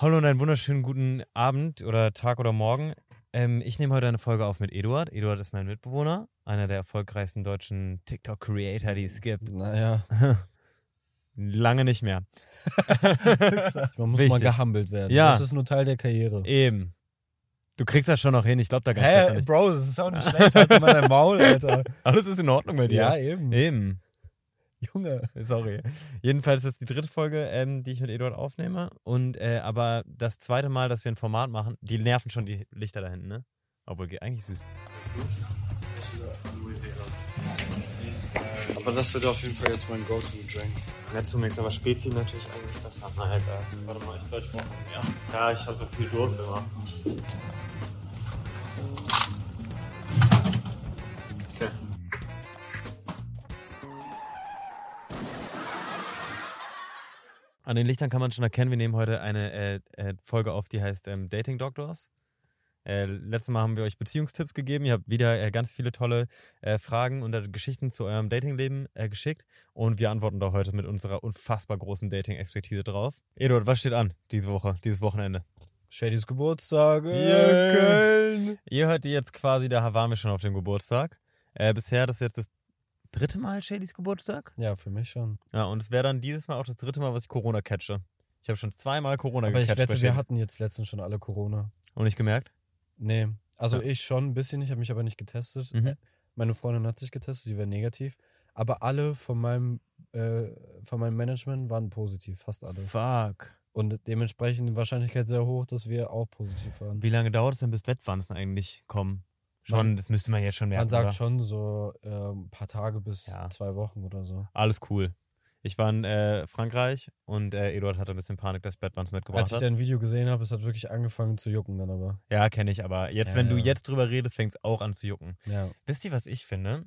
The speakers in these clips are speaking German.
Hallo und einen wunderschönen guten Abend oder Tag oder Morgen. Ähm, ich nehme heute eine Folge auf mit Eduard. Eduard ist mein Mitbewohner, einer der erfolgreichsten deutschen TikTok-Creator, die es gibt. Naja, Lange nicht mehr. man muss Wichtig. mal gehumbelt werden. Ja. Das ist nur Teil der Karriere. Eben. Du kriegst das schon noch hin, ich glaube da ganz Hä, dich. Bro, das ist auch nicht schlecht. Halt mal dein Maul, Alter. Alles ist in Ordnung bei dir. Ja, eben. Eben. Junge. Sorry. Jedenfalls ist das die dritte Folge, ähm, die ich mit Eduard aufnehme. Und äh, aber das zweite Mal, dass wir ein Format machen, die nerven schon die Lichter da hinten, ne? Obwohl, geht eigentlich süß. Aber das wird auf jeden Fall jetzt mein Go-To-Drink. Netzumix, aber Spezi natürlich eigentlich besser. Na egal. Warte mal, ich glaube, ich brauche mehr. Ja, ich habe so viel Durst immer. An den Lichtern kann man schon erkennen, wir nehmen heute eine äh, äh, Folge auf, die heißt ähm, Dating Doctors. Äh, letztes Mal haben wir euch Beziehungstipps gegeben. Ihr habt wieder äh, ganz viele tolle äh, Fragen und äh, Geschichten zu eurem Datingleben geschickt. Und wir antworten da heute mit unserer unfassbar großen Dating-Expertise drauf. Eduard, was steht an diese Woche, dieses Wochenende? Shadys Geburtstag. Yeah. Köln. Ihr hört die jetzt quasi, da waren wir schon auf dem Geburtstag. Äh, bisher, das ist jetzt das dritte Mal Shadys Geburtstag. Ja, für mich schon. Ja, und es wäre dann dieses Mal auch das dritte Mal, was ich Corona catche. Ich habe schon zweimal Corona Aber ich gecatcht. wette, wir hatten jetzt letztens schon alle Corona. Und nicht gemerkt? Nee. Also Ja. ich schon ein bisschen, ich habe mich aber nicht getestet. Mhm. Äh, Meine Freundin hat sich getestet, die wäre negativ. Aber alle von meinem, äh, von meinem Management waren positiv, fast alle. Fuck. Und dementsprechend die Wahrscheinlichkeit sehr hoch, dass wir auch positiv waren. Wie lange dauert es denn, bis Bettwanzen eigentlich kommen? Schon, Man- das müsste man jetzt schon merken. Man sagt oder? schon so äh, ein paar Tage bis Ja. zwei Wochen oder so. Alles cool. Ich war in äh, Frankreich und äh, Eduard hatte ein bisschen Panik, dass Bettwanzen mitgebracht Als ich hat. dein Video gesehen habe, es hat wirklich angefangen zu jucken dann aber. Ja, kenne ich, aber jetzt, Ja, wenn du ja. jetzt drüber redest, fängt es auch an zu jucken. Ja. Wisst ihr, was ich finde?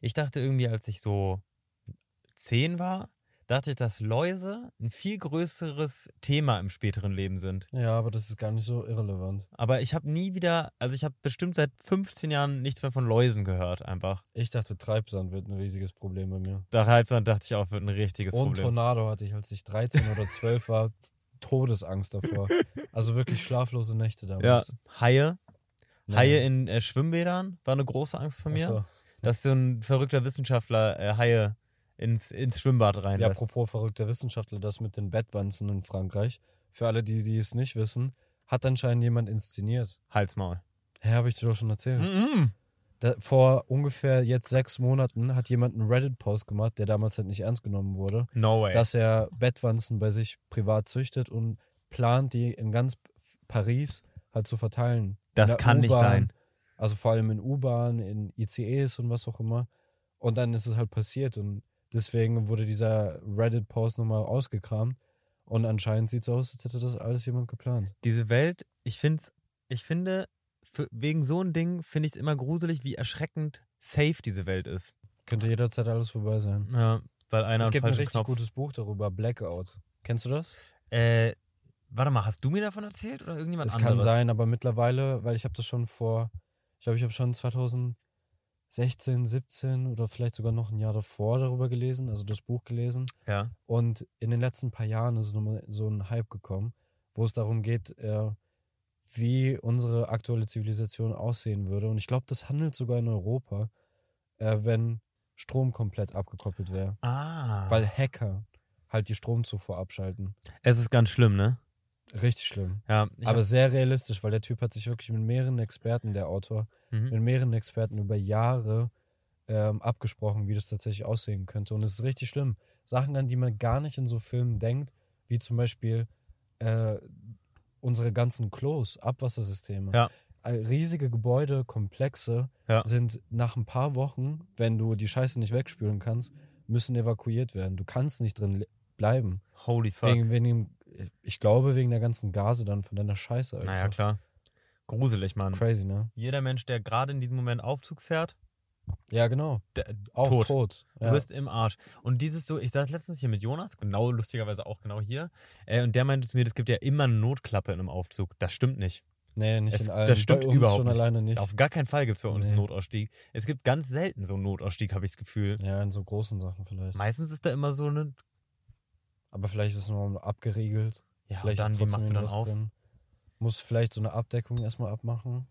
Ich dachte irgendwie, als ich so zehn war, dachte ich, dass Läuse ein viel größeres Thema im späteren Leben sind. Ja, aber das ist gar nicht so irrelevant. Aber ich habe nie wieder, also ich habe bestimmt seit 15 Jahren nichts mehr von Läusen gehört, einfach. Ich dachte, Treibsand wird ein riesiges Problem bei mir. Daher dachte ich auch, wird ein richtiges Und Problem. Tornado hatte ich, als ich 13 oder 12 war, Todesangst davor. Also wirklich schlaflose Nächte Ja, damals. Haie. Ja. Haie in äh, Schwimmbädern war eine große Angst von mir. Ach so. Dass so ein verrückter Wissenschaftler äh, Haie ins, ins Schwimmbad Ja, reinlässt. apropos verrückter Wissenschaftler, das mit den Bettwanzen in Frankreich. Für alle, die, die es nicht wissen, hat anscheinend jemand inszeniert. Halsmaul. Hä, habe ich dir doch schon erzählt. Mhm. Da, vor ungefähr jetzt sechs Monaten hat jemand einen Reddit-Post gemacht, der damals halt nicht ernst genommen wurde, No way. dass er Bettwanzen bei sich privat züchtet und plant, die in ganz Paris halt zu verteilen. Das kann nicht sein. Also vor allem in U-Bahn, in ICEs und was auch immer. Und dann ist es halt passiert und deswegen wurde dieser Reddit-Post nochmal ausgekramt. Und anscheinend sieht es aus, als hätte das alles jemand geplant. Diese Welt, ich find's, ich finde, für, wegen so ein Ding finde ich es immer gruselig, wie erschreckend safe diese Welt ist. Könnte jederzeit alles vorbei sein. Ja, weil einer es gibt ein richtig Knopf. gutes Buch darüber, Blackout. Kennst du das? Äh, warte mal, hast du mir davon erzählt oder irgendjemand Es anderes? kann sein, aber mittlerweile, weil ich habe das schon vor, ich glaube, ich habe schon 2016, 17 oder vielleicht sogar noch ein Jahr davor darüber gelesen, also das Buch gelesen. Ja. Und in den letzten paar Jahren ist nochmal so ein Hype gekommen, wo es darum geht, äh, wie unsere aktuelle Zivilisation aussehen würde. Und ich glaube, das handelt sogar in Europa, äh, wenn Strom komplett abgekoppelt wäre. Ah. Weil Hacker halt die Stromzufuhr abschalten. es ist ganz schlimm, ne? Richtig schlimm. Ja. Aber hab, sehr realistisch, weil der Typ hat sich wirklich mit mehreren Experten, der Autor, mhm. mit mehreren Experten über Jahre ähm, abgesprochen, wie das tatsächlich aussehen könnte. Und es ist richtig schlimm. Sachen, an die man gar nicht in so Filmen denkt, wie zum Beispiel äh, unsere ganzen Klos, Abwassersysteme. Ja. Äh, Riesige Gebäude, Komplexe Ja. sind nach ein paar Wochen, wenn du die Scheiße nicht wegspülen kannst, müssen evakuiert werden. Du kannst nicht drin le- bleiben. Holy fuck. Wegen, wegen ich glaube, wegen der ganzen Gase dann von deiner Scheiße. Einfach. naja, klar. Gruselig, Mann. Crazy, ne? Jeder Mensch, der gerade in diesem Moment Aufzug fährt, Ja, genau. der, Auch tot. tot. Du Ja. bist im Arsch. Und dieses so, ich saß letztens hier mit Jonas, genau lustigerweise auch genau hier, äh, und der meinte zu mir, es gibt ja immer eine Notklappe in einem Aufzug. Das stimmt nicht. Nee, nicht Es- in allen. das stimmt bei uns überhaupt schon nicht. alleine nicht. Auf gar keinen Fall gibt es bei uns einen Nee. Notausstieg. Es gibt ganz selten so einen Notausstieg, habe ich das Gefühl. Ja, in so großen Sachen vielleicht. Meistens ist da immer so eine. Aber vielleicht ist es nur abgeriegelt. Ja, vielleicht dann, ist wie machst du dann auf? drin. Muss vielleicht so eine Abdeckung erstmal abmachen.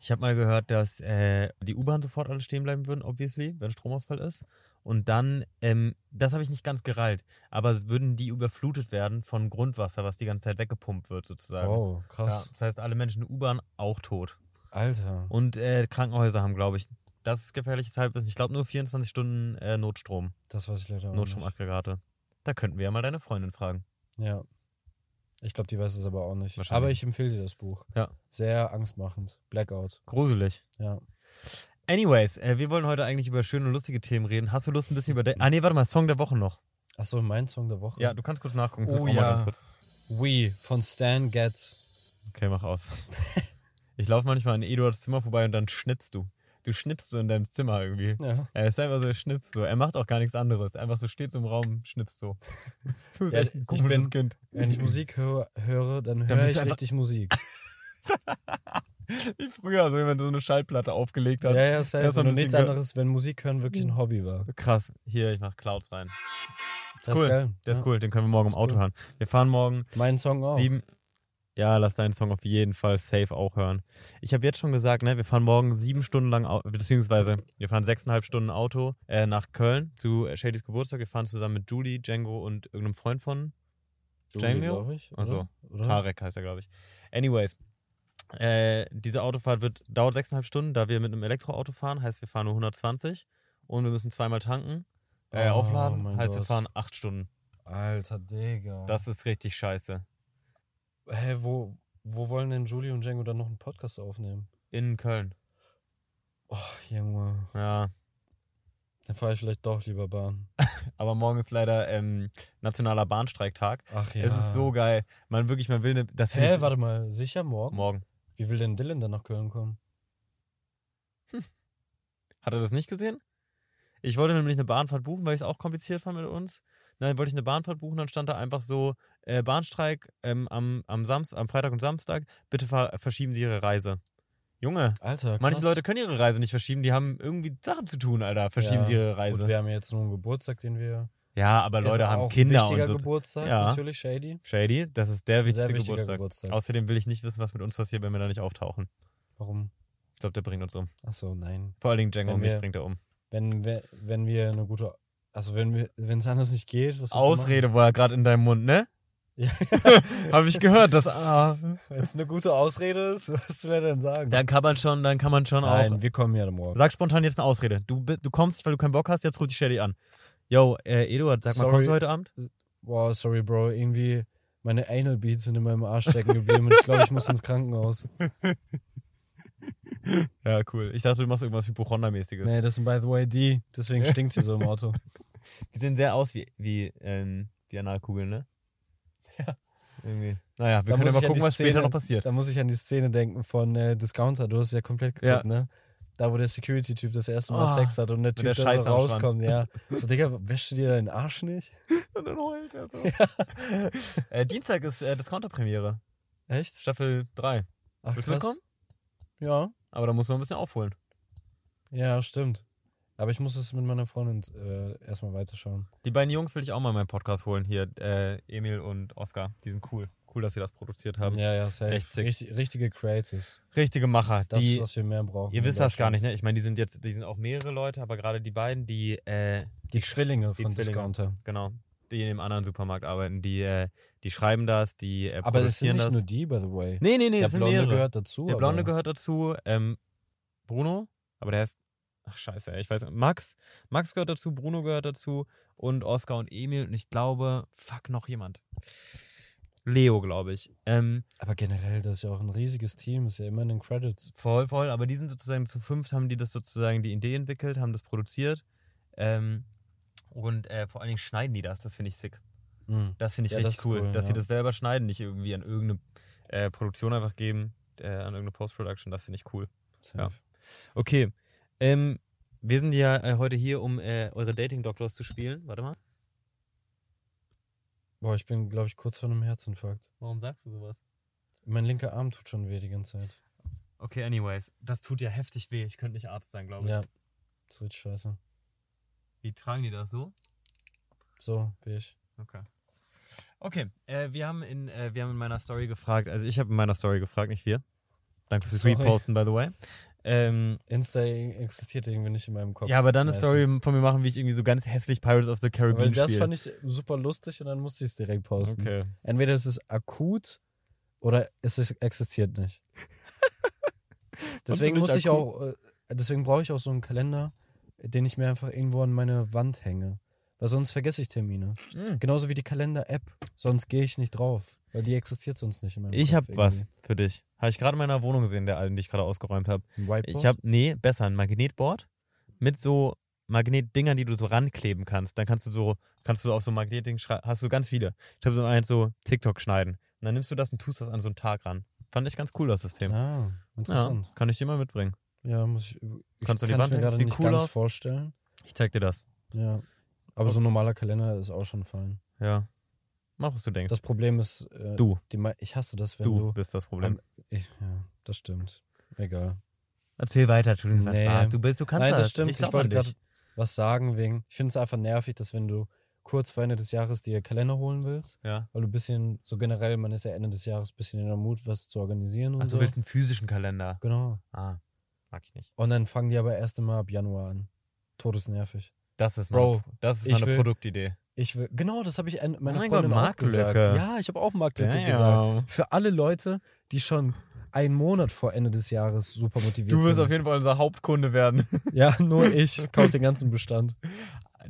Ich habe mal gehört, dass äh, die U-Bahn sofort alle stehen bleiben würden, obviously, wenn Stromausfall ist. Und dann, ähm, das habe ich nicht ganz gereilt, aber würden die überflutet werden von Grundwasser, was die ganze Zeit weggepumpt wird, sozusagen. Oh, ja, krass. das heißt, alle Menschen in der U-Bahn auch tot. Alter. Und äh, Krankenhäuser haben, glaube ich, das ist gefährliches Halbwissen. Ich glaube nur 24 Stunden äh, Notstrom, Das weiß ich leider auch nicht. Da könnten wir ja mal deine Freundin fragen. Ja. Ich glaube, die weiß es aber auch nicht. Aber ich empfehle dir das Buch. Ja. Sehr angstmachend. Blackout. Gruselig. Ja. Anyways, äh, wir wollen heute eigentlich über schöne und lustige Themen reden. Hast du Lust, ein bisschen über... De ah, nee, warte mal, Song der Woche noch. Achso, mein Song der Woche. Ja, du kannst kurz nachgucken. Oh ja. Ganz kurz. We von Stan Getz. Okay, mach aus. ich laufe manchmal an Eduards Zimmer vorbei und dann schnippst du. Du schnippst so in deinem Zimmer irgendwie. Ja. Er ist einfach so, er schnipst so. Er macht auch gar nichts anderes. Einfach so steht so im Raum, schnippst so. Du bist Ja, echt ein ich komisches bin- Kind. Wenn ich Musik höre, höre dann Dann höre ich richtig Musik. Wie früher, so wenn du so eine Schallplatte aufgelegt hast. ja, safe. Ja, so ein Und nichts anderes, wenn Musik hören wirklich ein Hobby war. Krass. Hier, ich mach Clouds rein. Das cool. ist geil. Der ist ja. cool, den können wir morgen im Ist Auto cool. hören. Wir fahren morgen Mein Song auch. sieben. Ja, lass deinen Song auf jeden Fall safe auch hören. Ich habe jetzt schon gesagt, ne, wir fahren morgen sieben Stunden lang, beziehungsweise wir fahren sechseinhalb Stunden Auto äh, nach Köln zu Shadys Geburtstag. Wir fahren zusammen mit Julie, Django und irgendeinem Freund von Django? ich. Ach so, oder? Oder? Tarek heißt er, glaube ich. Anyways, äh, diese Autofahrt wird, dauert sechseinhalb Stunden, da wir mit einem Elektroauto fahren, heißt wir fahren nur 120 und wir müssen zweimal tanken, äh, Oh aufladen, heißt wir Gott. fahren acht Stunden. Alter Digga. Das ist richtig scheiße. Hä, wo, wo wollen denn Julie und Django dann noch einen Podcast aufnehmen? In Köln. Oh, Junge. Ja. Dann fahre ich vielleicht doch lieber Bahn. Aber morgen ist leider ähm, nationaler Bahnstreiktag. Ach ja. Es ist so geil. Man wirklich, man will ne, das Hä, ist- warte mal. Sicher morgen? morgen. Wie will denn Dylan dann nach Köln kommen? Hat er das nicht gesehen? Ich wollte nämlich eine Bahnfahrt buchen, weil ich es auch kompliziert fand mit uns. Dann wollte ich eine Bahnfahrt buchen, dann stand da einfach so, äh, Bahnstreik ähm, am, am, Samst am Freitag und Samstag, bitte ver verschieben Sie Ihre Reise. Junge, Alter, krass. manche Leute können ihre Reise nicht verschieben, die haben irgendwie Sachen zu tun, Alter. Verschieben Ja, Sie Ihre Reise. wir haben jetzt nur einen Geburtstag, den wir. ja, aber Ist Leute haben ein Kinder und wichtiger so. Geburtstag, Ja. natürlich, Shady. Shady, das ist der Das ist ein wichtigste wichtiger Geburtstag. Geburtstag. Außerdem will ich nicht wissen, was mit uns passiert, wenn wir da nicht auftauchen. Warum? Ich glaube, der bringt uns um. Achso, nein. Vor allen Dingen Django und mich bringt er um. Wenn wir, wenn wir eine gute. Also, wenn es anders nicht geht, was Ausrede war gerade in deinem Mund, ne? Ja. Habe ich gehört, dass ah? Wenn es eine gute Ausrede ist, was will er denn sagen? dann kann man schon, dann kann man schon Nein, auch. wir kommen ja morgen. Sag spontan jetzt eine Ausrede. Du, du kommst weil du keinen Bock hast, jetzt ruft die Shelly an. Yo, äh, Eduard, sag mal, Sorry. kommst du heute Abend? Wow, sorry, Bro. Irgendwie meine Anal Beats sind in meinem Arsch stecken geblieben und ich glaube, ich muss ins Krankenhaus. Ja, cool. Ich dachte, du machst irgendwas Hypochonda-mäßiges. Nee, das sind by the way die. Deswegen stinkt sie so im Auto. Die sehen sehr aus wie, wie, ähm, wie Analkugeln, ne? Ja. Irgendwie. Naja, wir Da können ja mal gucken, was später Szene- noch passiert. Da muss ich an die Szene denken von äh, Discounter. Du hast es ja komplett geguckt, Ja. ne? Da, wo der Security-Typ das erste Mal Ah, Sex hat und der Typ, der Scheiße so rauskommt, ja. So, Digga, wäschst du dir deinen Arsch nicht? Und dann heult er so. äh, Dienstag ist äh, Discounter-Premiere. Echt? Staffel 3. Ach, Willst du mitkommen? Ja. Aber da musst du noch ein bisschen aufholen. Ja, stimmt. Aber ich muss es mit meiner Freundin äh, erstmal weiterschauen. Die beiden Jungs will ich auch mal in meinen Podcast holen. Hier, äh, Emil und Oskar. Die sind cool. Cool, dass sie das produziert haben. Ja, ja, safe. Echt sick. Richtig, richtige Creatives. Richtige Macher. Das die, ist, was wir mehr brauchen. ihr wisst das gar nicht, ne? Ich meine, die sind jetzt, die sind auch mehrere Leute, aber gerade die beiden, die, äh, Die Zwillinge Die von Zwillinge. Discounter. genau, die in dem anderen Supermarkt arbeiten, die, äh, die schreiben das, die äh, Aber das sind nicht das. nur die, by the way. nee, nee, nee, der Blonde mehrere. gehört dazu. Der Blonde aber gehört dazu, ähm, Bruno, aber der ist, ach scheiße, ey, ich weiß nicht, Max, Max gehört dazu, Bruno gehört dazu und Oskar und Emil und ich glaube, fuck, noch jemand. Leo, glaube ich. Ähm, Aber generell, das ist ja auch ein riesiges Team, ist ja immer in den Credits. voll, voll, aber die sind sozusagen zu fünft, haben die das sozusagen die Idee entwickelt, haben das produziert ähm, und äh, vor allen Dingen schneiden die das, das finde ich sick. Mhm. Das finde ich Ja, richtig cool, cool, dass sie ja. das selber schneiden, nicht irgendwie an irgendeine äh, Produktion einfach geben, äh, an irgendeine Post-Production, das finde ich cool. Safe. Ja. Okay. Ähm, wir sind ja äh, heute hier, um äh, eure Dating Doctors zu spielen. Warte mal. Boah, ich bin, glaube ich, kurz vor einem Herzinfarkt. Warum sagst du sowas? Mein linker Arm tut schon weh die ganze Zeit. Okay, anyways. Das tut ja heftig weh. Ich könnte nicht Arzt sein, glaube ich. Ja, das wird scheiße. Wie tragen die das so? So, wie ich. Okay. Okay, äh, wir, haben in, äh, wir haben in meiner Story gefragt, also ich habe in meiner Story gefragt, nicht wir. Danke fürs Sorry. Reposten, by the way. Ähm, Insta existiert irgendwie nicht in meinem Kopf. ja, aber dann eine Story von mir machen, wie ich irgendwie so ganz hässlich Pirates of the Caribbean Weil das spiele. fand ich super lustig und dann musste ich es direkt posten. Okay. Entweder es ist akut oder es ist, existiert nicht. deswegen nicht muss ich auch, äh, deswegen brauche ich auch so einen Kalender, den ich mir einfach irgendwo an meine Wand hänge. Weil sonst vergesse ich Termine. Mhm. Genauso wie die Kalender-App. Sonst gehe ich nicht drauf. Weil die existiert sonst nicht in meinem Ich habe was für dich. Habe ich gerade in meiner Wohnung gesehen, der alten, die ich gerade ausgeräumt habe. irgendwie. Ein Whiteboard? Ich habe, nee, besser, ein Magnetboard mit so Magnetdingern, die du so rankleben kannst. Dann kannst du so, kannst du auf so Magnetding schreiben, hast du ganz viele. Ich habe so eins so TikTok schneiden. Und dann nimmst du das und tust das an so einen Tag ran. Fand ich ganz cool, das System. Ah, Ja, interessant. kann ich dir mal mitbringen. Ja, muss ich. ich Kannst du die Wand mir gerade nicht cool ganz aus. vorstellen. Ich zeig dir das. Ja. Aber so ein normaler Kalender ist auch schon fein. Ja. Mach, was du denkst. Das Problem ist, äh, du, ich hasse das, wenn du du. bist das Problem. am- ich, ja, das stimmt. Egal. Erzähl weiter, war Nee. Spaß. Du bist, du kannst Nein, das. das stimmt. Ich, Ich, wollte gerade was sagen wegen. Ich finde es einfach nervig, dass wenn du kurz vor Ende des Jahres dir Kalender holen willst, Ja. weil du ein bisschen, so generell, man ist ja Ende des Jahres ein bisschen in der Mut, was zu organisieren und Ach, so. du willst einen physischen Kalender. genau. Ah, mag ich nicht. Und dann fangen die aber erst immer ab Januar an. Todesnervig. Das ist Bro, das ist ich mal eine will- Produktidee. Ich will, genau, das habe ich an- meiner Oh mein Freundin Gott, auch gesagt. Ja, ich habe auch Marktlücke Damn. gesagt. Für alle Leute, die schon einen Monat vor Ende des Jahres super motiviert Du wirst sind. auf jeden Fall unser Hauptkunde werden. Ja, nur ich kaufe den ganzen Bestand.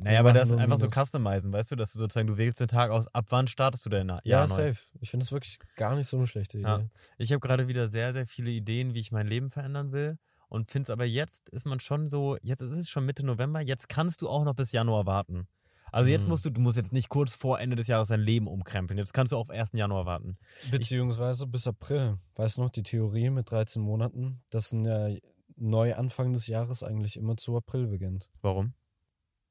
Naja, aber das ist einfach so customizen, weißt du, dass du sozusagen, du wählst den Tag aus, ab wann startest du denn? Ja, Ja, neu. safe. Ich finde es wirklich gar nicht so eine schlechte Idee. Ja. Ich habe gerade wieder sehr, sehr viele Ideen, wie ich mein Leben verändern will. Und finde es aber jetzt ist man schon so, jetzt ist es schon Mitte November, jetzt kannst du auch noch bis Januar warten. Also jetzt Mhm. musst du, du musst jetzt nicht kurz vor Ende des Jahres dein Leben umkrempeln. Jetzt kannst du auf 1. Januar warten. Beziehungsweise bis April. Weißt du noch, die Theorie mit 13 Monaten, dass ein äh, Neuanfang des Jahres eigentlich immer zu April beginnt. Warum?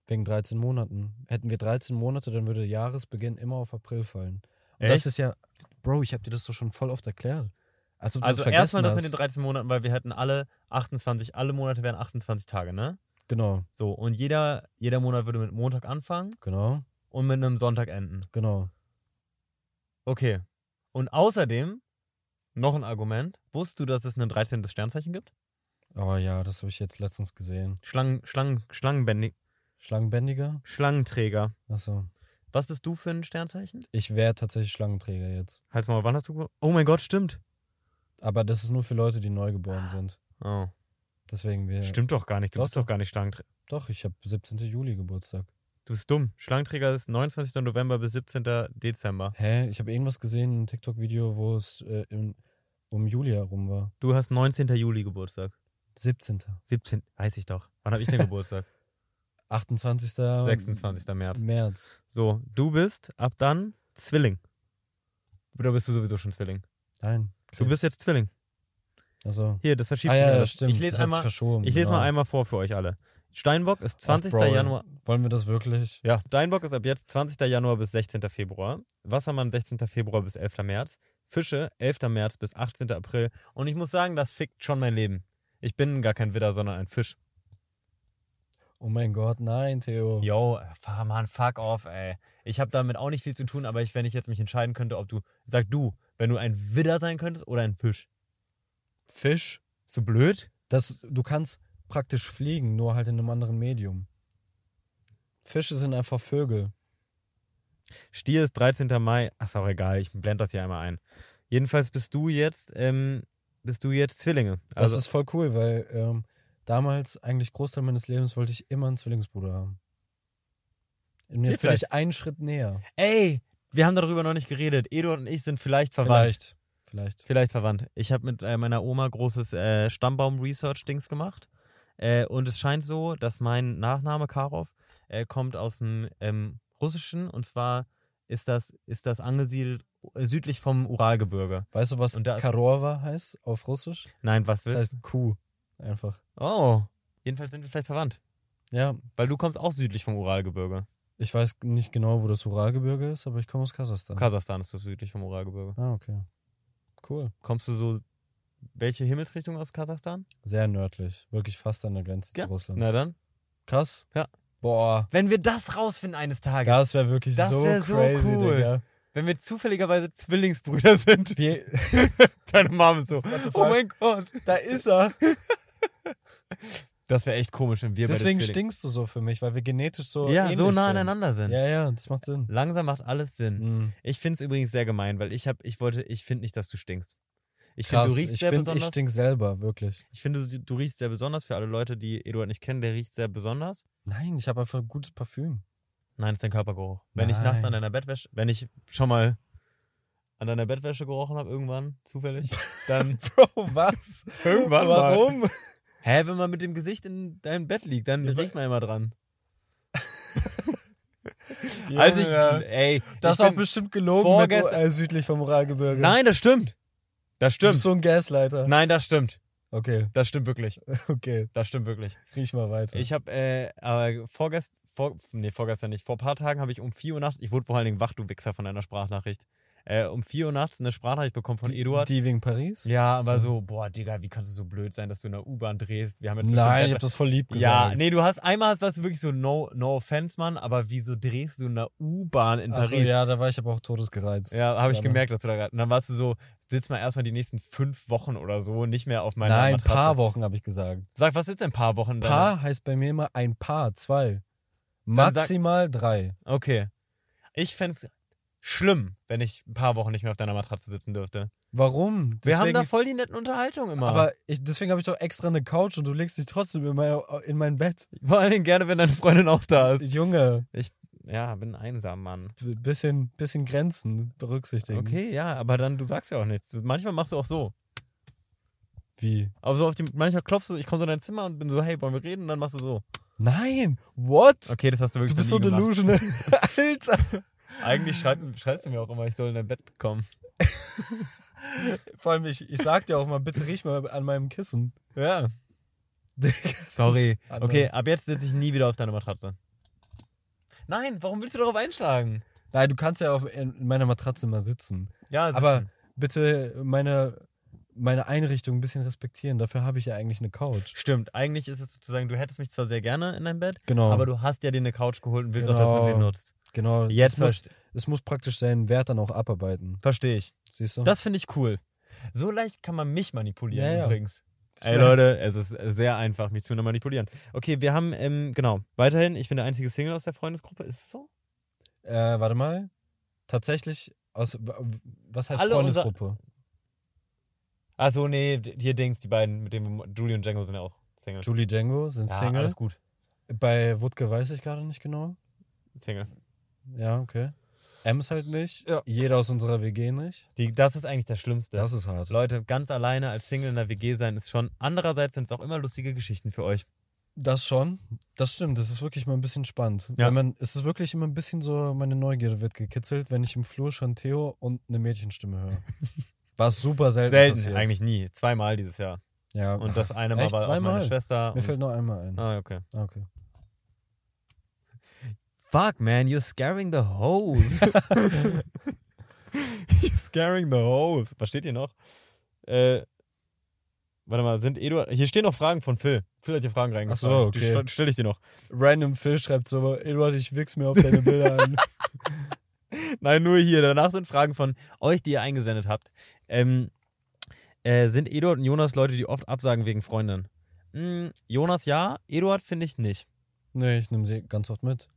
Wegen 13 Monaten. Hätten wir 13 Monate, dann würde Jahresbeginn immer auf April fallen. Und Echt? das ist ja, Bro, ich habe dir das doch schon voll oft erklärt. Als Also erstmal das mit den 13 Monaten, weil wir hätten alle 28, alle Monate wären 28 Tage, ne? Genau, So, und jeder, jeder Monat würde mit Montag anfangen genau, und mit einem Sonntag enden. genau. Okay. Und außerdem, noch ein Argument, wusstest du, dass es ein 13. Sternzeichen gibt? Oh ja, das habe ich jetzt letztens gesehen. Schlangen, Schlangen, Schlangenbändig, Schlangenbändiger? Schlangenträger. Achso. Was bist du für ein Sternzeichen? Ich wäre tatsächlich Schlangenträger jetzt. Halt's mal, wann hast du. Oh mein Gott, stimmt. Aber das ist nur für Leute, die neu geboren sind. Oh. Deswegen wir. Stimmt doch gar nicht. Du Doch, bist doch gar nicht Schlangenträger. Doch, ich habe 17. Juli Geburtstag. Du bist dumm. Schlangenträger ist 29. November bis 17. Dezember. Hä? Ich habe irgendwas gesehen, ein TikTok-Video, wo es äh, im, um Juli herum war. Du hast 19. Juli Geburtstag. 17. 17. Weiß ich doch. Wann habe ich denn Geburtstag? 28. 26. März. März. So, du bist ab dann Zwilling. Oder bist du sowieso schon Zwilling? Nein. Du bist jetzt Zwilling. Also. Hier, das verschiebt Ah sich ja, alles. stimmt. Ich lese einmal, verschoben. ich lese genau. mal einmal vor für euch alle. Steinbock ist 20. Ach, Bro, Januar. Wollen wir das wirklich? Ja, Steinbock ist ab jetzt 20. Januar bis 16. Februar. Wassermann 16. Februar bis 11. März. Fische 11. März bis 18. April. Und ich muss sagen, das fickt schon mein Leben. Ich bin gar kein Widder, sondern ein Fisch. Oh mein Gott, nein, Theo. Yo, Mann, fuck off, ey. Ich habe damit auch nicht viel zu tun, aber ich, wenn ich jetzt mich entscheiden könnte, ob du, sag du, wenn du ein Widder sein könntest oder ein Fisch. Fisch? So blöd? Das, du kannst praktisch fliegen, nur halt in einem anderen Medium. Fische sind einfach Vögel. Stier ist 13. Mai. Ach, ist auch egal, ich blende das hier einmal ein. Jedenfalls bist du jetzt, ähm, bist du jetzt Zwillinge. Das Also, ist voll cool, weil ähm, damals, eigentlich Großteil meines Lebens, wollte ich immer einen Zwillingsbruder haben. Mir Ja, vielleicht einen Schritt näher. ey, wir haben darüber noch nicht geredet. Eduard und ich sind vielleicht verwandt. Vielleicht. Vielleicht. Vielleicht verwandt. Ich habe mit äh, meiner Oma großes äh, Stammbaum-Research-Dings gemacht. Äh, und es scheint so, dass mein Nachname Karov äh, kommt aus dem ähm, Russischen. Und zwar ist das, ist das angesiedelt äh, südlich vom Uralgebirge. Weißt du, was Und Karorva heißt auf Russisch? Nein, was Das willst heißt Kuh. Einfach. Oh, jedenfalls sind wir vielleicht verwandt. Ja, Weil du kommst auch südlich vom Uralgebirge. ich weiß nicht genau, wo das Uralgebirge ist, aber ich komme aus Kasachstan. Kasachstan ist das südlich vom Uralgebirge. ah, okay. Cool. Kommst du so, welche Himmelsrichtung aus Kasachstan? Sehr nördlich. Wirklich fast an der Grenze Ja. zu Russland. Na dann. Krass. Ja. Boah. Wenn wir das rausfinden eines Tages. Das wäre wirklich Das so wär so crazy, cool. Digga. wenn wir zufälligerweise Zwillingsbrüder sind. Wir, Deine Mom ist so, oh mein Gott. da ist er. Das wäre echt komisch, wenn wir Deswegen beide stinkst du so für mich, weil wir genetisch so Ja, so nah sind. aneinander sind. Ja, ja, das macht Sinn. Langsam macht alles Sinn. Mhm. Ich finde es übrigens sehr gemein, weil ich habe, ich wollte, ich finde nicht, dass du stinkst. Ich finde, du riechst ich sehr finde, ich besonders. stink selber, wirklich. Ich finde, du, du riechst sehr besonders. Für alle Leute, die Eduard nicht kennen, der riecht sehr besonders. Nein, ich habe einfach ein gutes Parfüm. Nein, das ist dein Körpergeruch. Wenn ich nachts an Nein. deiner Bettwäsche, wenn ich schon mal an deiner Bettwäsche gerochen habe, irgendwann, zufällig, dann Bro, was? irgendwann mal. Hä, wenn man mit dem Gesicht in deinem Bett liegt, dann riecht man immer dran. Ja, Als ich, ja. ey, Das ich ist auch bestimmt gelogen mit, äh, südlich vom Uralgebirge. Nein, das stimmt. Das Du stimmt. bist so ein Gasleiter. Nein, das stimmt. Okay, Das stimmt wirklich. okay. Das stimmt wirklich. Riech mal weiter. Ich habe, äh, aber vorgestern, vor, nee, vorgestern nicht, vor ein paar Tagen habe ich um 4 Uhr nachts, ich wurde vor allen Dingen wach, du Wichser von deiner Sprachnachricht, äh, um 4 Uhr nachts eine Sprachnachricht bekommen von Eduard. Die wegen Paris? ja, aber So. so, boah, Digga, wie kannst du so blöd sein, dass du in der U-Bahn drehst? Wir haben jetzt Nein, ich hab das voll lieb Ja, gesagt. nee, du hast einmal, warst du wirklich so, no, no offense, Mann, aber wieso drehst du in der U-Bahn in Paris? Achso, ja, da war ich aber auch todesgereizt. Ja, habe ich gemerkt, dass du da gerade. Und dann warst du so, sitzt mal erstmal die nächsten fünf Wochen oder so nicht mehr auf meiner Nein, Matratze. paar Wochen habe ich gesagt. Sag, was ist denn paar Wochen? deine- Paar heißt bei mir immer ein Paar, zwei. sag- Maximal drei. Okay. Ich fände es schlimm, wenn ich ein paar Wochen nicht mehr auf deiner Matratze sitzen dürfte. Warum? Wir haben Deswegen- da voll die netten Unterhaltungen immer. Aber ich, deswegen habe ich doch extra eine Couch und du legst dich trotzdem in mein, in mein Bett. Vor allen Dingen gerne, wenn deine Freundin auch da ist. Junge, Ja, bin einsam, Mann. bisschen, bisschen Grenzen berücksichtigen. Okay, ja, aber dann, du sagst ja auch nichts. Manchmal machst du auch so. Wie? Aber so auf die, manchmal klopfst du, ich komme so in dein Zimmer und bin so, hey, wollen wir reden? Und dann machst du so. Nein! What? Okay, das hast du wirklich du bist so delusional. Alter! Eigentlich schreit, schreist du mir auch immer, ich soll in dein Bett kommen. Vor allem, ich, ich sag dir auch mal, bitte riech mal an meinem Kissen. Ja. Sorry. Okay, ab jetzt sitze ich nie wieder auf deiner Matratze. Nein, warum willst du darauf einschlagen? Nein, du kannst ja auf, in meiner Matratze mal sitzen. Ja, Aber sitzen. bitte meine, meine Einrichtung ein bisschen respektieren. Dafür habe ich ja eigentlich eine Couch. Stimmt, eigentlich ist es sozusagen, du hättest mich zwar sehr gerne in deinem Bett, Genau. aber du hast ja dir eine Couch geholt und willst auch, dass man sie Genau. nutzt. Genau. Jetzt es muss, es muss praktisch seinen Wert dann auch abarbeiten. verstehe ich. Siehst du? Das finde ich cool. So leicht kann man mich manipulieren Ja, ja. übrigens. Ich Ey weiß. Leute, es ist sehr einfach, mich zu manipulieren. Okay, wir haben, ähm, genau, weiterhin, ich bin der einzige Single aus der Freundesgruppe. Ist es so? Äh, warte mal. Tatsächlich, aus, was heißt Alle Freundesgruppe? Achso, nee, hier Dings, die beiden, mit dem Julie und Django sind ja auch Single. Julie Django sind ja, Single. alles gut. Bei Wutke weiß ich gerade nicht genau. Single. Ja, okay. Ems halt nicht. Ja. Jeder aus unserer WG nicht. Die, das ist eigentlich das Schlimmste. Das ist hart. Leute, ganz alleine als Single in der WG sein ist schon. Andererseits sind es auch immer lustige Geschichten für euch. Das schon. Das stimmt. Das ist wirklich mal ein bisschen spannend. Ja. Weil man, es ist wirklich immer ein bisschen so, meine Neugierde wird gekitzelt, wenn ich im Flur schon Theo und eine Mädchenstimme höre. Was super selten, Selten, passiert. eigentlich nie. Zweimal dieses Jahr. Ja. Und das eine Mal Echt? war auch meine Zweimal? Schwester. Mir fällt nur einmal ein. Ah, okay. Ah, okay. Fuck, man, you're scaring the hose. you're scaring the hose. Versteht ihr noch? Äh, warte mal, sind Eduard. Hier stehen noch Fragen von Phil. Phil hat hier Fragen reingefallen. Ach so, Die okay. st- stell ich dir noch. Random Phil schreibt so, Eduard, ich wichs mir auf deine Bilder an. Nein, nur hier. Danach sind Fragen von euch, die ihr eingesendet habt. Ähm, äh, sind Eduard und Jonas Leute, die oft absagen wegen Freundinnen? Hm, Jonas ja, Eduard finde ich nicht. Nee, ich nehme sie ganz oft mit.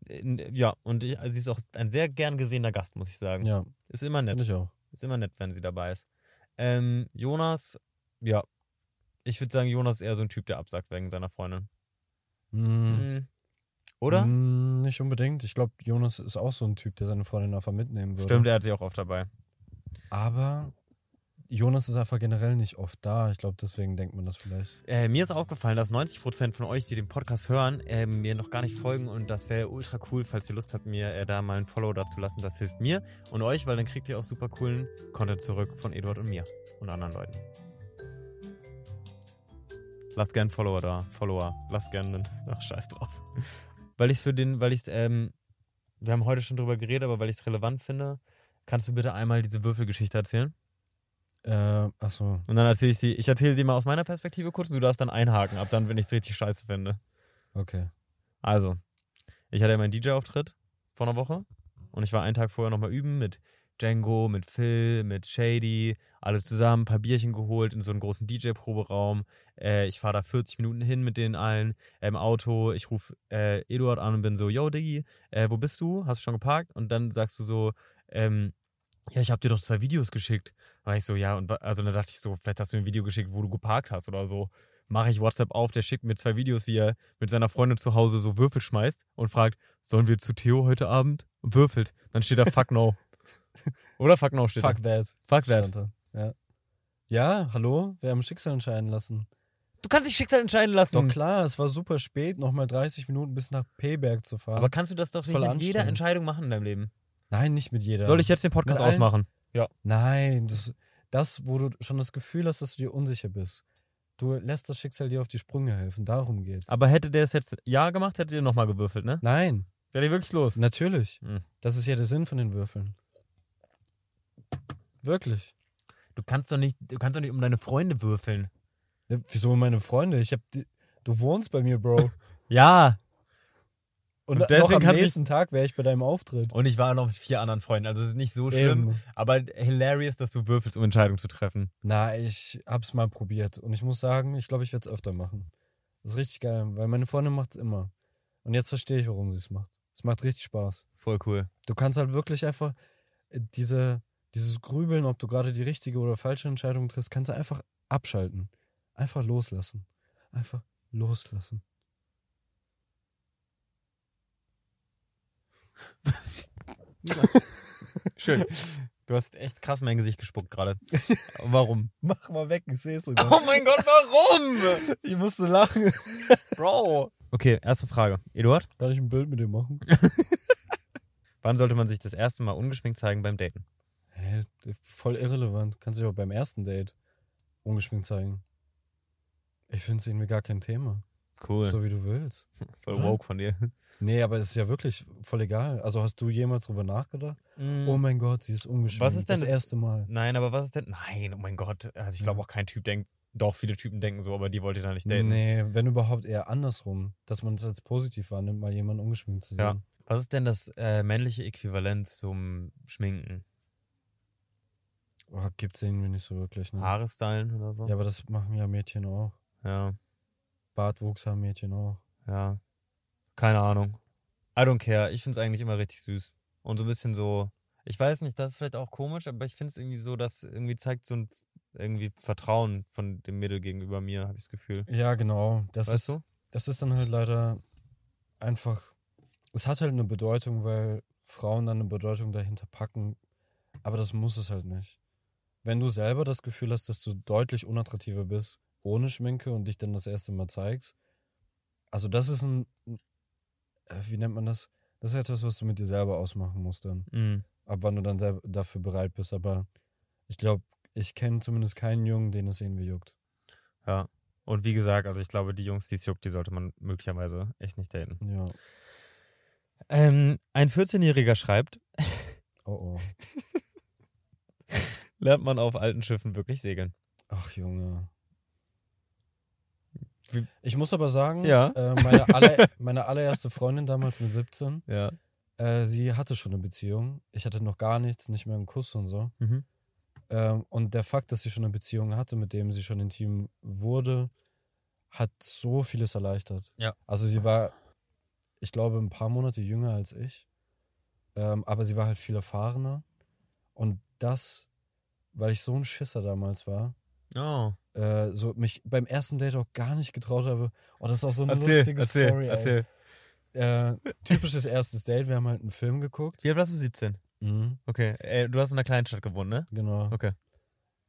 Ja, und ich, also sie ist auch ein sehr gern gesehener Gast, muss ich sagen. Ja, Ist immer nett. finde ich auch. Ist immer nett, wenn sie dabei ist. Ähm, Jonas, ja. Ich würde sagen, Jonas ist eher so ein Typ, der absagt wegen seiner Freundin. Hm. Mhm. Oder? Hm, nicht unbedingt. Ich glaube, Jonas ist auch so ein Typ, der seine Freundin einfach mitnehmen würde. Stimmt, er hat sie auch oft dabei. Aber Jonas ist einfach generell nicht oft da. Ich glaube, deswegen denkt man das vielleicht. Äh, mir ist aufgefallen, dass 90% von euch, die den Podcast hören, äh, mir noch gar nicht folgen und das wäre ultra cool, falls ihr Lust habt, mir äh, da mal ein Follow dazu lassen. Das hilft mir und euch, weil dann kriegt ihr auch super coolen Content zurück von Eduard und mir und anderen Leuten. Lasst gern Follower da, Follower. Lasst gern einen, ach scheiß drauf. Weil ich für den, weil ich ähm, wir haben heute schon drüber geredet, aber weil ich es relevant finde, kannst du bitte einmal diese Würfelgeschichte erzählen? Äh, achso. Und dann erzähle ich sie, ich erzähle sie mal aus meiner Perspektive kurz und du darfst dann einhaken, ab dann, wenn ich es richtig scheiße finde. Okay. Also, ich hatte ja meinen DJ-Auftritt vor einer Woche und ich war einen Tag vorher nochmal üben mit Django, mit Phil, mit Shady, alle zusammen, ein paar Bierchen geholt in so einen großen DJ-Proberaum. Äh, ich fahre da 40 Minuten hin mit denen allen äh, im Auto. Ich rufe äh, Eduard an und bin so, yo, Diggi, äh, wo bist du? Hast du schon geparkt? Und dann sagst du so, ähm, ja, ich habe dir doch zwei Videos geschickt. Da war ich so, ja, und also dann dachte ich so, vielleicht hast du mir ein Video geschickt, wo du geparkt hast oder so. Mache ich WhatsApp auf, der schickt mir zwei Videos, wie er mit seiner Freundin zu Hause so Würfel schmeißt und fragt, sollen wir zu Theo heute Abend? Und würfelt. Dann steht da Fuck no. Oder Fuck no steht Fuck da. that. Fuck that. Ja. ja, hallo? Wir haben Schicksal entscheiden lassen. Du kannst dich Schicksal entscheiden lassen. Doch klar, es war super spät, nochmal 30 Minuten bis nach Payberg zu fahren. Aber kannst du das doch nicht Voll mit jeder. Entscheidung machen in deinem Leben? Nein, nicht mit jeder. Soll ich jetzt den Podcast ausmachen? Nein, das, das, wo du schon das Gefühl hast, dass du dir unsicher bist. Du lässt das Schicksal dir auf die Sprünge helfen. Darum geht's. Aber hätte der es jetzt Ja gemacht, hätte der nochmal gewürfelt, ne? Nein, Wäre der wirklich los? natürlich. Hm. Das ist ja der Sinn von den Würfeln. Wirklich. Du kannst doch nicht, du kannst doch nicht um deine Freunde würfeln. Ja, wieso meine Freunde? Ich hab die, du wohnst bei mir, Bro. Ja. Und, Und noch deswegen am kannst du- nächsten Tag wäre ich bei deinem Auftritt. Und ich war noch mit vier anderen Freunden. Also es ist nicht so schlimm, Eben. aber hilarious, dass du würfelst, um Entscheidungen zu treffen. Na, ich hab's mal probiert. Und ich muss sagen, ich glaube, ich werde es öfter machen. Das ist richtig geil, weil meine Freundin macht's immer. Und jetzt verstehe ich, warum sie es macht. Es macht richtig Spaß. Voll cool. Du kannst halt wirklich einfach äh, diese, dieses Grübeln, ob du gerade die richtige oder falsche Entscheidung triffst, kannst du einfach abschalten. Einfach loslassen. Einfach loslassen. Schön. Du hast echt krass mein Gesicht gespuckt gerade. Warum? Mach mal weg, ich sehe es Oh sogar. mein Gott, warum? Ich musste lachen. Bro. Okay, erste Frage. Eduard, Kann ich ein Bild mit dir machen? wann sollte man sich das erste Mal ungeschminkt zeigen beim Daten? Hä, voll irrelevant. Kannst du dich auch beim ersten Date ungeschminkt zeigen. Ich finde es irgendwie gar kein Thema. Cool. So wie du willst. Voll woke von dir. Nee, aber es ist ja wirklich voll egal. Also hast du jemals drüber nachgedacht? Oh mein Gott, sie ist ungeschminkt. Was ist denn das, das- erste Mal? Nein, aber was ist denn? Nein, oh mein Gott. Also ich glaube auch kein Typ denkt, doch, viele Typen denken so, aber die wollte da nicht daten. Nee, wenn überhaupt eher andersrum, dass man es als positiv wahrnimmt, mal jemanden ungeschminkt zu sehen. Ja. Was ist denn das äh, männliche Äquivalent zum Schminken? Oh, gibt's irgendwie nicht so wirklich. Ne? Haare stylen oder so? Ja, aber das machen ja Mädchen auch. ja. Bartwuchs haben Mädchen auch. Ja. Keine Ahnung. I don't care. Ich finde es eigentlich immer richtig süß. Und so ein bisschen so, ich weiß nicht, das ist vielleicht auch komisch, aber ich finde es irgendwie so, dass irgendwie zeigt so ein irgendwie Vertrauen von dem Mädel gegenüber mir, habe ich das Gefühl. Ja, genau. Das Weißt ist, du? das ist dann halt leider einfach. Es hat halt eine Bedeutung, weil Frauen dann eine Bedeutung dahinter packen. Aber das muss es halt nicht. Wenn du selber das Gefühl hast, dass du deutlich unattraktiver bist, ohne Schminke und dich dann das erste Mal zeigst, also das ist ein, wie nennt man das? Das ist etwas, was du mit dir selber ausmachen musst dann. Mhm. Ab wann du dann dafür bereit bist. Aber ich glaube, ich kenne zumindest keinen Jungen, den es irgendwie juckt. Ja. Und wie gesagt, also ich glaube, die Jungs, die es juckt, die sollte man möglicherweise echt nicht daten. Ja. Ähm, ein 14-Jähriger schreibt, Oh oh. lernt man auf alten Schiffen wirklich segeln. Ach, Junge. Ich muss aber sagen, Ja. äh, meine, aller, meine allererste Freundin damals mit 17, Ja. äh, sie hatte schon eine Beziehung. Ich hatte noch gar nichts, nicht mehr einen Kuss und so. Mhm. Ähm, und der Fakt, dass sie schon eine Beziehung hatte, mit dem sie schon intim wurde, hat so vieles erleichtert. Ja. Also sie war, ich glaube, ein paar Monate jünger als ich. Ähm, aber sie war halt viel erfahrener. Und das, weil ich so ein Schisser damals war, Oh. äh, so mich beim ersten Date auch gar nicht getraut habe. Oh, das ist auch so eine Erzähl, lustige erzähl, Story. erzähl. Ey. Äh, typisches erstes Date. Wir haben halt einen Film geguckt. Wie alt warst du? 17? Mhm, Okay. Äh, du hast in einer Kleinstadt gewohnt, ne? genau. Okay.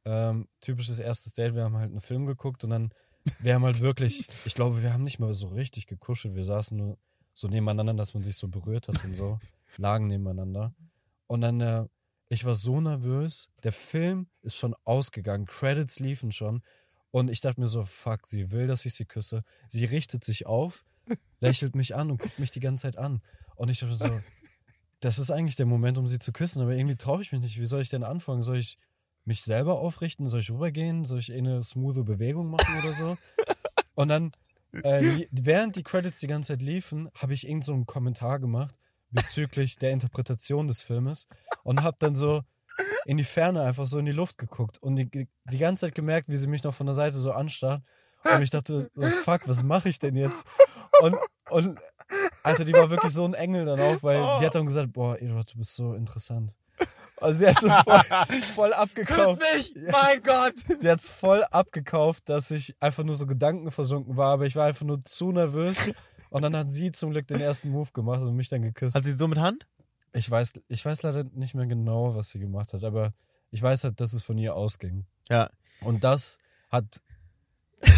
Ähm, typisches erstes Date. Wir haben halt einen Film geguckt und dann, wir haben halt wirklich, ich glaube, wir haben nicht mal so richtig gekuschelt. Wir saßen nur so nebeneinander, dass man sich so berührt hat und so. Lagen nebeneinander. Und dann, äh, ich war so nervös. Der Film ist schon ausgegangen. Credits liefen schon. Und ich dachte mir so, fuck, sie will, dass ich sie küsse. Sie richtet sich auf, lächelt mich an und guckt mich die ganze Zeit an. Und ich dachte mir so, das ist eigentlich der Moment, um sie zu küssen, aber irgendwie traue ich mich nicht. Wie soll ich denn anfangen? Soll ich mich selber aufrichten? Soll ich rübergehen? Soll ich eine smoothe Bewegung machen oder so? Und dann, äh, während die Credits die ganze Zeit liefen, habe ich irgend so einen Kommentar gemacht bezüglich der Interpretation des Filmes und habe dann so in die Ferne einfach so in die Luft geguckt und die, die ganze Zeit gemerkt, wie sie mich noch von der Seite so anstarrt. Und ich dachte, so, fuck, was mache ich denn jetzt? Und, und Alter, die war wirklich so ein Engel dann auch, weil die hat dann gesagt, boah, Eduard, du bist so interessant. Also sie hat so voll, voll abgekauft. mich! Mein Gott! Sie hat's voll abgekauft, dass ich einfach nur so gedankenversunken war, aber ich war einfach nur zu nervös. Und dann hat sie zum Glück den ersten Move gemacht und mich dann geküsst. Hat sie so mit Hand? Ich weiß, ich weiß leider nicht mehr genau, was sie gemacht hat, aber ich weiß halt, dass es von ihr ausging. Ja. Und das hat,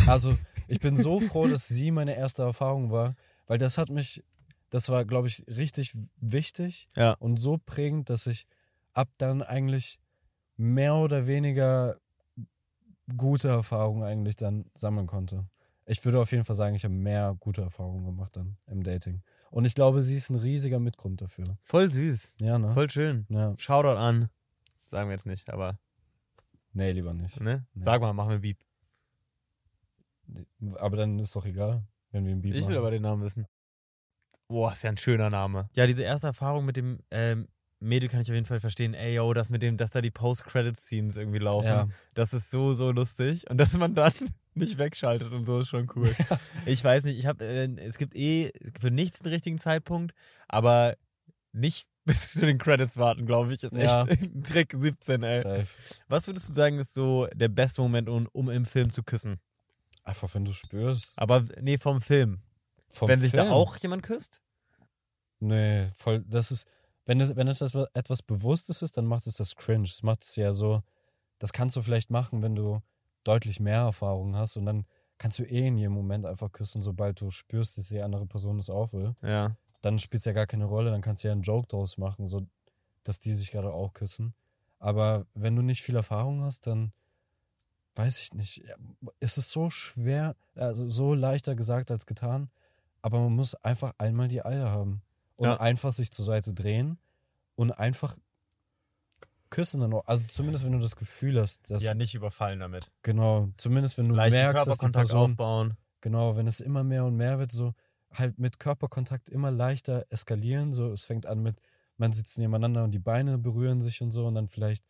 also ich bin so froh, dass sie meine erste Erfahrung war, weil das hat mich, das war, glaube ich, richtig wichtig Ja. und so prägend, dass ich ab dann eigentlich mehr oder weniger gute Erfahrungen eigentlich dann sammeln konnte. Ich würde auf jeden Fall sagen, ich habe mehr gute Erfahrungen gemacht dann im Dating. Und ich glaube, sie ist ein riesiger Mitgrund dafür. Voll süß. Ja, ne? Voll schön. Ja. Shoutout an. Das sagen wir jetzt nicht, aber, Nee, lieber nicht. ne? Nee. Sag mal, machen wir Beep. Aber dann ist doch egal, wenn wir ein Beat Ich will machen. aber den Namen wissen. Boah, ist ja ein schöner Name. Ja, diese erste Erfahrung mit dem ähm, Mädel kann ich auf jeden Fall verstehen. Ey, yo, das mit dem, dass da die Post-Credit-Scenes irgendwie laufen. Ja. Das ist so, so lustig. Und dass man dann nicht wegschaltet und so ist schon cool. Ich weiß nicht, ich habe, äh, es gibt eh für nichts einen richtigen Zeitpunkt, aber nicht bis zu den Credits warten, glaube ich, ist Ja. echt Trick 17, ey. Safe. Was würdest du sagen, ist so der beste Moment, um, um im Film zu küssen? Einfach, wenn du spürst. Aber nee, vom Film. Vom Wenn sich da Film. auch jemand küsst? Nee, voll, das ist, wenn es, wenn es etwas- etwas Bewusstes ist, dann macht es das cringe. Das macht es ja so, das kannst du vielleicht machen, wenn du deutlich mehr Erfahrung hast und dann kannst du eh in jedem Moment einfach küssen, sobald du spürst, dass die andere Person es auch will. Ja. Dann spielt es ja gar keine Rolle, dann kannst du ja einen Joke draus machen, so, dass die sich gerade auch küssen. Aber wenn du nicht viel Erfahrung hast, dann weiß ich nicht. Es ist so schwer, also so leichter gesagt als getan, aber man muss einfach einmal die Eier haben und Ja. einfach sich zur Seite drehen und einfach küssen dann auch. Also zumindest wenn du das Gefühl hast, dass Ja, nicht überfallen damit. genau, zumindest wenn du Leichten merkst, dass die Körperkontakt Person aufbauen. Genau, wenn es immer mehr und mehr wird, so halt mit Körperkontakt immer leichter eskalieren. So, es fängt an mit, man sitzt nebeneinander und die Beine berühren sich und so und dann vielleicht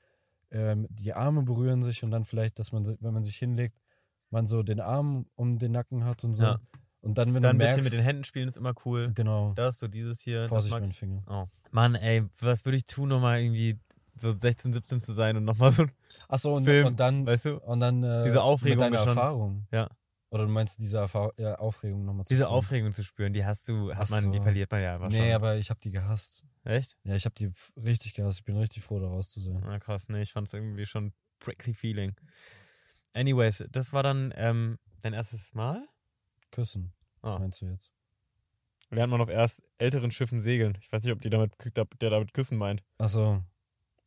ähm, die Arme berühren sich und dann vielleicht, dass man, wenn man sich hinlegt, man so den Arm um den Nacken hat und so. Ja. Und dann, wenn Dann ein du bisschen merkst, mit den Händen spielen ist immer cool. genau, Das, so dieses hier. Vorsicht dem Finger. Oh. Mann, ey, was würde ich tun, nochmal irgendwie so 16, 17 zu sein und nochmal so, Achso, und, Film, und dann, weißt du? und dann äh, diese Aufregung mit deiner schon- Erfahrung. Ja. Oder du meinst diese Erfahr ja, Aufregung nochmal zu Diese spüren? Aufregung zu spüren, die hast du, hat Ach man, die verliert man ja aber Nee, schon. aber ich habe die gehasst. Echt? Ja, ich habe die richtig gehasst. Ich bin richtig froh, da raus zu sein. Na krass, nee, ich fand es irgendwie schon prickly feeling. Anyways, das war dann ähm, dein erstes Mal? Küssen, Ah. meinst du jetzt? Lernt man auf erst älteren Schiffen segeln. Ich weiß nicht, ob die damit, der damit küssen meint. Achso.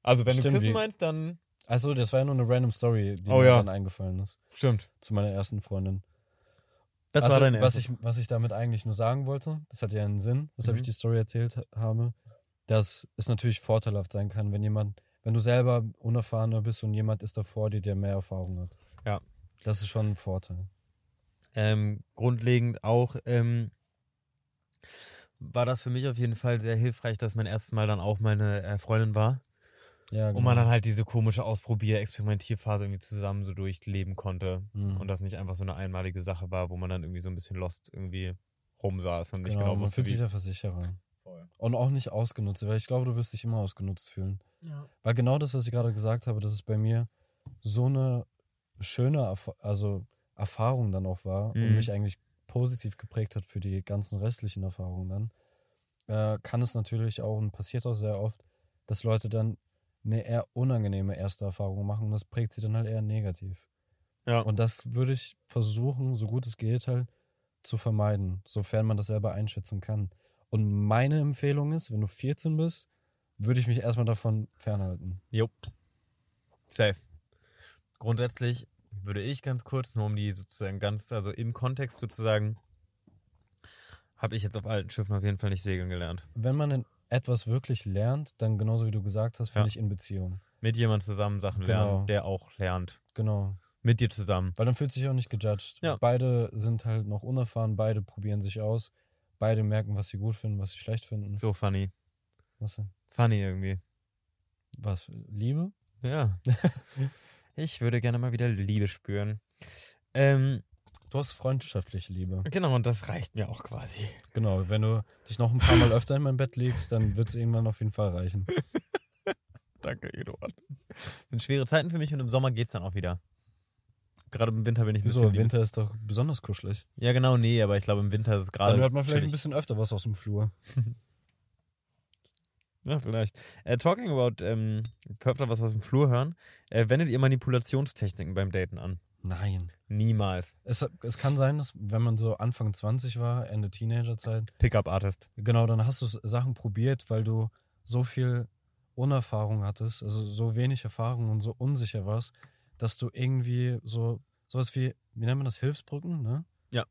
Also wenn du Stimmt, küssen wie- meinst, dann Achso, das war ja nur eine random Story, die Oh mir ja. dann eingefallen ist. stimmt. Zu meiner ersten Freundin. Das also, war deine was ich, was ich damit eigentlich nur sagen wollte, das hat ja einen Sinn, weshalb Mhm. ich die Story erzählt ha- habe, dass es natürlich vorteilhaft sein kann, wenn jemand, wenn du selber unerfahrener bist und jemand ist davor dir, der mehr Erfahrung hat. Ja. Das ist schon ein Vorteil. ähm, grundlegend auch ähm, war das für mich auf jeden Fall sehr hilfreich, dass mein erstes Mal dann auch meine äh, Freundin war. Ja, genau. Und man dann halt diese komische Ausprobier-, Experimentierphase irgendwie zusammen so durchleben konnte. Mhm. Und das nicht einfach so eine einmalige Sache war, wo man dann irgendwie so ein bisschen lost irgendwie rumsaß und nicht genau, genau, man wusste, fühlt wie. sich ja versicherer. Voll. Und auch nicht ausgenutzt, weil ich glaube, du wirst dich immer ausgenutzt fühlen. Ja. Weil genau das, was ich gerade gesagt habe, dass es bei mir so eine schöne Erf also Erfahrung dann auch war und Mhm. mich eigentlich positiv geprägt hat für die ganzen restlichen Erfahrungen dann, äh, kann es natürlich auch und passiert auch sehr oft, dass Leute dann eine eher unangenehme erste Erfahrung machen und das prägt sie dann halt eher negativ. Ja. Und das würde ich versuchen, so gut es geht, halt zu vermeiden, sofern man das selber einschätzen kann. Und meine Empfehlung ist, wenn du 14 bist, würde ich mich erstmal davon fernhalten. Jo. Safe. Grundsätzlich würde ich ganz kurz, nur um die sozusagen ganz, also im Kontext sozusagen, habe ich jetzt auf alten Schiffen auf jeden Fall nicht segeln gelernt. Wenn man in etwas wirklich lernt, dann genauso wie du gesagt hast, finde Ja. ich in Beziehung. Mit jemand zusammen Sachen Genau. lernen, der auch lernt. Genau. Mit dir zusammen. Weil dann fühlt sich auch nicht gejudged. Ja. Beide sind halt noch unerfahren, beide probieren sich aus, beide merken, was sie gut finden, was sie schlecht finden. So funny. Was denn? Funny irgendwie. Was? Liebe? Ja. ich würde gerne mal wieder Liebe spüren. Ähm, Du hast freundschaftliche Liebe. genau, und das reicht mir auch quasi. Genau, wenn du dich noch ein paar Mal öfter in mein Bett legst, dann wird es irgendwann auf jeden Fall reichen. Danke, Eduard. Sind schwere Zeiten für mich und im Sommer geht's dann auch wieder. Gerade im Winter bin ich ein Wieso? bisschen. Winter ist doch besonders kuschelig. Ja, genau, nee, aber ich glaube im Winter ist es gerade. Dann hört man vielleicht ein chillig. bisschen öfter was aus dem Flur. Ja, vielleicht. Äh, talking about ähm, öfter was aus dem Flur hören. Äh, wendet ihr Manipulationstechniken beim Daten an? Nein. Niemals. Es, es kann sein, dass wenn man so Anfang 20 war, Ende Teenagerzeit, Pickup Artist. genau, dann hast du Sachen probiert, weil du so viel Unerfahrung hattest, also so wenig Erfahrung und so unsicher warst, dass du irgendwie so sowas wie, wie nennt man das, Hilfsbrücken, ne? Ja.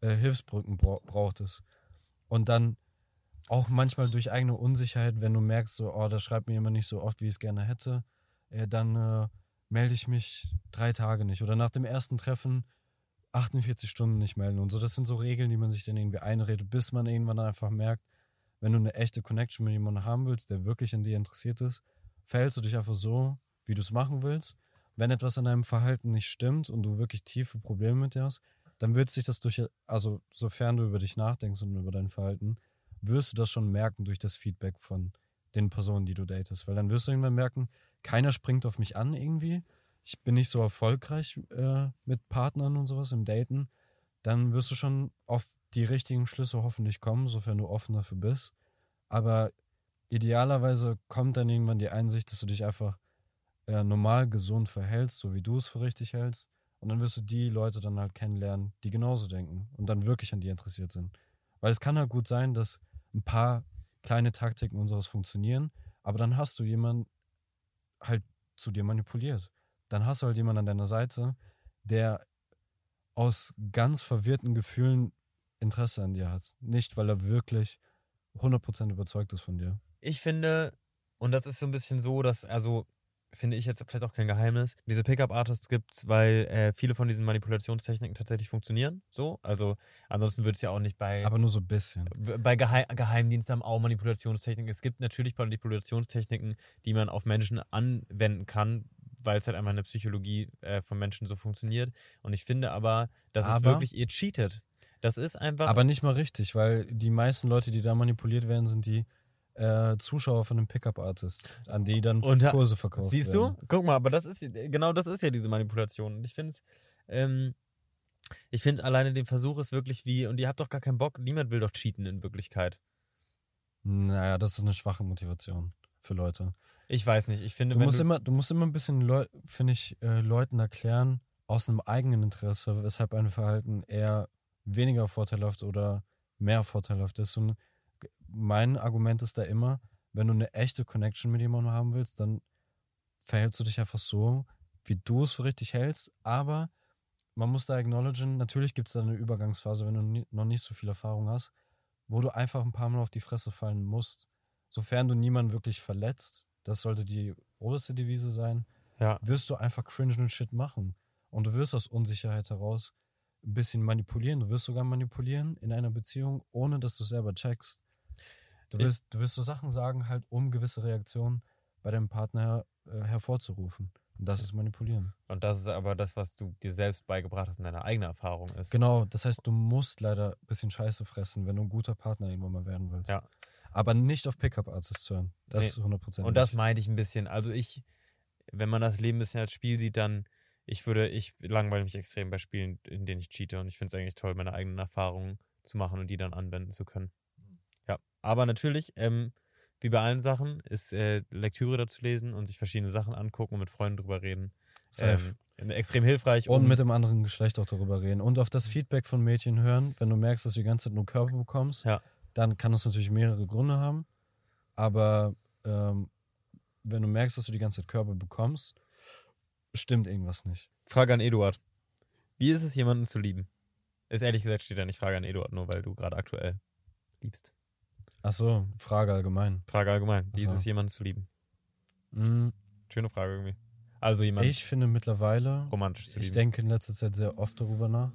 Äh, Hilfsbrücken bra brauchtest. Und dann auch manchmal durch eigene Unsicherheit, wenn du merkst, so, oh, das schreibt mir jemand nicht so oft, wie ich es gerne hätte, äh, dann äh, melde ich mich drei Tage nicht. Oder nach dem ersten Treffen 48 Stunden nicht melden und so. Das sind so Regeln, die man sich dann irgendwie einredet, bis man irgendwann einfach merkt, wenn du eine echte Connection mit jemandem haben willst, der wirklich an dir interessiert ist, verhältst du dich einfach so, wie du es machen willst. Wenn etwas an deinem Verhalten nicht stimmt und du wirklich tiefe Probleme mit dir hast, dann wird sich das durch, also sofern du über dich nachdenkst und über dein Verhalten, wirst du das schon merken durch das Feedback von den Personen, die du datest. Weil dann wirst du irgendwann merken, keiner springt auf mich an irgendwie. Ich bin nicht so erfolgreich äh, mit Partnern und sowas im Daten. Dann wirst du schon auf die richtigen Schlüsse hoffentlich kommen, sofern du offen dafür bist. Aber idealerweise kommt dann irgendwann die Einsicht, dass du dich einfach äh, normal gesund verhältst, so wie du es für richtig hältst. Und dann wirst du die Leute dann halt kennenlernen, die genauso denken und dann wirklich an dir interessiert sind. Weil es kann halt gut sein, dass ein paar kleine Taktiken unseres funktionieren, aber dann hast du jemanden halt zu dir manipuliert. Dann hast du halt jemanden an deiner Seite, der aus ganz verwirrten Gefühlen Interesse an dir hat. Nicht, weil er wirklich 100% überzeugt ist von dir. Ich finde, und das ist so ein bisschen so, dass, also, finde ich jetzt vielleicht auch kein Geheimnis, diese Pickup-Artists gibt, weil äh, viele von diesen Manipulationstechniken tatsächlich funktionieren. So, also ansonsten würde es ja auch nicht bei, Aber nur so ein bisschen. bei Geheim Geheimdiensten haben auch Manipulationstechniken. Es gibt natürlich Manipulationstechniken, die man auf Menschen anwenden kann, weil es halt einfach eine Psychologie äh, von Menschen so funktioniert. Und ich finde aber, dass es Aber- wirklich, ihr cheatet. Das ist einfach. Aber nicht mal richtig, weil die meisten Leute, die da manipuliert werden, sind die äh, Zuschauer von einem Pickup-Artist, an die dann Und Kurse verkauft Siehst werden. du? Guck mal, aber das ist genau das ist ja diese Manipulation. Und ich finde es, ähm, ich finde alleine den Versuch ist wirklich wie, und ihr habt doch gar keinen Bock, niemand will doch cheaten in Wirklichkeit. Naja, das ist eine schwache Motivation für Leute. Ich weiß nicht. Ich finde, Du musst, du, immer, du musst immer ein bisschen, Leu finde ich, äh, Leuten erklären, aus einem eigenen Interesse, weshalb ein Verhalten eher weniger vorteilhaft oder mehr vorteilhaft ist. Und mein Argument ist da immer, wenn du eine echte Connection mit jemandem haben willst, dann verhältst du dich einfach so, wie du es für richtig hältst. Aber man muss da acknowledgen, natürlich gibt es da eine Übergangsphase, wenn du nie, noch nicht so viel Erfahrung hast, wo du einfach ein paar Mal auf die Fresse fallen musst. Sofern du niemanden wirklich verletzt, das sollte die oberste Devise sein, ja, wirst du einfach cringe Shit machen. Und du wirst aus Unsicherheit heraus ein bisschen manipulieren. Du wirst sogar manipulieren in einer Beziehung, ohne dass du es selber checkst. Du wirst, du wirst so Sachen sagen, halt, um gewisse Reaktionen bei deinem Partner äh, hervorzurufen. Und das ist manipulieren. und das ist aber das, was du dir selbst beigebracht hast und deine eigene Erfahrung ist. Genau, das heißt, du musst leider ein bisschen Scheiße fressen, wenn du ein guter Partner irgendwann mal werden willst. Ja. Aber nicht auf Pickup-Artists hören. Das Nee. ist 100%. Und das meinte ich ein bisschen. Also ich, wenn man das Leben ein bisschen als Spiel sieht, dann, ich würde, ich langweile mich extrem bei Spielen, in denen ich cheate. Und ich finde es eigentlich toll, meine eigenen Erfahrungen zu machen und die dann anwenden zu können. Aber natürlich, ähm, wie bei allen Sachen, ist äh, Lektüre dazu lesen und sich verschiedene Sachen angucken und mit Freunden drüber reden. Safe. Ähm, extrem hilfreich. Und um- mit dem anderen Geschlecht auch darüber reden. Und auf das Feedback von Mädchen hören, wenn du merkst, dass du die ganze Zeit nur Körper bekommst, Ja. dann kann das natürlich mehrere Gründe haben. Aber ähm, wenn du merkst, dass du die ganze Zeit Körper bekommst, stimmt irgendwas nicht. Frage an Eduard. Wie ist es, jemanden zu lieben? Ist ehrlich gesagt, steht da nicht Frage an Eduard, nur weil du gerade aktuell liebst. Achso, Frage allgemein. Frage allgemein. Wie Ach ist so. es, jemanden zu lieben? Mm, Schöne Frage irgendwie. Also jemanden Ich finde mittlerweile, romantisch zu ich lieben. denke in letzter Zeit sehr oft darüber nach,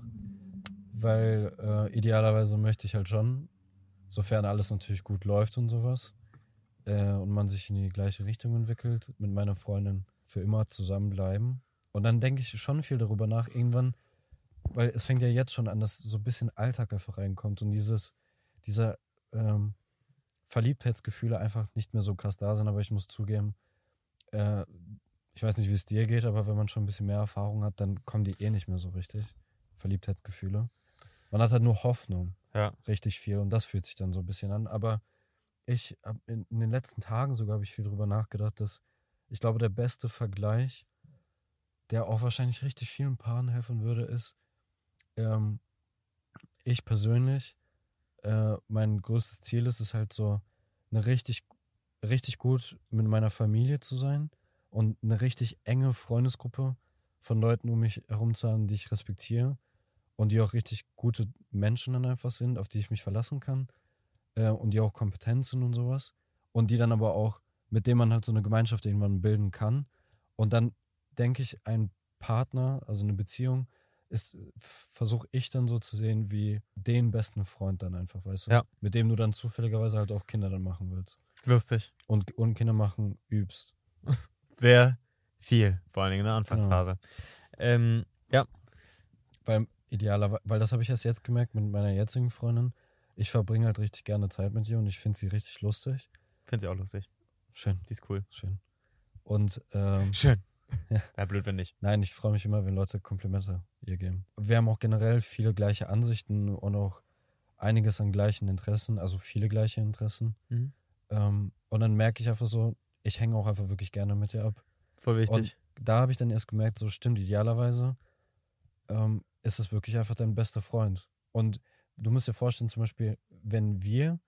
weil äh, idealerweise möchte ich halt schon, sofern alles natürlich gut läuft und sowas, äh, und man sich in die gleiche Richtung entwickelt, mit meiner Freundin für immer zusammenbleiben. Und dann denke ich schon viel darüber nach, irgendwann, weil es fängt ja jetzt schon an, dass so ein bisschen Alltag einfach reinkommt und dieses, dieser ähm, Verliebtheitsgefühle einfach nicht mehr so krass da sind. Aber ich muss zugeben, äh, ich weiß nicht, wie es dir geht, aber wenn man schon ein bisschen mehr Erfahrung hat, dann kommen die eh nicht mehr so richtig. Verliebtheitsgefühle. Man hat halt nur Hoffnung. Ja. Richtig viel und das fühlt sich dann so ein bisschen an. Aber ich habe in, in den letzten Tagen sogar habe ich viel drüber nachgedacht, dass ich glaube, der beste Vergleich, der auch wahrscheinlich richtig vielen Paaren helfen würde, ist, ähm, ich persönlich, äh, mein größtes Ziel ist es halt so, eine richtig, richtig gut mit meiner Familie zu sein und eine richtig enge Freundesgruppe von Leuten um mich herum zu haben, die ich respektiere und die auch richtig gute Menschen dann einfach sind, auf die ich mich verlassen kann äh, und die auch kompetent sind und sowas und die dann aber auch, mit denen man halt so eine Gemeinschaft irgendwann bilden kann. Und dann denke ich, ein Partner, also eine Beziehung, ist, versuche ich dann so zu sehen wie den besten Freund dann einfach, weißt du? Ja. Mit dem du dann zufälligerweise halt auch Kinder dann machen willst. Lustig. Und, und Kinder machen übst. Sehr viel, vor allen Dingen in der Anfangsphase. Ähm, ja, Weil idealerweise, weil das habe ich erst jetzt gemerkt mit meiner jetzigen Freundin. Ich verbringe halt richtig gerne Zeit mit ihr und ich finde sie richtig lustig. finde sie auch lustig. Schön, Die ist cool. schön. Und ähm, Schön. Ja. Ja, blöd, wenn nicht. nein, ich freue mich immer, wenn Leute Komplimente ihr geben. Wir haben auch generell viele gleiche Ansichten und auch einiges an gleichen Interessen, also viele gleiche Interessen. Mhm. Ähm, und dann merke ich einfach so, ich hänge auch einfach wirklich gerne mit ihr ab. Voll wichtig. Und da habe ich dann erst gemerkt, so stimmt, idealerweise ähm, ist es wirklich einfach dein bester Freund. Und du musst dir vorstellen, zum Beispiel, wenn wir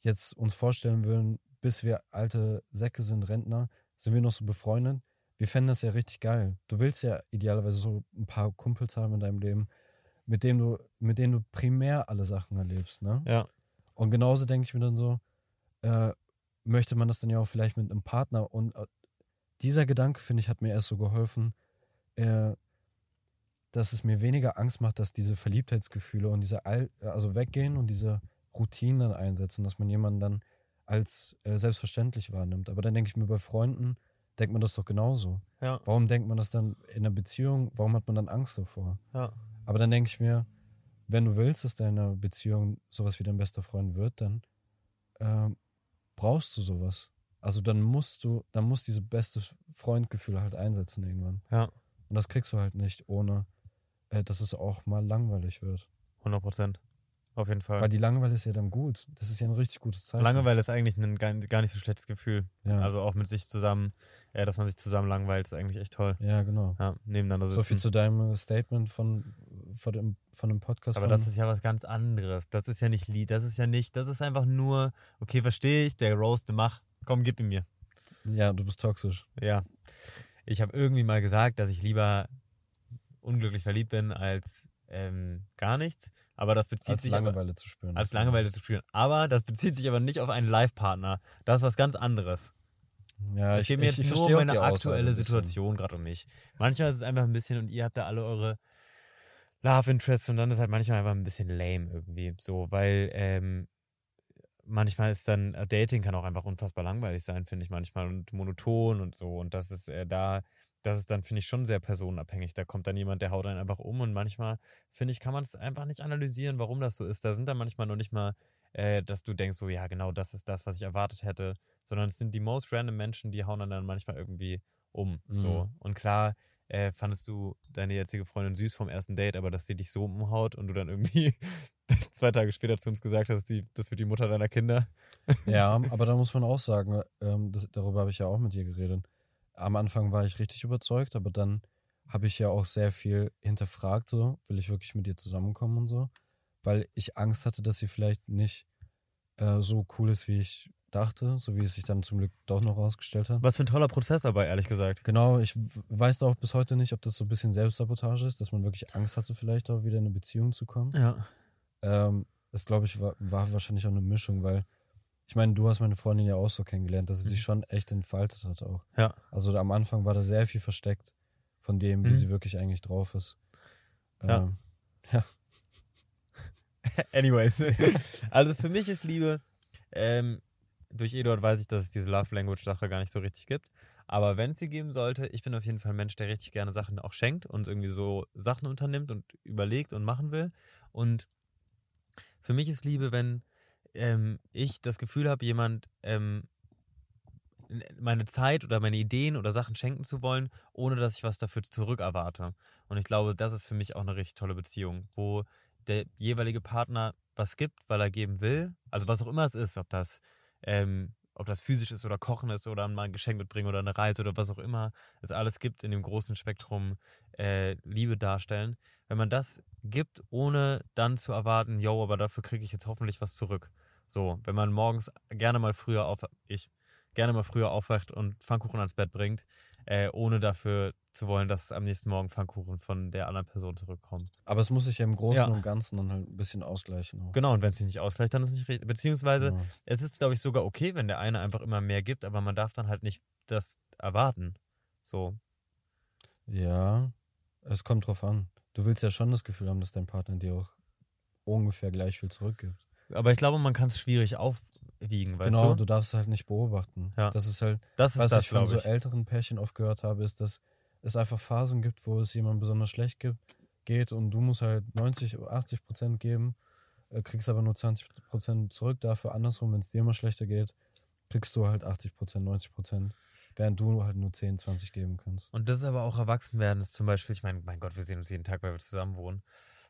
jetzt uns vorstellen würden, bis wir alte Säcke sind, Rentner, sind wir noch so befreundet. Wir fänden das ja richtig geil. Du willst ja idealerweise so ein paar Kumpels haben in deinem Leben, mit denen du, mit denen du primär alle Sachen erlebst, ne? ja, Und genauso denke ich mir dann so, äh, möchte man das dann ja auch vielleicht mit einem Partner. Und äh, dieser Gedanke, finde ich, hat mir erst so geholfen, äh, dass es mir weniger Angst macht, dass diese Verliebtheitsgefühle und diese, Al also weggehen und diese Routinen dann einsetzen, dass man jemanden dann als äh, selbstverständlich wahrnimmt. Aber dann denke ich mir, bei Freunden denkt man das doch genauso. ja, Warum denkt man das dann in einer Beziehung? Warum hat man dann Angst davor? ja. Aber dann denke ich mir, wenn du willst, dass deine Beziehung sowas wie dein bester Freund wird, dann ähm, brauchst du sowas. Also dann musst du, dann muss diese beste Freundgefühle halt einsetzen irgendwann. Ja. Und das kriegst du halt nicht, ohne äh, dass es auch mal langweilig wird. 100 Prozent. Auf jeden Fall. Weil die Langeweile ist ja dann gut. Das ist ja ein richtig gutes Zeichen. Langeweile ist eigentlich ein gar nicht so schlechtes Gefühl. Ja, Also auch mit sich zusammen, äh, dass man sich zusammen langweilt, ist eigentlich echt toll. ja genau. Ja, nebeneinander sitzen. So viel zu deinem Statement von, von, dem, von dem Podcast. Aber das ist ja was ganz anderes. Das ist ja nicht Lied, das ist ja nicht, das ist einfach nur, okay, verstehe ich, der Roast, mach, komm, gib ihn mir. ja, du bist toxisch. Ja. Ich habe irgendwie mal gesagt, dass ich lieber unglücklich verliebt bin als ähm, gar nichts. Aber das bezieht Als sich aber, Langeweile zu spüren. als Langeweile zu spüren. Aber das bezieht sich aber nicht auf einen Live-Partner. Das ist was ganz anderes. Ja, ich, geht mir ich, jetzt ich nur auch die meine aktuelle. Situation gerade um mich. Manchmal ist es einfach ein bisschen und ihr habt da alle eure Love Interests und dann ist halt manchmal einfach ein bisschen lame irgendwie. So, weil ähm, manchmal ist dann, Dating kann auch einfach unfassbar langweilig sein, finde ich manchmal und monoton und so. Und das ist äh, da, das ist dann, finde ich, schon sehr personenabhängig. Da kommt dann jemand, der haut einen einfach um und manchmal, finde ich, kann man es einfach nicht analysieren, warum das so ist. Da sind dann manchmal noch nicht mal, äh, dass du denkst, so, ja, genau, das ist das, was ich erwartet hätte, sondern es sind die most random Menschen, die hauen dann, dann manchmal irgendwie um. So. Mhm. Und klar, äh, fandest du deine jetzige Freundin süß vom ersten Date, aber dass sie dich so umhaut und du dann irgendwie zwei Tage später zu uns gesagt hast, die, das wird die Mutter deiner Kinder. Ja, aber da muss man auch sagen, ähm, das, darüber habe ich ja auch mit dir geredet. Am Anfang war ich richtig überzeugt, aber dann habe ich ja auch sehr viel hinterfragt, so, will ich wirklich mit dir zusammenkommen und so, weil ich Angst hatte, dass sie vielleicht nicht äh, so cool ist, wie ich dachte, so wie es sich dann zum Glück doch noch rausgestellt hat. Was für ein toller Prozess aber, ehrlich gesagt. Genau, ich weiß auch bis heute nicht, ob das so ein bisschen Selbstsabotage ist, dass man wirklich Angst hatte, vielleicht auch wieder in eine Beziehung zu kommen. Ja. Ähm, das glaube ich war, war wahrscheinlich auch eine Mischung, weil ich meine, du hast meine Freundin ja auch so kennengelernt, dass sie sich Mhm. schon echt entfaltet hat auch. Ja. Also am Anfang war da sehr viel versteckt von dem, wie Mhm. sie wirklich eigentlich drauf ist. Ja. Ähm, Anyways. also für mich ist Liebe, ähm, durch Eduard weiß ich, dass es diese Love Language Sache gar nicht so richtig gibt. Aber wenn es sie geben sollte, ich bin auf jeden Fall ein Mensch, der richtig gerne Sachen auch schenkt und irgendwie so Sachen unternimmt und überlegt und machen will. Und für mich ist Liebe, wenn ähm, ich das Gefühl habe, jemand ähm, meine Zeit oder meine Ideen oder Sachen schenken zu wollen, ohne dass ich was dafür zurück erwarte. Und ich glaube, das ist für mich auch eine richtig tolle Beziehung, wo der jeweilige Partner was gibt, weil er geben will. Also was auch immer es ist, ob das, ähm, ob das physisch ist oder Kochen ist oder mal ein Geschenk mitbringen oder eine Reise oder was auch immer es alles gibt in dem großen Spektrum äh, Liebe darstellen. Wenn man das gibt, ohne dann zu erwarten, yo, aber dafür kriege ich jetzt hoffentlich was zurück. So, wenn man morgens gerne mal früher auf, ich gerne mal früher aufwacht und Pfannkuchen ans Bett bringt, äh, ohne dafür zu wollen, dass am nächsten Morgen Pfannkuchen von der anderen Person zurückkommen. Aber es muss sich ja im Großen Ja. und Ganzen dann halt ein bisschen ausgleichen. Auch. Genau, und wenn es sich nicht ausgleicht, dann ist es nicht richtig. Beziehungsweise, Genau. es ist, glaube ich, sogar okay, wenn der eine einfach immer mehr gibt, aber man darf dann halt nicht das erwarten. So. Ja, es kommt drauf an. Du willst ja schon das Gefühl haben, dass dein Partner dir auch ungefähr gleich viel zurückgibt. Aber ich glaube, man kann es schwierig aufwiegen, weißt genau, du? du darfst es halt nicht beobachten. Ja. Das ist halt, Das ist was das, ich von glaube so ich. älteren Pärchen oft gehört habe, ist, dass es einfach Phasen gibt, wo es jemandem besonders schlecht gibt, geht und du musst halt 90, 80 Prozent geben, äh, kriegst aber nur 20 Prozent zurück. Dafür andersrum, wenn es dir immer schlechter geht, kriegst du halt 80 Prozent, 90 Prozent, während du halt nur 10, 20 geben kannst. Und das ist aber auch Erwachsenwerden, ist zum Beispiel, ich meine, mein Gott, wir sehen uns jeden Tag, weil wir zusammen wohnen.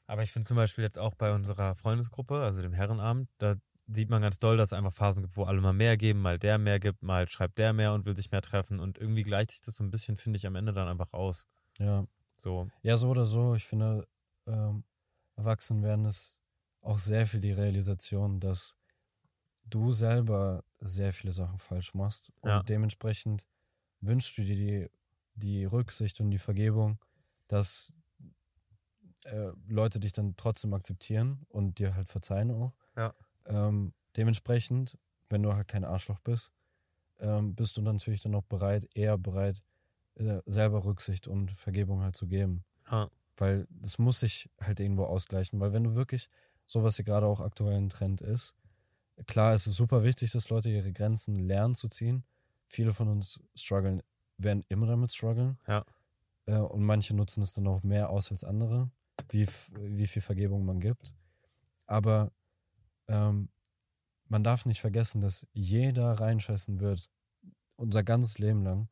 Aber ich finde zum Beispiel jetzt auch bei unserer Freundesgruppe, also dem Herrenabend, da sieht man ganz doll, dass es einfach Phasen gibt, wo alle mal mehr geben, mal der mehr gibt, mal schreibt der mehr und will sich mehr treffen. Und irgendwie gleicht sich das so ein bisschen, finde ich, am Ende dann einfach aus. Ja, So. Ja, so oder so. Ich finde, ähm, Erwachsenwerden ist auch sehr viel die Realisation, dass du selber sehr viele Sachen falsch machst. Und Ja. dementsprechend wünschst du dir die, die Rücksicht und die Vergebung, dass äh, Leute dich dann trotzdem akzeptieren und dir halt verzeihen auch. Ja. Ähm, dementsprechend, wenn du halt kein Arschloch bist, ähm, bist du natürlich dann auch bereit, eher bereit, äh, selber Rücksicht und Vergebung halt zu geben. Ja. Weil es muss sich halt irgendwo ausgleichen. Weil wenn du wirklich, so was hier gerade auch aktuell ein Trend ist, klar, es ist super wichtig, dass Leute ihre Grenzen lernen zu ziehen. Viele von uns strugglen, werden immer damit strugglen. Ja. Äh, und manche nutzen es dann auch mehr aus als andere, wie, wie viel Vergebung man gibt. Aber ähm, man darf nicht vergessen, dass jeder reinscheißen wird, unser ganzes Leben lang.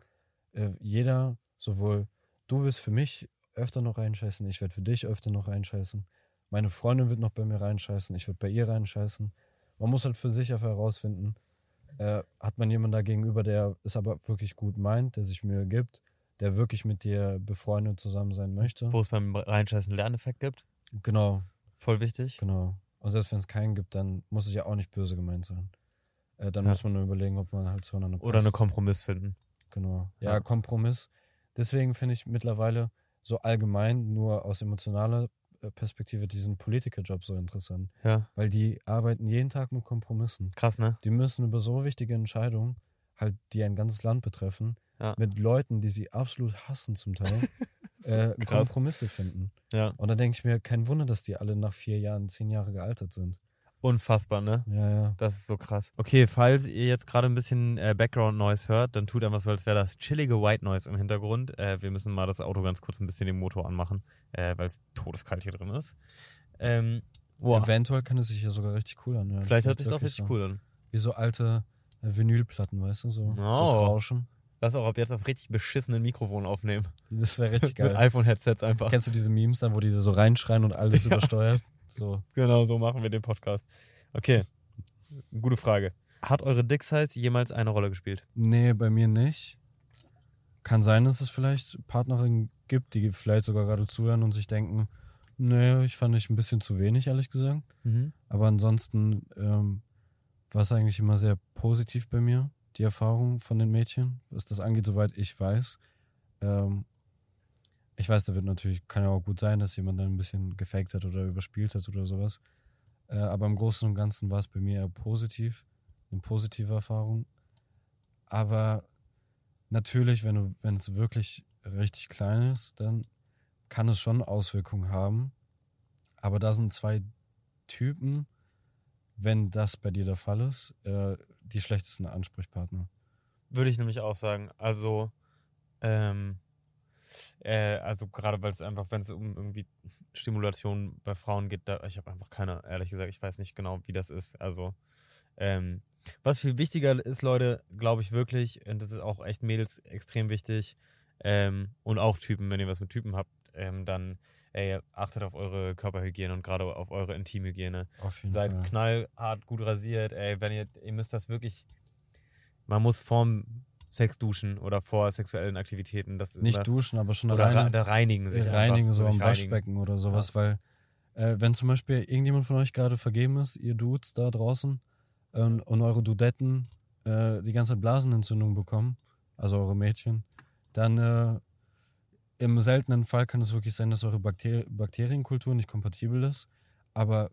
Äh, jeder, sowohl du wirst für mich öfter noch reinscheißen, ich werde für dich öfter noch reinscheißen. Meine Freundin wird noch bei mir reinscheißen, ich werde bei ihr reinscheißen. Man muss halt für sich einfach herausfinden, äh, hat man jemanden da gegenüber, der es aber wirklich gut meint, der sich Mühe gibt, der wirklich mit dir befreundet zusammen sein möchte. Wo es beim Reinscheißen einen Lerneffekt gibt. Genau, Voll wichtig. genau. Und selbst wenn es keinen gibt, dann muss es ja auch nicht böse gemeint sein. Äh, dann Ja. muss man nur überlegen, ob man halt zueinander Oder einen passt. Kompromiss finden. Genau. Ja, Ja. Kompromiss. Deswegen finde ich mittlerweile so allgemein nur aus emotionaler äh, Perspektive diesen Politikerjob so interessant. Ja. Weil die arbeiten jeden Tag mit Kompromissen. Krass, ne? Die müssen über so wichtige Entscheidungen, halt, die ein ganzes Land betreffen, Ja. mit Leuten, die sie absolut hassen zum Teil, äh. Kompromisse finden. Ja. Und da denke ich mir, kein Wunder, dass die alle nach vier Jahren, zehn Jahre gealtert sind. Unfassbar, ne? Ja, ja. Das ist so krass. Okay, falls ihr jetzt gerade ein bisschen äh, Background Noise hört, dann tut einfach so, als wäre das chillige White Noise im Hintergrund. Äh, wir müssen mal das Auto ganz kurz ein bisschen den Motor anmachen, äh, weil es todeskalt hier drin ist. Ähm, boah, Eventuell kann es sich ja sogar richtig cool anhören. vielleicht hört sich auch richtig so. cool an. Wie so alte äh, Vinylplatten, weißt du, so das Oh. Rauschen. Lass auch ab jetzt auf richtig beschissenen Mikrofon aufnehmen. Das wäre richtig Mit geil. iPhone-Headsets einfach. Kennst du diese Memes dann, wo die so reinschreien und alles Ja. übersteuert? So. Genau, so machen wir den Podcast. Okay, gute Frage. Hat eure Dick Size jemals eine Rolle gespielt? Nee, bei mir nicht. Kann sein, dass es vielleicht Partnerinnen gibt, die vielleicht sogar gerade zuhören und sich denken, nee, ich fand ich ein bisschen zu wenig, ehrlich gesagt. Mhm. Aber ansonsten ähm, war es eigentlich immer sehr positiv bei mir, die Erfahrung von den Mädchen, was das angeht, soweit ich weiß. Ähm, ich weiß, da wird natürlich, kann ja auch gut sein, dass jemand dann ein bisschen gefaked hat oder überspielt hat oder sowas. Äh, aber im Großen und Ganzen war es bei mir eher positiv, eine positive Erfahrung. Aber natürlich, wenn du, wenn es wirklich richtig klein ist, dann kann es schon Auswirkungen haben. Aber da sind zwei Typen, wenn das bei dir der Fall ist, äh, die schlechtesten Ansprechpartner. Würde ich nämlich auch sagen. Also, ähm, äh, also gerade weil es einfach, wenn es um irgendwie Stimulation bei Frauen geht, da, ich habe einfach keine, ehrlich gesagt, ich weiß nicht genau, wie das ist. Also, ähm, was viel wichtiger ist, Leute, glaube ich wirklich, und das ist auch echt Mädels extrem wichtig, ähm, und auch Typen, wenn ihr was mit Typen habt, ähm, dann ey, achtet auf eure Körperhygiene und gerade auf eure Intimhygiene. Auf Seid Fall. knallhart gut rasiert, ey, wenn ihr, ihr müsst das wirklich, man muss vorm Sex duschen oder vor sexuellen Aktivitäten, das Nicht das, duschen, aber schon oder alleine ra da reinigen sich reinigen, einfach, so am reinigen. Waschbecken oder sowas, weil äh, wenn zum Beispiel irgendjemand von euch gerade vergeben ist, ihr Dudes da draußen, ähm, und eure Dudetten äh, die ganze Blasenentzündung bekommen, also eure Mädchen, dann äh, im seltenen Fall kann es wirklich sein, dass eure Bakter Bakterienkultur nicht kompatibel ist, aber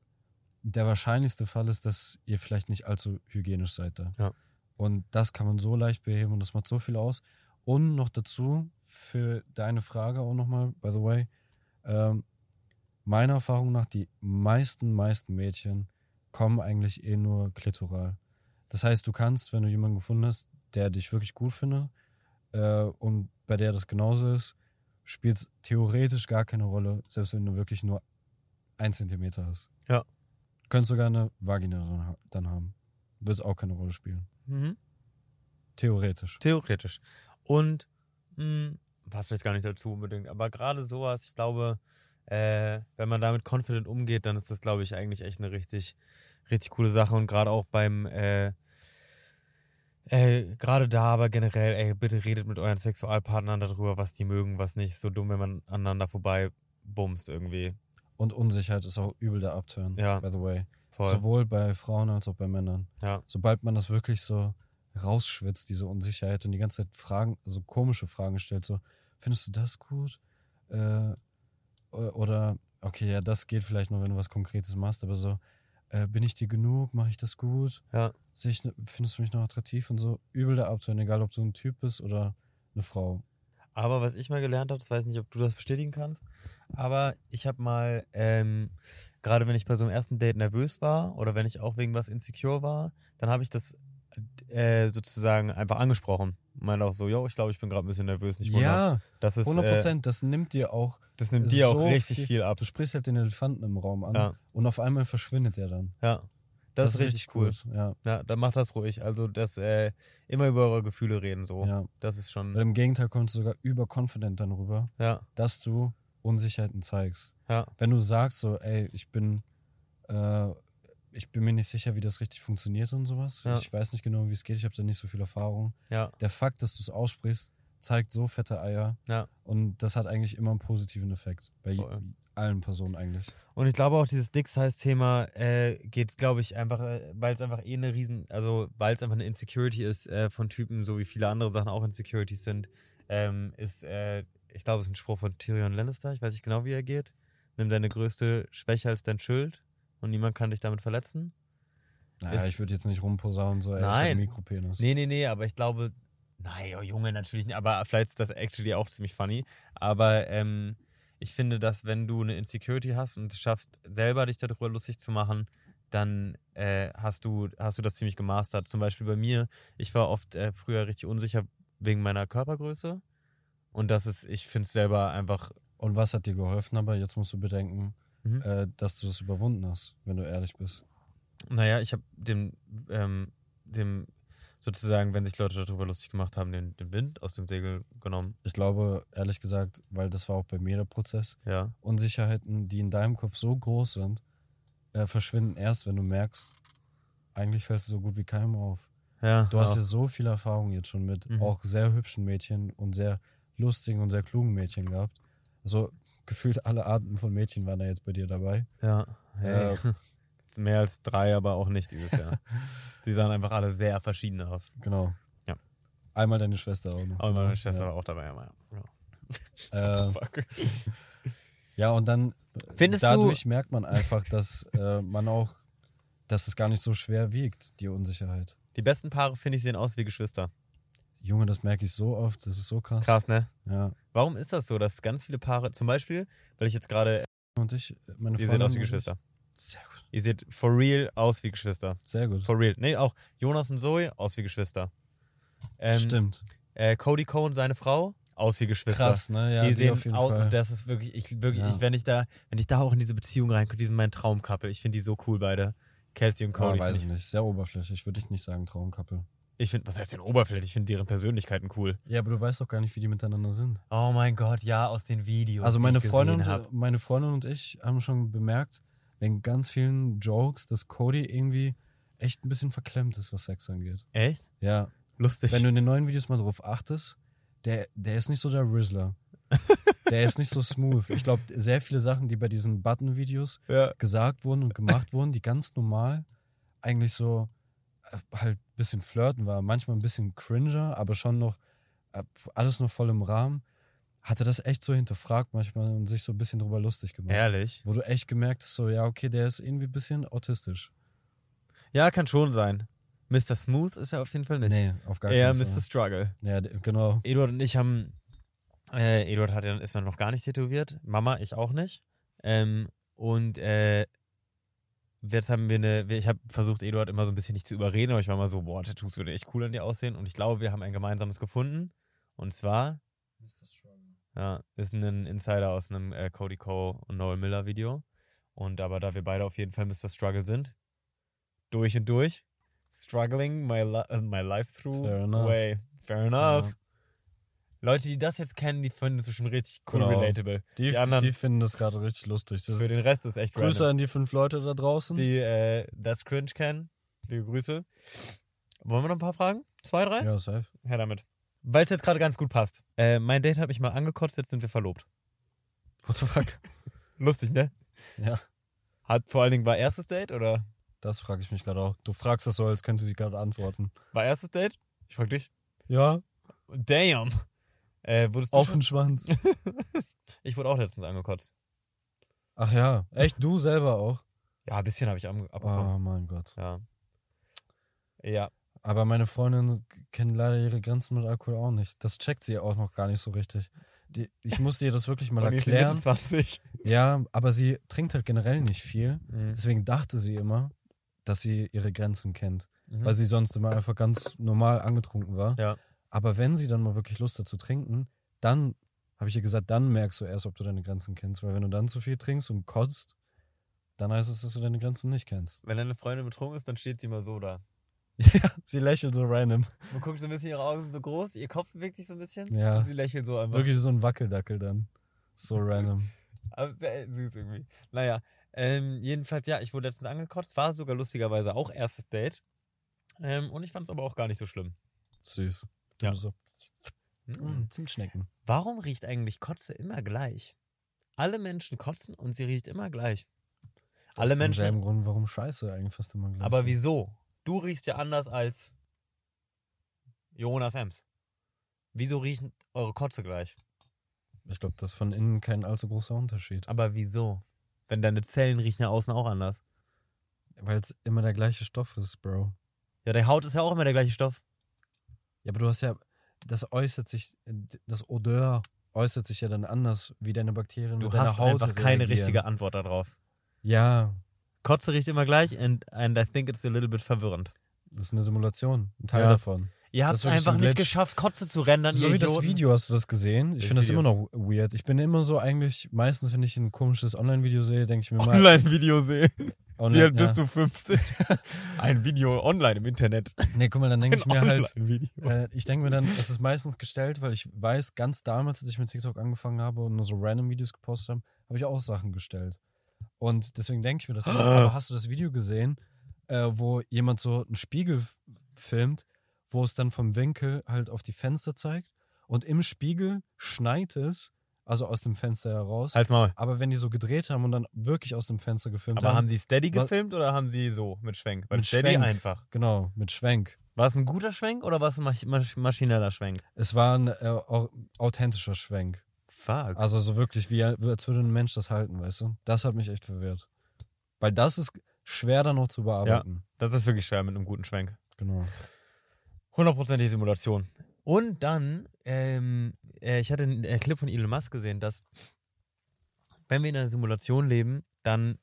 der wahrscheinlichste Fall ist, dass ihr vielleicht nicht allzu hygienisch seid da. Ja. Und das kann man so leicht beheben und das macht so viel aus. Und noch dazu, für deine Frage auch nochmal, by the way, ähm, meiner Erfahrung nach, die meisten, meisten Mädchen kommen eigentlich eh nur klitoral. Das heißt, du kannst, wenn du jemanden gefunden hast, der dich wirklich gut findet äh, und bei der das genauso ist, spielt es theoretisch gar keine Rolle, selbst wenn du wirklich nur ein Zentimeter hast. Ja. Könntest sogar eine Vagina dann, ha- dann haben. Wird es auch keine Rolle spielen. Mhm. Theoretisch. Theoretisch. Und mh, passt vielleicht gar nicht dazu unbedingt, aber gerade sowas, ich glaube, äh, wenn man damit confident umgeht, dann ist das, glaube ich, eigentlich echt eine richtig, richtig coole Sache. Und gerade auch beim, äh, äh, gerade da, aber generell, ey, bitte redet mit euren Sexualpartnern darüber, was die mögen, was nicht. So dumm, wenn man aneinander vorbei bumst irgendwie. Und Unsicherheit ist auch übel der Upturn, Ja. by the way. Voll. Sowohl bei Frauen als auch bei Männern. Ja. Sobald man das wirklich so rausschwitzt, diese Unsicherheit und die ganze Zeit Fragen, so komische Fragen stellt, so, findest du das gut? Äh, oder, okay, ja, das geht vielleicht noch, wenn du was Konkretes machst, aber so, äh, bin ich dir genug? Mache ich das gut? Ja. Ich, findest du mich noch attraktiv? Und so übel der Upturn, egal ob du ein Typ bist oder eine Frau. Aber was ich mal gelernt habe, das weiß ich nicht, ob du das bestätigen kannst, aber ich habe mal, ähm, gerade wenn ich bei so einem ersten Date nervös war oder wenn ich auch wegen was insecure war, dann habe ich das äh, sozusagen einfach angesprochen. Meinte auch so, yo, ich glaube, ich bin gerade ein bisschen nervös. Nicht wundern. Ja, das ist, 100 Äh, Prozent, das nimmt dir auch das nimmt dir auch so richtig viel- viel, ab. Du sprichst halt den Elefanten im Raum an Ja. und auf einmal verschwindet er dann. Ja, das, ist richtig cool. gut, Ja, Ja, dann macht das ruhig. Also das äh, immer über eure Gefühle reden so. ja. Das ist schon. Weil im Gegenteil kommst du sogar überconfident dann rüber, Ja, dass du Unsicherheiten zeigst. ja, Wenn du sagst so, ey, ich bin, äh, ich bin mir nicht sicher, wie das richtig funktioniert und sowas. Ja. Ich weiß nicht genau, wie es geht. Ich habe da nicht so viel Erfahrung. ja, Der Fakt, dass du es aussprichst, zeigt so fette Eier. ja. Und das hat eigentlich immer einen positiven Effekt. Bei Voll. Allen Personen eigentlich. Und ich glaube auch, dieses Dick-Size-Thema äh, geht, glaube ich, einfach, äh, weil es einfach eh eine riesen, also weil es einfach eine Insecurity ist äh, von Typen, so wie viele andere Sachen auch Insecurities sind, ähm, ist, äh, ich glaube, es ist ein Spruch von Tyrion Lannister, ich weiß nicht genau, wie er geht. Nimm deine größte Schwäche als dein Schild und niemand kann dich damit verletzen. Naja, Ist- ich würde jetzt nicht rumposaunen, so, ey, Nein. Mikropenis. Nee, nee, nee, aber ich glaube, nein, oh Junge, natürlich nicht, aber vielleicht ist das actually auch ziemlich funny. Aber ähm, ich finde, dass wenn du eine Insecurity hast und es schaffst, selber dich darüber lustig zu machen, dann äh, hast, du, hast du das ziemlich gemastert. Zum Beispiel bei mir, ich war oft äh, früher richtig unsicher wegen meiner Körpergröße. Und das ist, ich finde es selber einfach, Und was hat dir geholfen? Aber jetzt musst du bedenken, Mhm. äh, dass du das überwunden hast, wenn du ehrlich bist. naja, ich habe dem, ähm, dem sozusagen, wenn sich Leute darüber lustig gemacht haben, den, den Wind aus dem Segel genommen. Ich glaube, ehrlich gesagt, weil das war auch bei mir der Prozess, Ja. Unsicherheiten, die in deinem Kopf so groß sind, äh, verschwinden erst, wenn du merkst, eigentlich fällst du so gut wie keinem auf. Ja, Du hast auch. ja so viel Erfahrung jetzt schon mit Mhm. auch sehr hübschen Mädchen und sehr lustigen und sehr klugen Mädchen gehabt. Also gefühlt alle Arten von Mädchen waren da jetzt bei dir dabei. Ja, hey. Äh, mehr als drei, aber auch nicht dieses Jahr. Die sahen einfach alle sehr verschieden aus. Genau. Ja. Einmal deine Schwester auch noch. Aber meine Ja. Schwester war auch dabei. Ja. Äh, Fuck. Ja, und dann Findest dadurch merkt man einfach, dass äh, man auch, dass es gar nicht so schwer wiegt, die Unsicherheit. Die besten Paare, finde ich, sehen aus wie Geschwister. Junge, das merke ich so oft, das ist so krass. Krass, ne? Ja. Warum ist das so, dass ganz viele Paare, zum Beispiel, weil ich jetzt gerade, Und ich, meine ihr seht Freundin aus wie Geschwister. Ich, sehr gut. Ihr seht for real aus wie Geschwister. Sehr gut. For real. Nee, auch Jonas und Zoe aus wie Geschwister. Ähm, Stimmt. Äh, Cody Cohn, seine Frau, aus wie Geschwister. Krass, ne? Ja, die, die sehen auf jeden aus, Fall. und das ist wirklich, ich wirklich, Ja. ich, wenn ich da, wenn ich da auch in diese Beziehung reinkomme, die sind mein Traumkappel. Ich finde die so cool beide. Kelsey und Ja, Cody. weiß find ich nicht. Sehr oberflächlich, würde ich nicht sagen, Traumkappel. ich finde, was heißt denn Oberflächlich? Ich finde deren Persönlichkeiten cool. Ja, aber du weißt doch gar nicht, wie die miteinander sind. Oh mein Gott, ja, aus den Videos. Also die meine ich Freundin, und, meine Freundin und ich haben schon bemerkt, wegen ganz vielen Jokes, dass Cody irgendwie echt ein bisschen verklemmt ist, was Sex angeht. Echt? Ja, Lustig. wenn du in den neuen Videos mal drauf achtest, der, der ist nicht so der Rizzler. der ist nicht so smooth. Ich glaube, sehr viele Sachen, die bei diesen Button-Videos ja. gesagt wurden und gemacht wurden, die ganz normal eigentlich so äh, halt ein bisschen flirten war, manchmal ein bisschen cringer, aber schon noch äh, alles noch voll im Rahmen, hatte das echt so hinterfragt manchmal und sich so ein bisschen drüber lustig gemacht. Ehrlich? Wo du echt gemerkt hast, so, ja, okay, der ist irgendwie ein bisschen autistisch. Ja, kann schon sein. Mr. Smooth ist er auf jeden Fall nicht. Nee, auf gar Eher keinen Mr. Fall. Struggle. Ja, genau. Eduard und ich haben, äh, Eduard hat ja, ist ja noch gar nicht tätowiert. Mama, ich auch nicht. Ähm, und äh, jetzt haben wir eine, ich habe versucht, Eduard immer so ein bisschen nicht zu überreden, aber ich war mal so, boah, Tattoos würde echt cool an dir aussehen. Und ich glaube, wir haben ein gemeinsames gefunden. Und zwar, ja, ist ein Insider aus einem äh, Cody Coe und Noel Miller Video. Und aber da wir beide auf jeden Fall Mr. Struggle sind, durch und durch, struggling my, li uh, my life through Fair enough. way. Fair enough. Ja. Leute, die das jetzt kennen, die finden es bestimmt richtig cool Genau. relatable. Die, Die anderen- die finden das gerade richtig lustig. Das Für den Rest ist echt Grüße random. an die fünf Leute da draußen. Die äh, das Cringe kennen. Liebe Grüße. Wollen wir noch ein paar Fragen? Zwei, drei? ja, safe. Her damit. Weil es jetzt gerade ganz gut passt. Äh, mein Date hat mich mal angekotzt, jetzt sind wir verlobt. What the fuck? Lustig, ne? Ja, Hat vor allen Dingen war erstes Date oder das frage ich mich gerade auch. Du fragst das so, als könnte sie gerade antworten. war erstes Date? Ich frag dich. Ja, Damn. Äh, wurdest du auf schon? den Schwanz. Ich wurde auch letztens angekotzt. Ach ja, echt, du selber auch? Ja, ein bisschen habe ich abbekommen. Oh mein Gott. Ja. Ja. Aber meine Freundin kennt leider ihre Grenzen mit Alkohol auch nicht. Das checkt sie auch noch gar nicht so richtig. Die, ich musste ihr das wirklich mal erklären. 20. Ja, aber sie trinkt halt generell nicht viel. Mhm. Deswegen dachte sie immer, dass sie ihre Grenzen kennt. Mhm. Weil sie sonst immer einfach ganz normal angetrunken war. Ja. Aber wenn sie dann mal wirklich Lust hat zu trinken, dann habe ich ihr gesagt, dann merkst du erst, ob du deine Grenzen kennst. Weil wenn du dann zu viel trinkst und kotzt, dann heißt es, dass du deine Grenzen nicht kennst. Wenn deine Freundin betrunken ist, dann steht sie immer so da. Ja, sie lächelt so random. Man guckt so ein bisschen, ihre Augen sind so groß, ihr Kopf bewegt sich so ein bisschen. Ja. Und sie lächelt so einfach. Wirklich so ein Wackeldackel dann. So random. Aber sehr süß irgendwie. Naja, ähm, jedenfalls, ja, ich wurde letztens angekotzt, war sogar lustigerweise auch erstes Date. Ähm, und ich fand es aber auch gar nicht so schlimm. Süß. Ja. So, Mhm. mm, Zimtschnecken. Warum riecht eigentlich Kotze immer gleich? Alle Menschen kotzen und sie riecht immer gleich. Das Alle ist Menschen. Denselben Grund, warum Scheiße eigentlich fast immer gleich Aber ist. wieso? Du riechst ja anders als Jonas Ems. Wieso riechen eure Kotze gleich? Ich glaube, das ist von innen kein allzu großer Unterschied. Aber wieso? Wenn deine Zellen riechen ja außen auch anders. Weil es immer der gleiche Stoff ist, Bro. Ja, der Haut ist ja auch immer der gleiche Stoff. Ja, aber du hast ja, das äußert sich, das Odeur äußert sich ja dann anders, wie deine Bakterien Du mit deiner hast Haut einfach keine reagieren. richtige Antwort darauf. Ja, Kotze riecht immer gleich and, and I think it's a little bit verwirrend. das ist eine Simulation, ein Teil Ja. davon. Ihr habt Das es einfach ein nicht geschafft, Kotze zu rendern, So wie das Idioten. Video, hast du das gesehen? Ich Das finde das immer noch weird. Ich bin immer so eigentlich, meistens, wenn ich ein komisches Online-Video sehe, denke ich mir mal. Online-Video sehen. Online, Wie alt ja. bist du? 15? Ein Video online im Internet. Nee, guck mal, dann denke ich mir halt. Äh, ich denke mir dann, es ist meistens gestellt, weil ich weiß, ganz damals, als ich mit TikTok angefangen habe und nur so random Videos gepostet habe, habe ich auch Sachen gestellt. Und deswegen denke ich mir das immer. Aber hast du das Video gesehen, äh, wo jemand so einen Spiegel filmt, wo es dann vom Winkel halt auf die Fenster zeigt und im Spiegel schneit es, also aus dem Fenster heraus. Halt's mal. Aber wenn die so gedreht haben und dann wirklich aus dem Fenster gefilmt Aber haben, haben sie Steady gefilmt oder haben sie so mit Schwenk? Weil Mit Steady Schwenk. einfach. genau, mit Schwenk. War es ein guter Schwenk oder war es ein masch masch maschineller Schwenk? Es war ein äh, au- authentischer Schwenk. Fuck. Also so wirklich, wie als würde ein Mensch das halten, weißt du? Das hat mich echt verwirrt. Weil das ist schwer dann noch zu bearbeiten. Das ist wirklich schwer mit einem guten Schwenk. Genau. Hundertprozentige Simulation. Und dann, ähm, äh, ich hatte einen äh, Clip von Elon Musk gesehen, dass wenn wir in einer Simulation leben, dann,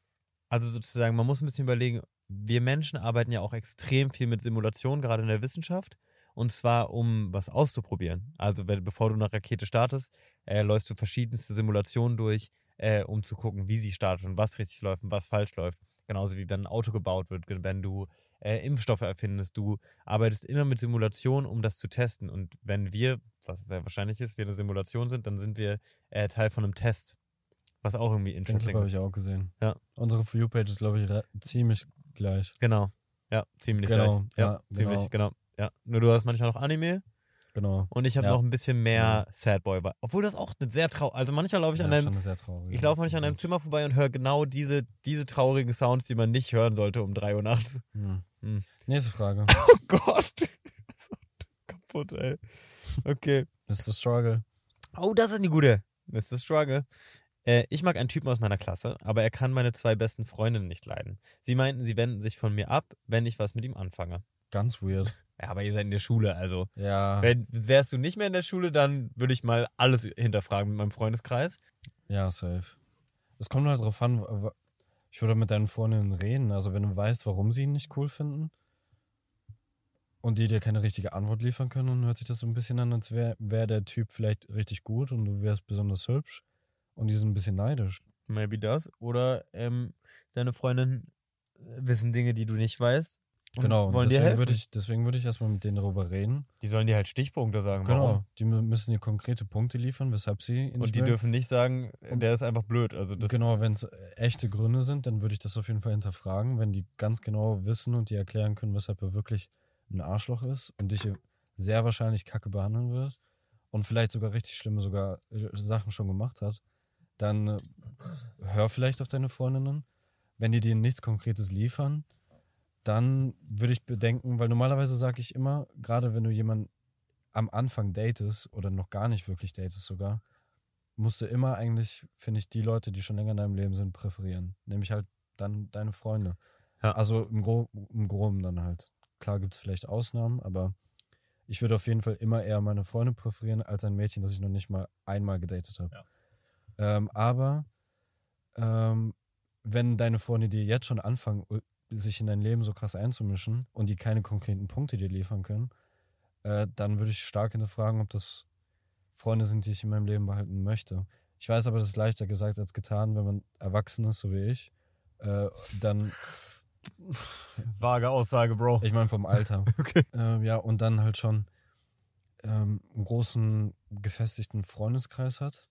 also sozusagen, man muss ein bisschen überlegen, wir Menschen arbeiten ja auch extrem viel mit Simulationen, gerade in der Wissenschaft. Und zwar, um was auszuprobieren. Also, wenn, bevor du eine Rakete startest, äh, läufst du verschiedenste Simulationen durch, äh, um zu gucken, wie sie startet und was richtig läuft und was falsch läuft. Genauso wie wenn ein Auto gebaut wird, wenn du äh, Impfstoffe erfindest. Du arbeitest immer mit Simulationen, um das zu testen. Und wenn wir, was sehr wahrscheinlich ist, wir eine Simulation sind, dann sind wir äh, Teil von einem Test. Was auch irgendwie interesting Clip habe ist. ich auch gesehen. Ja. Unsere For You-Page ist, glaube ich, ziemlich gleich. Genau. Ja, ziemlich Genau, gleich. Ja, ja, ziemlich, genau. genau. Ja. Nur du hast manchmal noch Anime Genau. und ich habe Ja. noch ein bisschen mehr Sad Boy. Obwohl das auch sehr traurig. Also manchmal laufe ich ja, an einem schon sehr traurig. Ich laufe manchmal an einem Zimmer vorbei und höre genau diese, diese traurigen Sounds, die man nicht hören sollte um 3 Uhr nachts. Hm. Hm. Nächste Frage. Oh Gott. Kaputt, ey. Okay. Mr. Struggle. Oh, das ist eine gute. Mr. Struggle. Äh, ich mag einen Typen aus meiner Klasse, aber er kann meine zwei besten Freundinnen nicht leiden. Sie meinten, sie wenden sich von mir ab, wenn ich was mit ihm anfange. Ganz weird. Ja, aber ihr seid in der Schule, also. Ja. Wenn, wärst du nicht mehr in der Schule, dann würde ich mal alles hinterfragen mit meinem Freundeskreis. Ja, safe. Es kommt halt drauf an, ich würde mit deinen Freundinnen reden. Also, wenn du weißt, warum sie ihn nicht cool finden und die dir keine richtige Antwort liefern können, dann hört sich das so ein bisschen an, als wäre wär der Typ vielleicht richtig gut und du wärst besonders hübsch und die sind ein bisschen neidisch. Maybe das. Oder ähm, deine Freundinnen wissen Dinge, die du nicht weißt. Und genau, und dir deswegen würde ich, deswegen würde ich erstmal mit denen darüber reden. die sollen dir halt Stichpunkte sagen. Genau, Warum. die mü- müssen dir konkrete Punkte liefern, weshalb sie nicht Und die dürfen nicht sagen, der ist einfach blöd. Also genau, wenn es echte Gründe sind, dann würde ich das auf jeden Fall hinterfragen, wenn die ganz genau wissen und die erklären können, weshalb er wirklich ein Arschloch ist und dich sehr wahrscheinlich kacke behandeln wird und vielleicht sogar richtig schlimme sogar äh, Sachen schon gemacht hat, dann äh, hör vielleicht auf deine Freundinnen. Wenn die dir nichts Konkretes liefern, dann würde ich bedenken, weil normalerweise sage ich immer, gerade wenn du jemanden am Anfang datest oder noch gar nicht wirklich datest sogar, musst du immer eigentlich, finde ich, die Leute, die schon länger in deinem Leben sind, präferieren. Nämlich halt dann deine Freunde. Ja. Also im, Gro im Groben dann halt. Klar gibt es vielleicht Ausnahmen, aber ich würde auf jeden Fall immer eher meine Freunde präferieren als ein Mädchen, das ich noch nicht mal einmal gedatet habe. Ja. Ähm, aber ähm, wenn deine Freunde dir jetzt schon anfangen, sich in dein Leben so krass einzumischen und die keine konkreten Punkte dir liefern können, äh, dann würde ich stark hinterfragen, ob das Freunde sind, die ich in meinem Leben behalten möchte. Ich weiß aber, das ist leichter gesagt als getan, wenn man erwachsen ist, so wie ich. Äh, dann, Vage Aussage, Bro. ich meine vom Alter. Okay. Äh, ja, und dann halt schon ähm, einen großen, gefestigten Freundeskreis hat.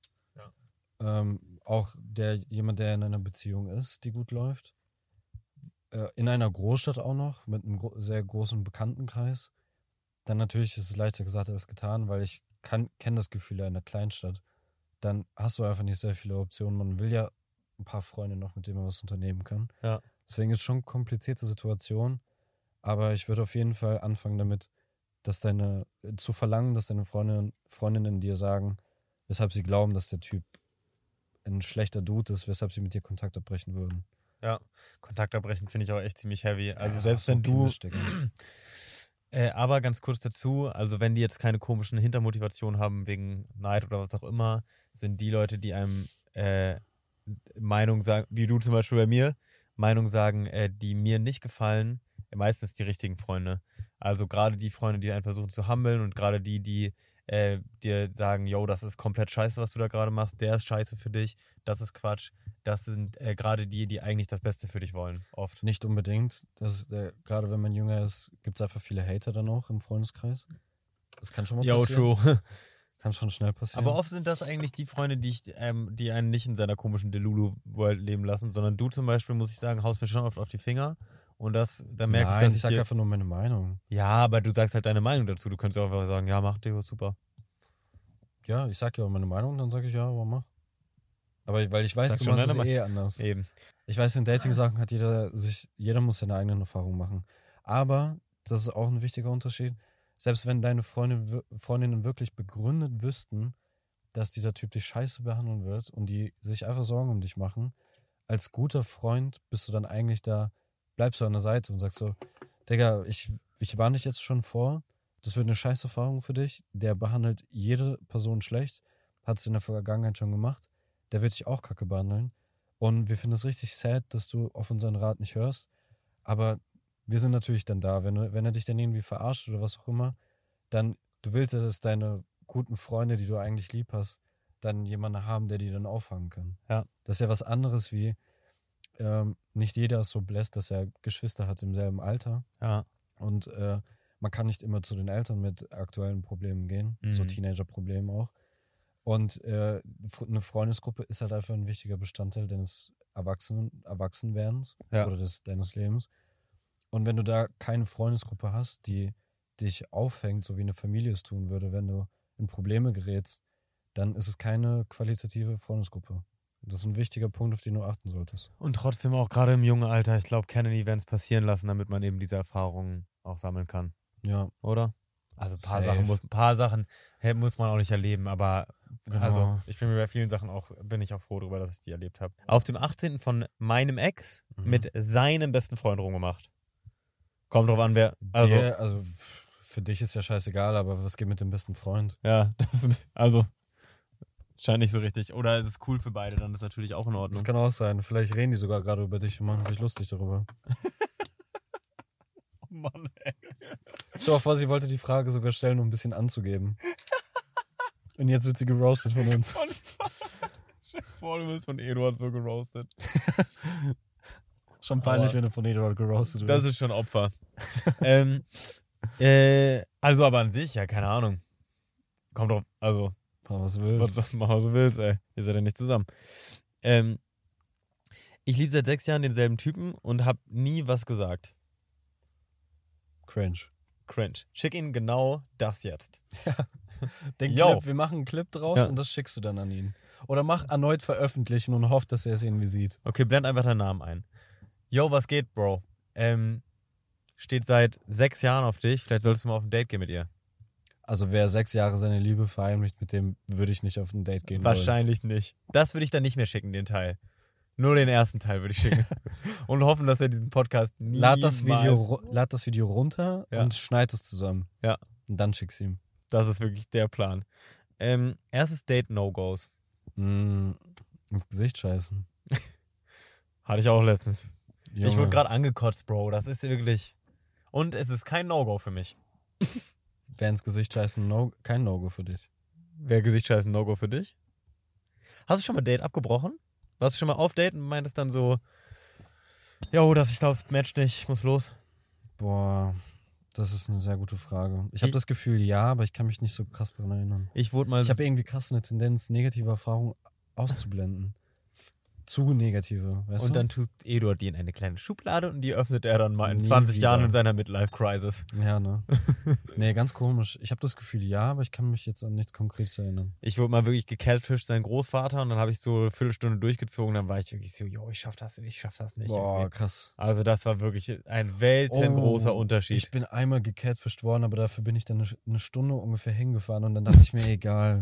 Ähm, auch der jemand, der in einer Beziehung ist, die gut läuft. Äh, in einer Großstadt auch noch, mit einem gro sehr großen Bekanntenkreis. Dann natürlich ist es leichter gesagt als getan, weil ich kenne das Gefühl einer Kleinstadt. Dann hast du einfach nicht sehr viele Optionen. Man will ja ein paar Freunde noch, mit denen man was unternehmen kann. Ja. Deswegen ist schon eine komplizierte Situation. Aber ich würde auf jeden Fall anfangen damit, dass deine, zu verlangen, dass deine Freundinnen, Freundinnen dir sagen, weshalb sie glauben, dass der Typ ein schlechter Dude ist, weshalb sie mit dir Kontakt abbrechen würden. Ja, Kontakt abbrechen finde ich auch echt ziemlich heavy. Also Ja, selbst wenn du, äh, aber ganz kurz dazu, also wenn die jetzt keine komischen Hintermotivationen haben wegen Neid oder was auch immer, sind die Leute, die einem äh, Meinung sagen, wie du zum Beispiel bei mir, Meinung sagen, äh, die mir nicht gefallen, meistens die richtigen Freunde. Also gerade die Freunde, die einen versuchen zu humbeln und gerade die, die äh, dir sagen, yo, das ist komplett scheiße, was du da gerade machst, der ist scheiße für dich, das ist Quatsch. Das sind äh, gerade die, die eigentlich das Beste für dich wollen, oft. Nicht unbedingt. Das, äh, gerade wenn man jünger ist, gibt es einfach viele Hater dann auch im Freundeskreis. Das kann schon mal Yo, passieren. true. Kann schon schnell passieren. Aber oft sind das eigentlich die Freunde, die, ich, ähm, die einen nicht in seiner komischen Delulu-World leben lassen, sondern du zum Beispiel, muss ich sagen, haust mir schon oft auf die Finger. Und das, da merke Nein, ich, dass ich ich sag dir, einfach nur meine Meinung. Ja, aber du sagst halt deine Meinung dazu. Du könntest auch einfach sagen, ja, mach Deo, super. Ja, ich sag ja auch meine Meinung, dann sage ich ja, aber mach. Aber weil ich weiß, Sag du machst es eh anders. Eben. Ich weiß, in Dating-Sachen hat jeder sich, jeder muss seine eigenen Erfahrungen machen. Aber, das ist auch ein wichtiger Unterschied, selbst wenn deine Freunde, wir- Freundinnen wirklich begründet wüssten, dass dieser Typ dich scheiße behandeln wird und die sich einfach Sorgen um dich machen, als guter Freund bist du dann eigentlich da, bleibst du an der Seite und sagst so, Digga, ich, ich warne dich jetzt schon vor, das wird eine scheiß Erfahrung für dich, der behandelt jede Person schlecht, hat es in der Vergangenheit schon gemacht, der wird dich auch kacke behandeln. Und wir finden es richtig sad, dass du auf unseren Rat nicht hörst. Aber wir sind natürlich dann da. Wenn, du- wenn er dich dann irgendwie verarscht oder was auch immer, dann, du willst, dass deine guten Freunde, die du eigentlich lieb hast, dann jemanden haben, der die dann auffangen kann. Ja. Das ist ja was anderes wie, ähm, nicht jeder ist so bläst, dass er Geschwister hat im selben Alter. Ja. Und äh, man kann nicht immer zu den Eltern mit aktuellen Problemen gehen, so Mhm. Teenager-Problemen auch. Und äh, eine Freundesgruppe ist halt einfach ein wichtiger Bestandteil deines Erwachsenen, Erwachsenwerdens Ja. oder des, deines Lebens. Und wenn du da keine Freundesgruppe hast, die dich aufhängt, so wie eine Familie es tun würde, wenn du in Probleme gerätst, dann ist es keine qualitative Freundesgruppe. Das ist ein wichtiger Punkt, auf den du achten solltest. Und trotzdem auch gerade im jungen Alter, ich glaube, Kennedy-Events passieren lassen, damit man eben diese Erfahrungen auch sammeln kann, Ja, oder? Also ein paar Safe. Sachen, muss, ein paar Sachen hä, muss man auch nicht erleben, aber Genau. also ich bin mir bei vielen Sachen auch, bin ich auch froh darüber, dass ich die erlebt habe. Auf dem 18. von meinem Ex Mhm. mit seinem besten Freund rumgemacht. Kommt drauf an, wer. Also, Dir, also für dich ist ja scheißegal, aber was geht mit dem besten Freund? ja, das ist, also scheint nicht so richtig. Oder es ist cool für beide, dann ist natürlich auch in Das Ordnung. kann auch sein. Vielleicht reden die sogar gerade über dich und machen sich lustig darüber. Oh Mann, ey. Stell dir vor, sie wollte die Frage sogar stellen, um ein bisschen anzugeben. Und jetzt wird sie geroastet von uns. Dir vor, du wirst von Eduard so geroastet. Schon peinlich, Aber- wenn du von Eduard geroastet Das wirst. ist schon Opfer. ähm, äh, also aber an sich, ja, keine Ahnung. Kommt drauf, also, Boah, was willst was du machen, was du willst, ey. Ihr seid ja nicht zusammen. Ähm, ich liebe seit sechs Jahren denselben Typen und habe nie was gesagt. Cringe. Cringe. Schick ihn genau das jetzt. Den Yo. Clip, wir machen einen Clip draus Ja. und das schickst du dann an ihn. Oder mach erneut veröffentlichen und hoff, dass er es irgendwie sieht. Okay, blend einfach deinen Namen ein. Yo, was geht, Bro? Ähm, steht seit sechs Jahren auf dich. Vielleicht solltest du mal auf ein Date gehen mit ihr. Also wer sechs Jahre seine Liebe verheimlicht, mit dem würde ich nicht auf ein Date gehen wollen. Wahrscheinlich nicht. Das würde ich dann nicht mehr schicken, den Teil. Nur den ersten Teil würde ich schicken. und hoffen, dass er diesen Podcast nie Lad das, Video, lad das Video runter Ja. und schneid es zusammen. Ja. Und dann schick's ihm. Das ist wirklich der Plan. Ähm, erstes Date No-Gos. Mm, ins Gesicht scheißen. Hatte ich auch letztens. Ich Junge. wurde gerade angekotzt, Bro. Das ist wirklich. Und es ist kein No-Go für mich. Wer ins Gesicht scheißen, no, kein No-Go für dich. Wer Gesichtsscheißen No-Go für dich? Hast du schon mal Date abgebrochen? Warst du schon mal auf Date und meintest dann so, Jo, das, ich glaube, es matcht nicht, ich muss los. Boah, das ist eine sehr gute Frage. Ich habe das Gefühl, ja, aber ich kann mich nicht so krass daran erinnern. Ich wurde mal. Ich habe irgendwie krass eine Tendenz, negative Erfahrungen auszublenden. Zu negative, weißt und du? dann tut Eduard die in eine kleine Schublade und die öffnet er dann mal in Nie 20 Jahren wieder. in seiner Midlife-Crisis. ja, ne? nee, ganz komisch. Ich habe das Gefühl, ja, aber ich kann mich jetzt an nichts Konkretes erinnern. Ich wurde mal wirklich gecatfischt, sein Großvater, und dann habe ich so eine Viertelstunde durchgezogen. Dann war ich wirklich so, jo, ich schaff das, ich schaff das nicht. Boah, irgendwie. krass. Also, das war wirklich ein weltengroßer Oh, Unterschied. Ich bin einmal gecatfischt worden, aber dafür bin ich dann eine, eine Stunde ungefähr hingefahren und dann dachte ich mir, egal,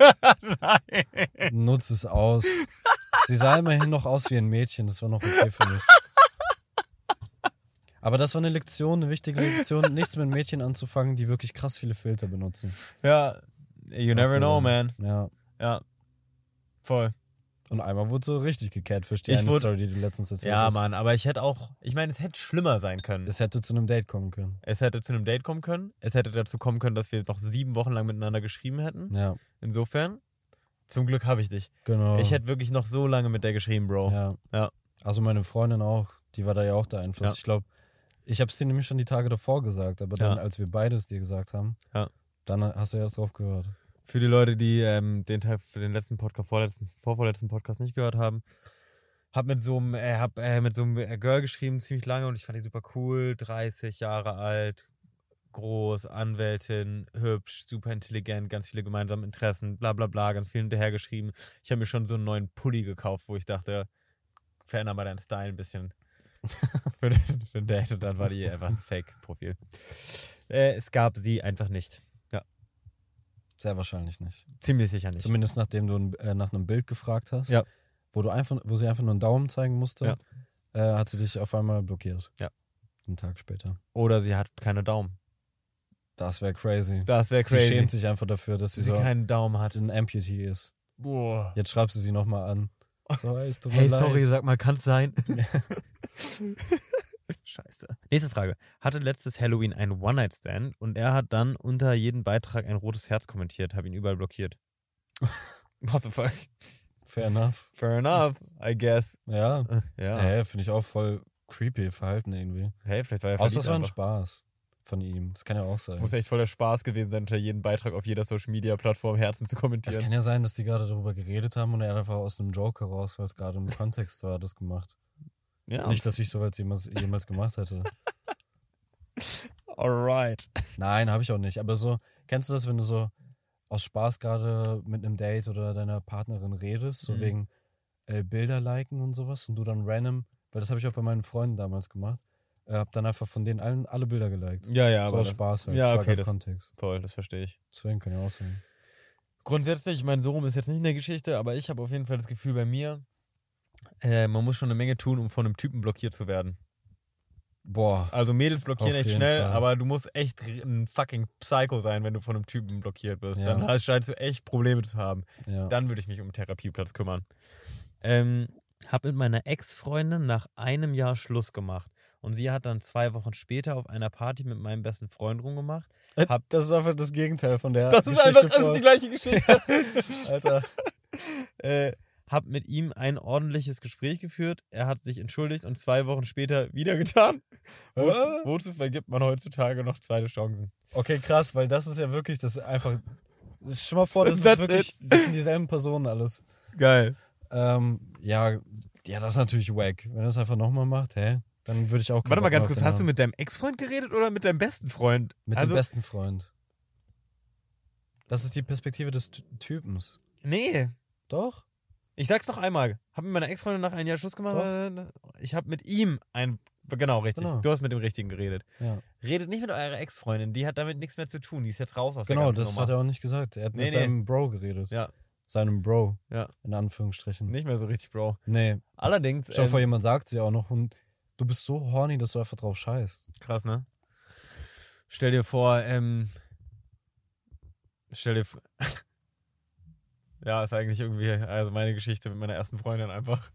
nutz es aus. Sie sah immerhin noch aus wie ein Mädchen, das war noch okay für mich. Aber das war eine Lektion, eine wichtige Lektion, nichts mit Mädchen anzufangen, die wirklich krass viele Filter benutzen. ja, you never know, man. Ja. Ja, voll. Und einmal wurde so richtig gecatfischt, die Ich eine wurde- Story, die du letztens erzählt Ja, hast. Mann, aber ich hätte auch, ich meine, es hätte schlimmer sein können. Es hätte zu einem Date kommen können. Es hätte zu einem Date kommen können. Es hätte dazu kommen können, dass wir noch sieben Wochen lang miteinander geschrieben hätten. Ja, Insofern, zum Glück habe ich dich. genau. Ich hätte wirklich noch so lange mit der geschrieben, Bro. Ja. Ja. Also meine Freundin auch, die war da ja auch der Einfluss. Ja. Ich glaube, ich habe es dir nämlich schon die Tage davor gesagt, aber dann, Ja. als wir beides dir gesagt haben, Ja. dann hast du erst drauf gehört. Für die Leute, die ähm, den Teil für den letzten Podcast, vorletzten, vorvorletzten Podcast nicht gehört haben, hab mit so einem, äh, hab äh, mit so einem Girl geschrieben, ziemlich lange und ich fand die super cool, 30 Jahre alt, groß, Anwältin, hübsch, super intelligent, ganz viele gemeinsame Interessen, bla bla bla, ganz viel hinterher geschrieben. Ich habe mir schon so einen neuen Pulli gekauft, wo ich dachte, veränder mal deinen Style ein bisschen. für, den, für ein Date und dann war die einfach ein Fake-Profil. Äh, es gab sie einfach nicht. Sehr wahrscheinlich nicht. Ziemlich sicher nicht. Zumindest nachdem du äh, nach einem Bild gefragt hast, Ja. wo du einfach, wo sie einfach nur einen Daumen zeigen musste, Ja. äh, hat sie dich auf einmal blockiert. Ja. Einen Tag später. Oder sie hat keine Daumen. Das wäre crazy. Das wäre Sie crazy. schämt sich einfach dafür, dass sie, sie so keinen Daumen hat. ein Amputee ist. Boah. Jetzt schreibst du sie nochmal an. So, hey, es Hey, sorry, sag mal, kann es sein? Scheiße. Nächste Frage. Hatte letztes Halloween einen One-Night-Stand und er hat dann unter jeden Beitrag ein rotes Herz kommentiert, habe ihn überall blockiert. What the fuck? Fair enough. Fair enough, I guess. Ja. Ja. Hä, finde ich auch voll creepy Verhalten irgendwie. Hey, vielleicht war er Außer das war ein Spaß von ihm. Das kann ja auch sein. Muss echt voll der Spaß gewesen sein, unter jeden Beitrag auf jeder Social-Media-Plattform Herzen zu Es kommentieren. kann ja sein, dass die gerade darüber geredet haben und er einfach aus einem Joke heraus, weil es gerade im Kontext war, das gemacht. Ja, Nicht, dass ich sowas jemals, jemals gemacht hätte. alright. Nein, habe ich auch nicht. Aber so, kennst du das, wenn du so aus Spaß gerade mit einem Date oder deiner Partnerin redest, so Mhm. wegen äh, Bilder liken und sowas und du dann random, weil das habe ich auch bei meinen Freunden damals gemacht, äh, hab dann einfach von denen allen alle Bilder geliked. Ja, ja, so aber aus Spaß halt. ja, das okay, das- Kontext. voll, das verstehe ich. Deswegen kann ja auch sein. Grundsätzlich, ich meine, so rum ist jetzt nicht in der Geschichte, aber ich habe auf jeden Fall das Gefühl bei mir, äh, man muss schon eine Menge tun, um von einem Typen blockiert zu werden. Boah, Also Mädels blockieren echt schnell, Fall. aber du musst echt ein fucking Psycho sein, wenn du von einem Typen blockiert bist. Ja. Dann hast- scheinst du echt Probleme zu haben. ja. Dann würde ich mich um einen Therapieplatz kümmern. Ähm, hab mit meiner Ex-Freundin nach einem Jahr Schluss gemacht. Und sie hat dann zwei Wochen später auf einer Party mit meinem besten Freund rumgemacht. Hab- das ist einfach das Gegenteil von der Das ist Geschichte einfach das ist die gleiche Geschichte. Alter. äh, hab mit ihm ein ordentliches Gespräch geführt. Er hat sich entschuldigt und zwei Wochen später wieder getan. Wozu, wozu vergibt man heutzutage noch zweite Chancen? Okay, krass, weil das ist ja wirklich, das ist einfach. Das ist schon mal vor, das ist wirklich, das sind dieselben Personen alles. Geil. Ähm, ja, ja, das ist natürlich wack. Wenn er das einfach nochmal macht, hä? Dann würde ich auch. Warte mal ganz kurz, hast du mit deinem Ex-Freund geredet oder mit deinem besten Freund? mit also, dem besten Freund? Das ist die Perspektive des Ty- Typens. Nee. Doch? Ich sag's noch einmal. Hab mit meiner Ex-Freundin nach einem Jahr Schluss gemacht. äh, Ich hab mit ihm ein. Genau, richtig. Genau. Du hast mit dem Richtigen geredet. Ja. Redet nicht mit eurer Ex-Freundin, die hat damit nichts mehr zu tun. Die ist jetzt raus aus Genau, der ganzen das Nummer. hat er auch nicht gesagt. Er hat Nee, mit nee. seinem Bro geredet. Ja. Seinem Bro. Ja. In Anführungsstrichen. Nicht mehr so richtig, Bro. Nee. Allerdings. Stell dir vor, ähm, jemand sagt sie auch noch und du bist so horny, dass du einfach drauf scheißt. Krass, ne? Stell dir vor, ähm. Stell dir vor. ja, ist eigentlich irgendwie, also meine Geschichte mit meiner ersten Freundin einfach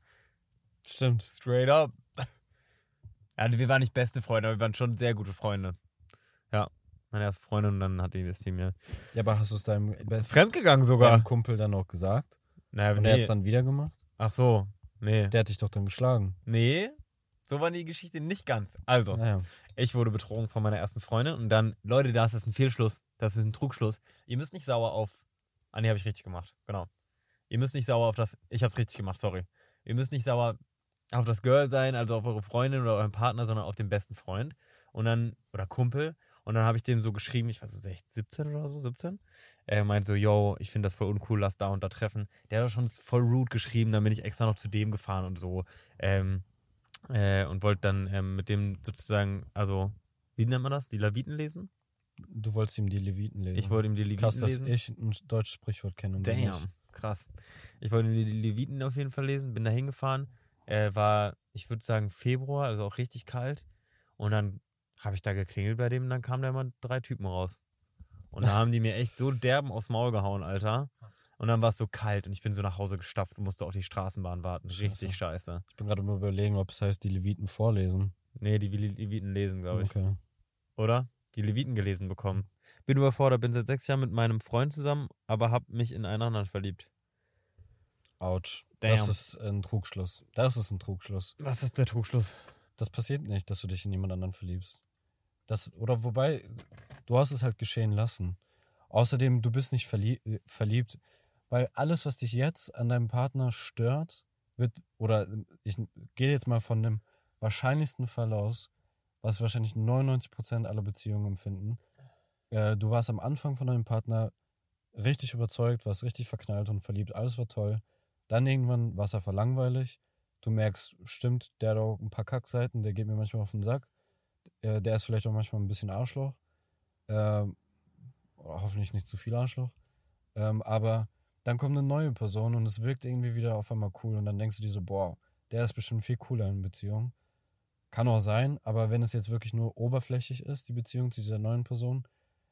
Stimmt. straight up. Ja, wir waren nicht beste Freunde, aber wir waren schon sehr gute Freunde. Ja, meine erste Freundin und dann hat die das Team mir. Ja, aber hast du es deinem besten Fremdgegangen sogar. deinem Kumpel dann auch gesagt? Naja, Und er hat nee. es dann wieder gemacht? Ach so, nee. Der hat dich doch dann geschlagen. Nee, so war die Geschichte nicht ganz. Also, Naja. ich wurde betrogen von meiner ersten Freundin und dann, Leute, das ist ein Fehlschluss, das ist ein Trugschluss. Ihr müsst nicht sauer auf. Ah, nee, habe ich richtig gemacht, genau. Ihr müsst nicht sauer auf das. Ich hab's richtig gemacht, sorry. Ihr müsst nicht sauer auf das Girl sein, also auf eure Freundin oder euren Partner, sondern auf den besten Freund. Und dann, oder Kumpel. Und dann habe ich dem so geschrieben, ich weiß so 16, 17 oder so, 17. Er meint so, yo, ich finde das voll uncool, lass da und da treffen. Der hat schon voll rude geschrieben, dann bin ich extra noch zu dem gefahren und so. Ähm, äh, und wollte dann ähm, mit dem sozusagen, also, wie nennt man das? Die Leviten lesen? Du wolltest ihm die Leviten lesen. Ich wollte ihm die Leviten Krass, dass lesen. ich ein deutsches Sprichwort kenne. und Damn, nicht. krass. Ich wollte ihm die Leviten auf jeden Fall lesen, bin da hingefahren. Äh, war, ich würde sagen, Februar, also auch richtig kalt. Und dann habe ich da geklingelt bei dem und dann kamen da immer drei Typen raus. Und da haben die mir echt so derben aufs Maul gehauen, Alter. Und dann war es so kalt und ich bin so nach Hause gestapft und musste auf die Straßenbahn warten. Richtig scheiße. Ich bin gerade mal überlegen, ob es heißt, die Leviten vorlesen. Nee, die Le- Leviten lesen, glaube ich. Okay. Oder? Die Leviten gelesen bekommen. Bin überfordert, bin seit sechs Jahren mit meinem Freund zusammen, aber hab mich in einen anderen verliebt. Autsch. Das ist ein Trugschluss. Das ist ein Trugschluss. Was ist der Trugschluss? Das passiert nicht, dass du dich in jemand anderen verliebst. Das, oder wobei, du hast es halt geschehen lassen. Außerdem, du bist nicht verlie äh, verliebt, weil alles, was dich jetzt an deinem Partner stört, wird, oder ich gehe jetzt mal von dem wahrscheinlichsten Fall aus, was wahrscheinlich 99% aller Beziehungen empfinden. Äh, du warst am Anfang von deinem Partner richtig überzeugt, warst richtig verknallt und verliebt, alles war toll. Dann irgendwann war es einfach langweilig. Du merkst, stimmt, der hat auch ein paar Kackseiten, der geht mir manchmal auf den Sack. Äh, der ist vielleicht auch manchmal ein bisschen Arschloch. Ähm, oder hoffentlich nicht zu viel Arschloch. Ähm, aber dann kommt eine neue Person und es wirkt irgendwie wieder auf einmal cool und dann denkst du dir so, boah, der ist bestimmt viel cooler in Beziehung. Kann auch sein, aber wenn es jetzt wirklich nur oberflächlich ist, die Beziehung zu dieser neuen Person,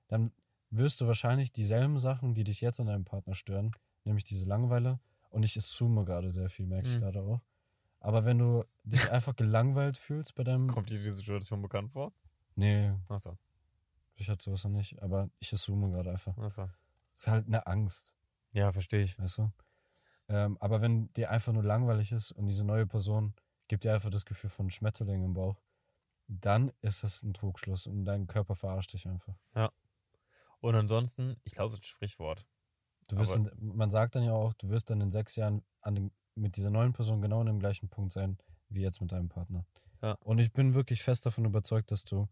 dann wirst du wahrscheinlich dieselben Sachen, die dich jetzt an deinem Partner stören, nämlich diese Langeweile. Und ich assume gerade sehr viel, merke ich Mhm. gerade auch. Aber wenn du dich einfach gelangweilt fühlst bei deinem. Kommt dir die Situation bekannt vor? Nee, Achso, ich hatte sowas noch nicht, aber ich assume gerade einfach. achso. ist halt eine Angst, Ja, verstehe ich. weißt du? Ähm, aber wenn dir einfach nur langweilig ist und diese neue Person gibt dir einfach das Gefühl von Schmetterling im Bauch, dann ist das ein Trugschluss und dein Körper verarscht dich einfach. Und ansonsten, ich glaube, das ist ein Sprichwort. Du wirst in, man sagt dann ja auch, du wirst dann in sechs Jahren an dem, mit dieser neuen Person genau an dem gleichen Punkt sein, wie jetzt mit deinem Partner. Ja. Und ich bin wirklich fest davon überzeugt, dass du,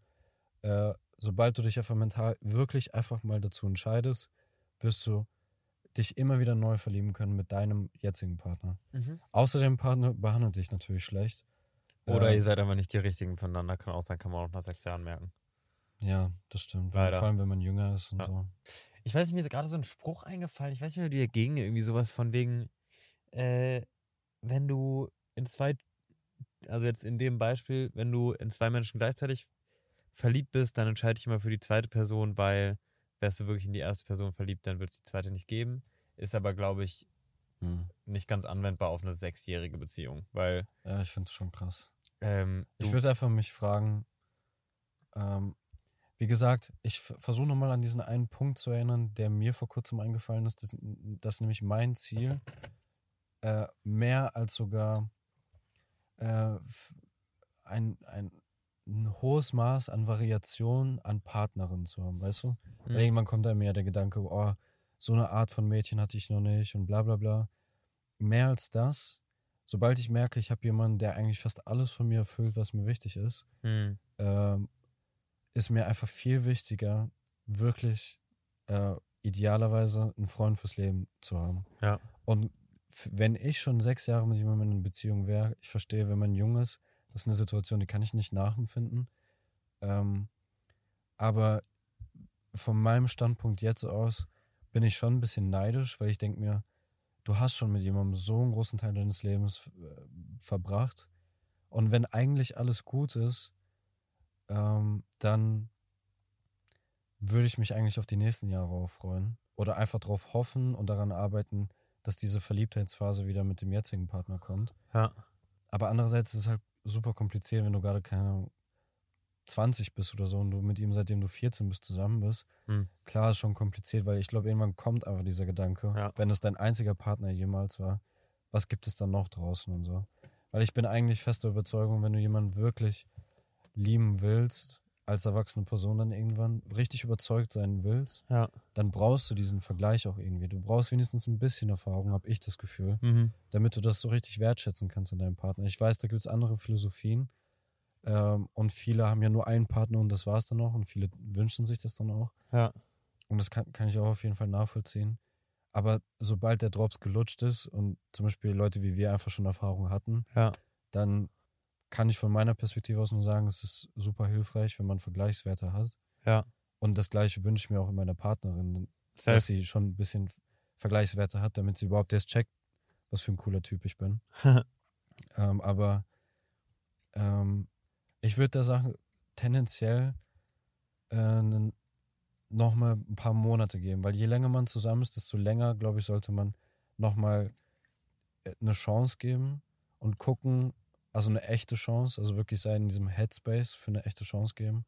äh, sobald du dich einfach mental wirklich einfach mal dazu entscheidest, wirst du dich immer wieder neu verlieben können mit deinem jetzigen Partner. Außerdem Partner behandelt dich natürlich schlecht. Oder Äh, ihr seid einfach nicht die richtigen voneinander. Kann auch sein, kann man auch nach sechs Jahren merken. Ja, das stimmt. Leider. Vor allem, wenn man jünger ist und Ja. so. Ich weiß nicht, mir ist gerade so ein Spruch eingefallen. Ich weiß nicht mehr, wie der ging. Irgendwie sowas von wegen, äh, wenn du in zwei, also jetzt in dem Beispiel, wenn du in zwei Menschen gleichzeitig verliebt bist, dann entscheide ich immer für die zweite Person, weil wärst du wirklich in die erste Person verliebt, dann wird es die zweite nicht geben. Ist aber, glaube ich, Hm. nicht ganz anwendbar auf eine sechsjährige Beziehung, weil Ja, ich finde es schon krass. ähm, Ich würde einfach mich fragen, ähm, wie gesagt, ich versuche nochmal an diesen einen Punkt zu erinnern, der mir vor kurzem eingefallen ist, dass, dass nämlich mein Ziel äh, mehr als sogar äh, ein, ein, ein hohes Maß an Variation an Partnerinnen zu haben, weißt du? Mhm. Weil irgendwann kommt da mir der Gedanke, oh, so eine Art von Mädchen hatte ich noch nicht und bla bla bla. Mehr als das, sobald ich merke, ich habe jemanden, der eigentlich fast alles von mir erfüllt, was mir wichtig ist, Hm, ähm, ist mir einfach viel wichtiger, wirklich äh, idealerweise einen Freund fürs Leben zu haben. Ja. Und wenn ich schon sechs Jahre mit jemandem in einer Beziehung wäre, ich verstehe, wenn man jung ist, das ist eine Situation, die kann ich nicht nachempfinden. Ähm, aber von meinem Standpunkt jetzt aus bin ich schon ein bisschen neidisch, weil ich denke mir, du hast schon mit jemandem so einen großen Teil deines Lebens äh, verbracht. Und wenn eigentlich alles gut ist, ähm, dann würde ich mich eigentlich auf die nächsten Jahre auch freuen. Oder einfach darauf hoffen und daran arbeiten, dass diese Verliebtheitsphase wieder mit dem jetzigen Partner kommt. ja. Aber andererseits ist es halt super kompliziert, wenn du gerade keine Ahnung, 20 bist oder so und du mit ihm, seitdem du 14 bist, zusammen bist. Hm. Klar, ist schon kompliziert, weil ich glaube, irgendwann kommt einfach dieser Gedanke, Ja. wenn es dein einziger Partner jemals war, was gibt es dann noch draußen und so. Weil ich bin eigentlich fester Überzeugung, wenn du jemanden wirklich lieben willst, als erwachsene Person dann irgendwann richtig überzeugt sein willst, Ja. dann brauchst du diesen Vergleich auch irgendwie. Du brauchst wenigstens ein bisschen Erfahrung, habe ich das Gefühl Mhm. damit du das so richtig wertschätzen kannst in deinem Partner. Ich weiß, da gibt es andere Philosophien ähm, und viele haben ja nur einen Partner und das war's dann auch und viele wünschen sich das dann auch. Ja. Und das kann, kann ich auch auf jeden Fall nachvollziehen. Aber sobald der Drops gelutscht ist und zum Beispiel Leute wie wir einfach schon Erfahrung hatten, Ja. dann kann ich von meiner Perspektive aus nur sagen, es ist super hilfreich, wenn man Vergleichswerte hat. Ja. Und das gleiche wünsche ich mir auch in meiner Partnerin, Safe. dass sie schon ein bisschen Vergleichswerte hat, damit sie überhaupt erst checkt, was für ein cooler Typ ich bin. ähm, aber ähm, ich würde da sagen, tendenziell äh, nochmal ein paar Monate geben, weil je länger man zusammen ist, desto länger, glaube ich, sollte man nochmal eine Chance geben und gucken, also eine echte Chance, also wirklich sein in diesem Headspace für eine echte Chance geben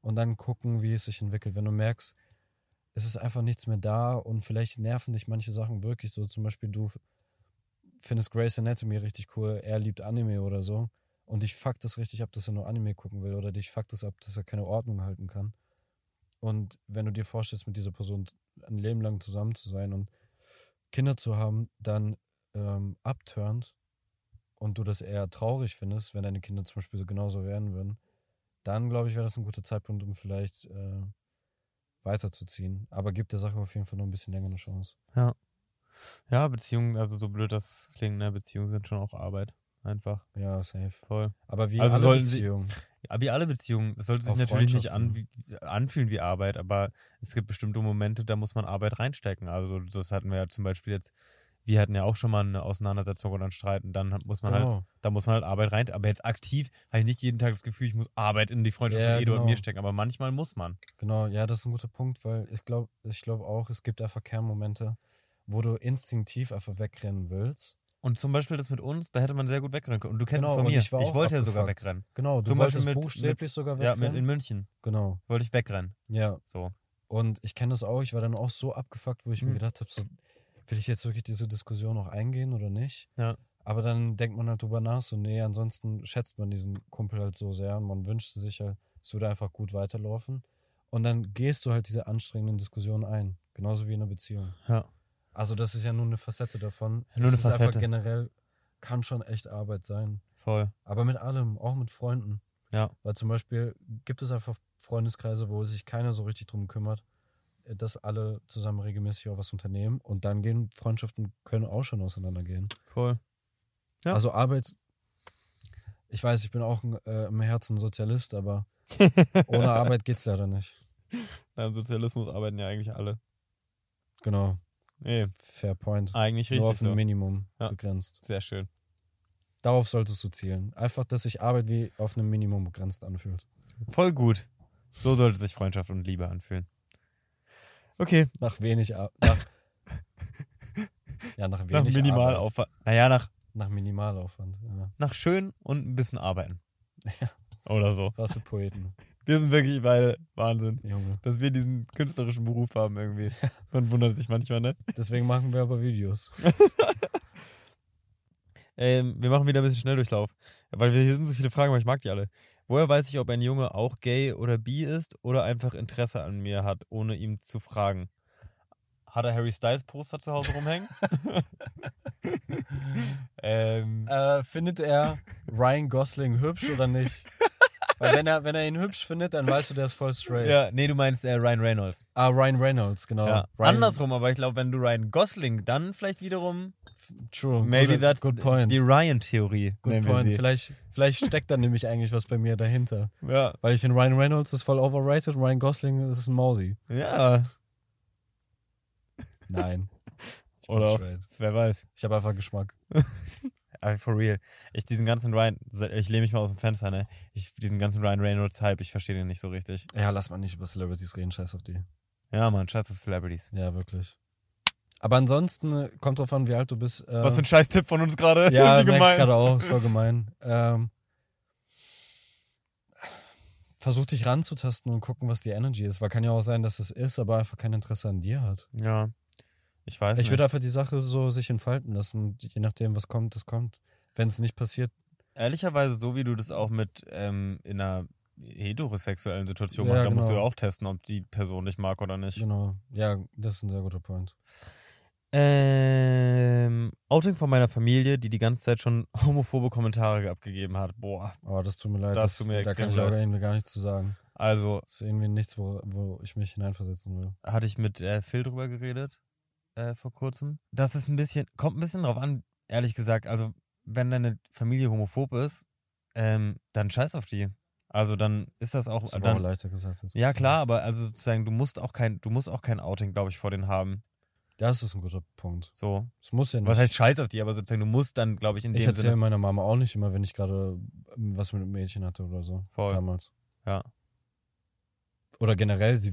und dann gucken, wie es sich entwickelt. Wenn du merkst, es ist einfach nichts mehr da und vielleicht nerven dich manche Sachen wirklich so, zum Beispiel du findest Grey's Anatomy richtig cool, er liebt Anime oder so und dich fuckt das richtig ab, dass er nur Anime gucken will oder dich fuckt es ab, dass er keine Ordnung halten kann. Und wenn du dir vorstellst, mit dieser Person ein Leben lang zusammen zu sein und Kinder zu haben, dann ähm, abturnt und du das eher traurig findest, wenn deine Kinder zum Beispiel so genauso werden würden, dann glaube ich, wäre das ein guter Zeitpunkt, um vielleicht äh, weiterzuziehen. Aber gibt der Sache auf jeden Fall noch ein bisschen länger eine Chance. Ja, Beziehungen, also so blöd das klingt, ne, Beziehungen sind schon auch Arbeit. Einfach. Ja, safe. Voll. Aber wie Also alle sollten sie- Beziehungen. Aber wie alle Beziehungen, das sollte sich Auch natürlich nicht an, wie, anfühlen wie Arbeit, aber es gibt bestimmte Momente, da muss man Arbeit reinstecken. Also das hatten wir ja zum Beispiel jetzt, wir hatten ja auch schon mal eine Auseinandersetzung oder einen Streit und dann muss man halt, Genau. da muss man halt Arbeit rein. Aber jetzt aktiv habe ich nicht jeden Tag das Gefühl, ich muss Arbeit in die Freundschaft Ja, von Edo und genau. mir stecken, aber manchmal muss man. Genau, ja, das ist ein guter Punkt, weil ich glaube ich glaub auch, es gibt einfach Kernmomente, wo du instinktiv einfach wegrennen willst. Und zum Beispiel das mit uns, da hätte man sehr gut wegrennen können. Und du kennst Genau, es von und mir. ich auch wollte ja sogar wegrennen. Genau, du Zum Beispiel wolltest mit- buchstäblich sogar Ja, wegrennen. mit, in München genau, wollte ich wegrennen. ja. So. Und ich kenne das auch, ich war dann auch so abgefuckt, wo ich mir Mhm. gedacht habe, so, will ich jetzt wirklich diese Diskussion noch eingehen oder nicht? Ja. Aber dann denkt man halt drüber nach, so, nee, ansonsten schätzt man diesen Kumpel halt so sehr und man wünscht sich halt, es würde einfach gut weiterlaufen. Und dann gehst du halt diese anstrengenden Diskussionen ein. Genauso wie in einer Beziehung. Ja. Also, das ist ja nur eine Facette davon. Nur eine ist einfach Facette. generell, kann schon echt Arbeit sein. Voll. Aber mit allem, auch mit Freunden. Ja. Weil zum Beispiel gibt es einfach Freundeskreise, wo sich keiner so richtig drum kümmert, dass alle zusammen regelmäßig auch was unternehmen. Und dann gehen Freundschaften können auch schon auseinandergehen. Voll. Ja. Also Arbeit, ich weiß, ich bin auch ein, äh, im Herzen Sozialist, aber ohne Arbeit geht's leider nicht. Im Sozialismus arbeiten ja eigentlich alle. Genau, Nee, fair point. eigentlich Nur auf richtig ein so. Minimum Ja. begrenzt. Sehr schön. Darauf solltest du zielen. Einfach, dass sich Arbeit wie auf einem Minimum begrenzt anfühlt. Voll gut. So sollte sich Freundschaft und Liebe anfühlen. Okay, Nach wenig Ar nach, Ja, nach nach wenig Arbeit. Minimalaufwand. Naja, nach, Nach Minimalaufwand. Ja. nach schön und ein bisschen arbeiten. Ja. Oder so. Was für Poeten, Wir sind wirklich beide Wahnsinn, Junge. dass wir diesen künstlerischen Beruf haben irgendwie. Man wundert sich manchmal, ne? Deswegen machen wir aber Videos. Ähm, wir machen wieder ein bisschen Schnelldurchlauf. Weil wir, hier sind so viele Fragen, aber ich mag die alle. Woher weiß ich, ob ein Junge auch gay oder bi ist oder einfach Interesse an mir hat, ohne ihm zu fragen? Hat er Harry Styles Poster zu Hause rumhängen? ähm, Äh, findet er Ryan Gosling hübsch oder nicht? Weil wenn er, wenn er ihn hübsch findet, dann weißt du, der ist voll straight. ja, nee, du meinst äh, Ryan Reynolds. Ah, Ryan Reynolds, genau. Ja. Ryan, Andersrum, aber ich glaube, wenn du Ryan Gosling, dann vielleicht wiederum True. maybe good, that's good point. die Ryan-Theorie. Good point. Vielleicht, vielleicht steckt da nämlich eigentlich was bei mir dahinter. Ja. Weil ich finde, Ryan Reynolds ist voll overrated, Ryan Gosling ist ein Mausi. ja, Nein. Oder straight. wer weiß. Ich habe einfach Geschmack. For real. Ich diesen ganzen Ryan, ich lehne mich mal aus dem Fenster, ne? Ich, diesen ganzen Ryan Reynolds Hype, ich verstehe den nicht so richtig. Ja, lass mal nicht über Celebrities reden, scheiß auf die. Ja, man, scheiß auf Celebrities. Ja, wirklich. Aber ansonsten äh, kommt drauf an, wie alt du bist. Äh, Was für ein scheiß Tipp von uns gerade. Ja, Wie merke ich gemein. gerade auch, ist voll gemein. Ähm, versuch dich ranzutasten und gucken, was die Energy ist. Weil kann ja auch sein, dass es ist, aber einfach kein Interesse an dir hat. Ja. Ich weiß Ich nicht. würde einfach die Sache so sich entfalten lassen. Je nachdem, was kommt, das kommt. Wenn es nicht passiert, Ehrlicherweise, so wie du das auch mit ähm, in einer heterosexuellen Situation Ja, machst, da musst du ja genau. auch testen, ob die Person dich mag oder nicht. genau. Ja, das ist ein sehr guter Point. Ähm, Outing von meiner Familie, die die ganze Zeit schon homophobe Kommentare abgegeben hat. Boah. Aber das tut mir leid. Das tut mir da kann ich leid. irgendwie gar nichts zu sagen. Also, Das ist irgendwie nichts, wo, wo ich mich hineinversetzen will. hatte ich mit äh, Phil drüber geredet äh, vor kurzem. Das ist ein bisschen, kommt ein bisschen drauf an, ehrlich gesagt. Also, wenn deine Familie homophob ist, ähm, dann scheiß auf die. Also dann ist das auch, Das ist dann, leichter gesagt. ja klar, aber also sozusagen, du musst auch kein, du musst auch kein Outing, glaube ich, vor denen haben. Das ist ein guter Punkt. So. Es muss ja nicht. Was heißt scheiß auf die, aber sozusagen, du musst dann, glaube ich, in Ich dem erzähle Sinne. meiner Mama auch nicht immer, wenn ich gerade ähm, was mit einem Mädchen hatte oder so. Voll. Damals. Ja. Oder generell, sie.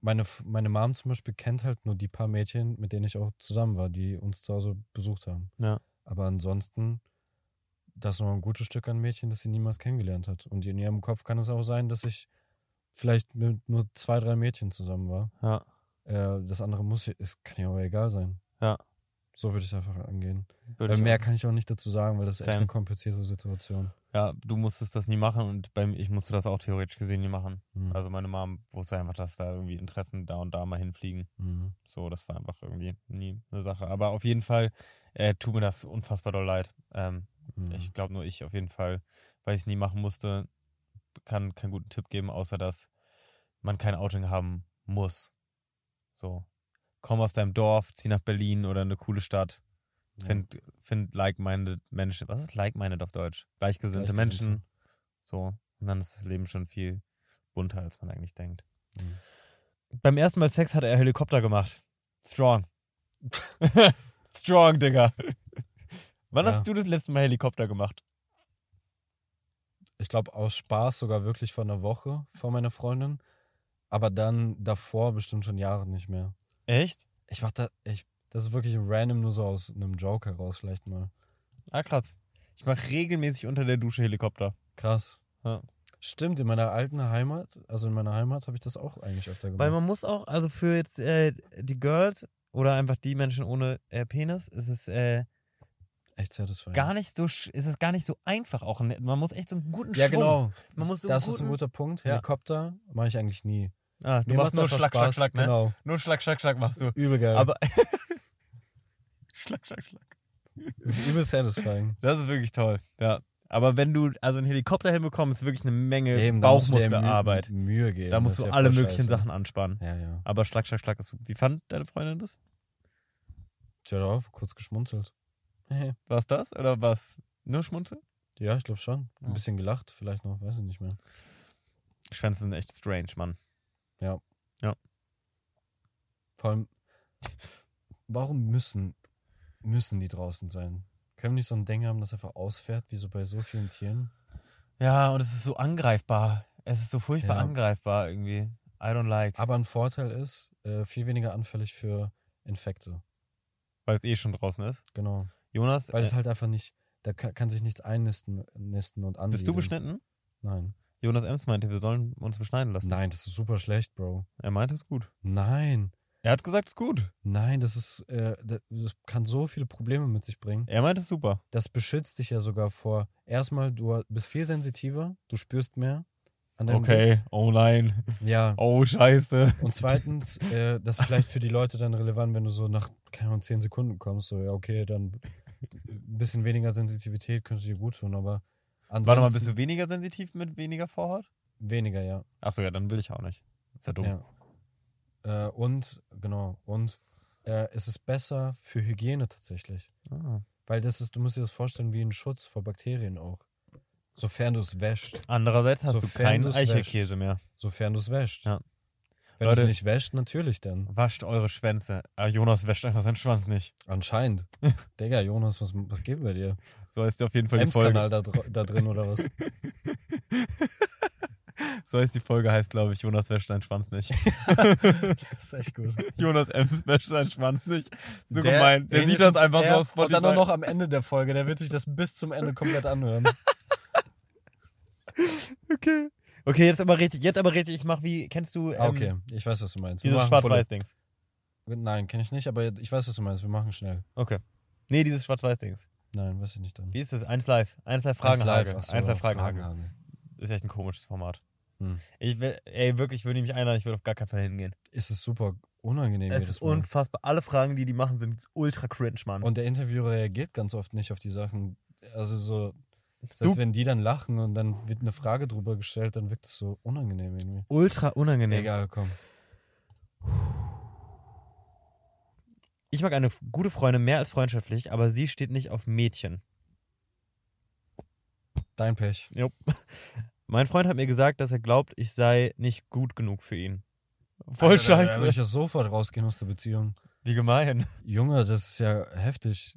Meine, meine Mom zum Beispiel kennt halt nur die paar Mädchen, mit denen ich auch zusammen war, die uns zu Hause besucht haben. Ja. Aber ansonsten, das ist noch ein gutes Stück an Mädchen, das sie niemals kennengelernt hat. Und in ihrem Kopf kann es auch sein, dass ich vielleicht mit nur zwei, drei Mädchen zusammen war. Ja. Äh, das andere muss, es kann ja auch egal sein. Ja. So würde ich es einfach angehen. Würde mehr auch- kann ich auch nicht dazu sagen, weil das ist echt Same. eine komplizierte Situation. Ja, du musstest das nie machen und beim, ich musste das auch theoretisch gesehen nie machen. Mhm. Also meine Mom wusste einfach, dass da irgendwie Interessen da und da mal hinfliegen. Mhm. So, das war einfach irgendwie nie eine Sache. Aber auf jeden Fall äh, tut mir das unfassbar doll leid. Ähm, Mhm. Ich glaube nur ich auf jeden Fall, weil ich es nie machen musste, kann keinen guten Tipp geben, außer dass man kein Outing haben muss. So. Komm aus deinem Dorf, zieh nach Berlin oder eine coole Stadt. Ja. Find, find like-minded Menschen. Was ist like-minded auf Deutsch? Gleichgesinnte Gleichgesinnte. Menschen. So. Und dann ist das Leben schon viel bunter, als man eigentlich denkt. Mhm. Beim ersten Mal Sex hat er Helikopter gemacht. Strong. Strong, Digga. Wann Ja. hast du das letzte Mal Helikopter gemacht? Ich glaube, aus Spaß sogar wirklich vor einer Woche vor meiner Freundin. Aber dann davor bestimmt schon Jahre nicht mehr. Echt? Ich mach da, ich, Das ist wirklich random nur so aus einem Joke heraus vielleicht mal. Ah, krass. Ich mache regelmäßig unter der Dusche Helikopter. Krass. Ja. Stimmt, in meiner alten Heimat, also in meiner Heimat habe ich das auch eigentlich öfter gemacht. Weil man muss auch, also für jetzt äh, die Girls oder einfach die Menschen ohne äh, Penis, ist es äh, Echt satisfying. gar nicht so, ist es gar nicht so einfach auch. Man muss echt so einen guten Ja, Schwung. genau. Man muss so das einen ist ein guten, guter Punkt. Ja. Helikopter mache ich eigentlich nie. Ah, du Mir machst nur Schlag, Schlag. Schlag, ne? Genau. Nur Schlag, Schlag, Schlag machst du. Übel geil. Aber Schlag, Schlag, Schlag. Das ist übel satisfying. Das ist wirklich toll. Ja. Aber wenn du also einen Helikopter hinbekommst, ist wirklich eine Menge Eben, da musst du dir Bauchmuskelarbeit. Mühe, Mühe geben. Da musst du ja alle möglichen scheiße. Sachen anspannen. Ja, ja. Aber Schlag, Schlag, Schlag ist. Wie fand deine Freundin das? Tja, drauf, kurz geschmunzelt. War es das? Oder was? Nur Schmunzeln? Ja, ich glaube schon. Ein bisschen gelacht, vielleicht noch, weiß ich nicht mehr. Schwänze sind echt strange, Mann. Vor allem, warum müssen, müssen die draußen sein? Können wir nicht so ein Ding haben, das einfach ausfährt, wie so bei so vielen Tieren? Ja, und es ist so angreifbar. Es ist so furchtbar Ja. angreifbar irgendwie. I don't like. Aber ein Vorteil ist, äh, viel weniger anfällig für Infekte. Weil es eh schon draußen ist. Genau. Jonas, Weil es äh, halt einfach nicht, da kann, kann sich nichts einnisten nisten und ansiedeln. bist du beschnitten? Nein. Jonas Ems meinte, wir sollen uns beschneiden lassen. Nein, das ist super schlecht, Bro. Er meinte, es ist gut. Nein. Er hat gesagt, es ist gut. Nein, das ist, äh, das das kann so viele Probleme mit sich bringen. Er meinte, es super. Das beschützt dich ja sogar vor. Erstmal, du bist viel sensitiver, du spürst mehr an deinem Okay, oh nein. Blick. Ja. Oh, scheiße. Und zweitens, äh, das ist vielleicht für die Leute dann relevant, wenn du so nach, keine Ahnung, 10 Sekunden kommst. So, ja, okay, dann ein bisschen weniger Sensitivität könnte dir gut tun, aber ansonsten Warte mal, bist du weniger sensitiv mit weniger Vorhaut? weniger, ja. Achso, ja, dann will ich auch nicht. Ist ja dumm. ja. Äh, und, genau, und äh, es ist besser für Hygiene tatsächlich. Ah. Weil das ist, du musst dir das vorstellen, wie ein Schutz vor Bakterien auch. Sofern du es wäscht. Andererseits hast Sofern du keinen Eichelkäse mehr. Sofern du es wäscht. Ja. Wenn es Leute- nicht wäscht, natürlich dann. Wascht eure Schwänze. Ah, Jonas wäscht einfach seinen Schwanz nicht. Anscheinend. Digga, Jonas, was, was geht bei dir? So heißt auf jeden Fall die Folge. Ems-Kanal da, da drin oder was? So heißt die Folge, heißt glaube ich, Jonas wäscht seinen Schwanz nicht. Das ist echt gut. Jonas Ems wäscht seinen Schwanz nicht. So Der gemein. Der sieht das einfach so er- auf Spotify. Und dann auch noch am Ende der Folge. Der wird sich das bis zum Ende komplett anhören. Okay. Okay, jetzt aber richtig, jetzt aber richtig. Ich mach wie, kennst du ähm, Ah, okay, ich weiß, was du meinst. Wir dieses Schwarz-Weiß-Dings? Nein, kenne ich nicht, aber ich weiß, was du meinst. Wir machen schnell. Okay. Nee, dieses Schwarz-Weiß-Dings. Nein, weiß ich nicht dann. Wie ist das? Eins live. Eins live Fragen. Eins live, Eins live Fragen. Fragenhagel. Ist echt ein komisches Format. Hm. Ich will, ey, wirklich, würde ich mich einladen, ich würde auf gar keinen Fall hingehen. Ist es super unangenehm Es ist unfassbar. Alle Fragen, die die machen, sind ultra cringe, Mann. Und der Interviewer reagiert ganz oft nicht auf die Sachen. Also so, selbst Du- wenn die dann lachen und dann wird eine Frage drüber gestellt, dann wirkt es so unangenehm irgendwie. ultra unangenehm. Egal, komm. Ich mag eine gute Freundin mehr als freundschaftlich, aber sie steht nicht auf Mädchen. Dein Pech. Mein Freund hat mir gesagt, dass er glaubt, ich sei nicht gut genug für ihn. Voll Alter, Da, da würde scheiße. ich ja sofort rausgehen aus der Beziehung. Wie gemein. Junge, das ist ja heftig.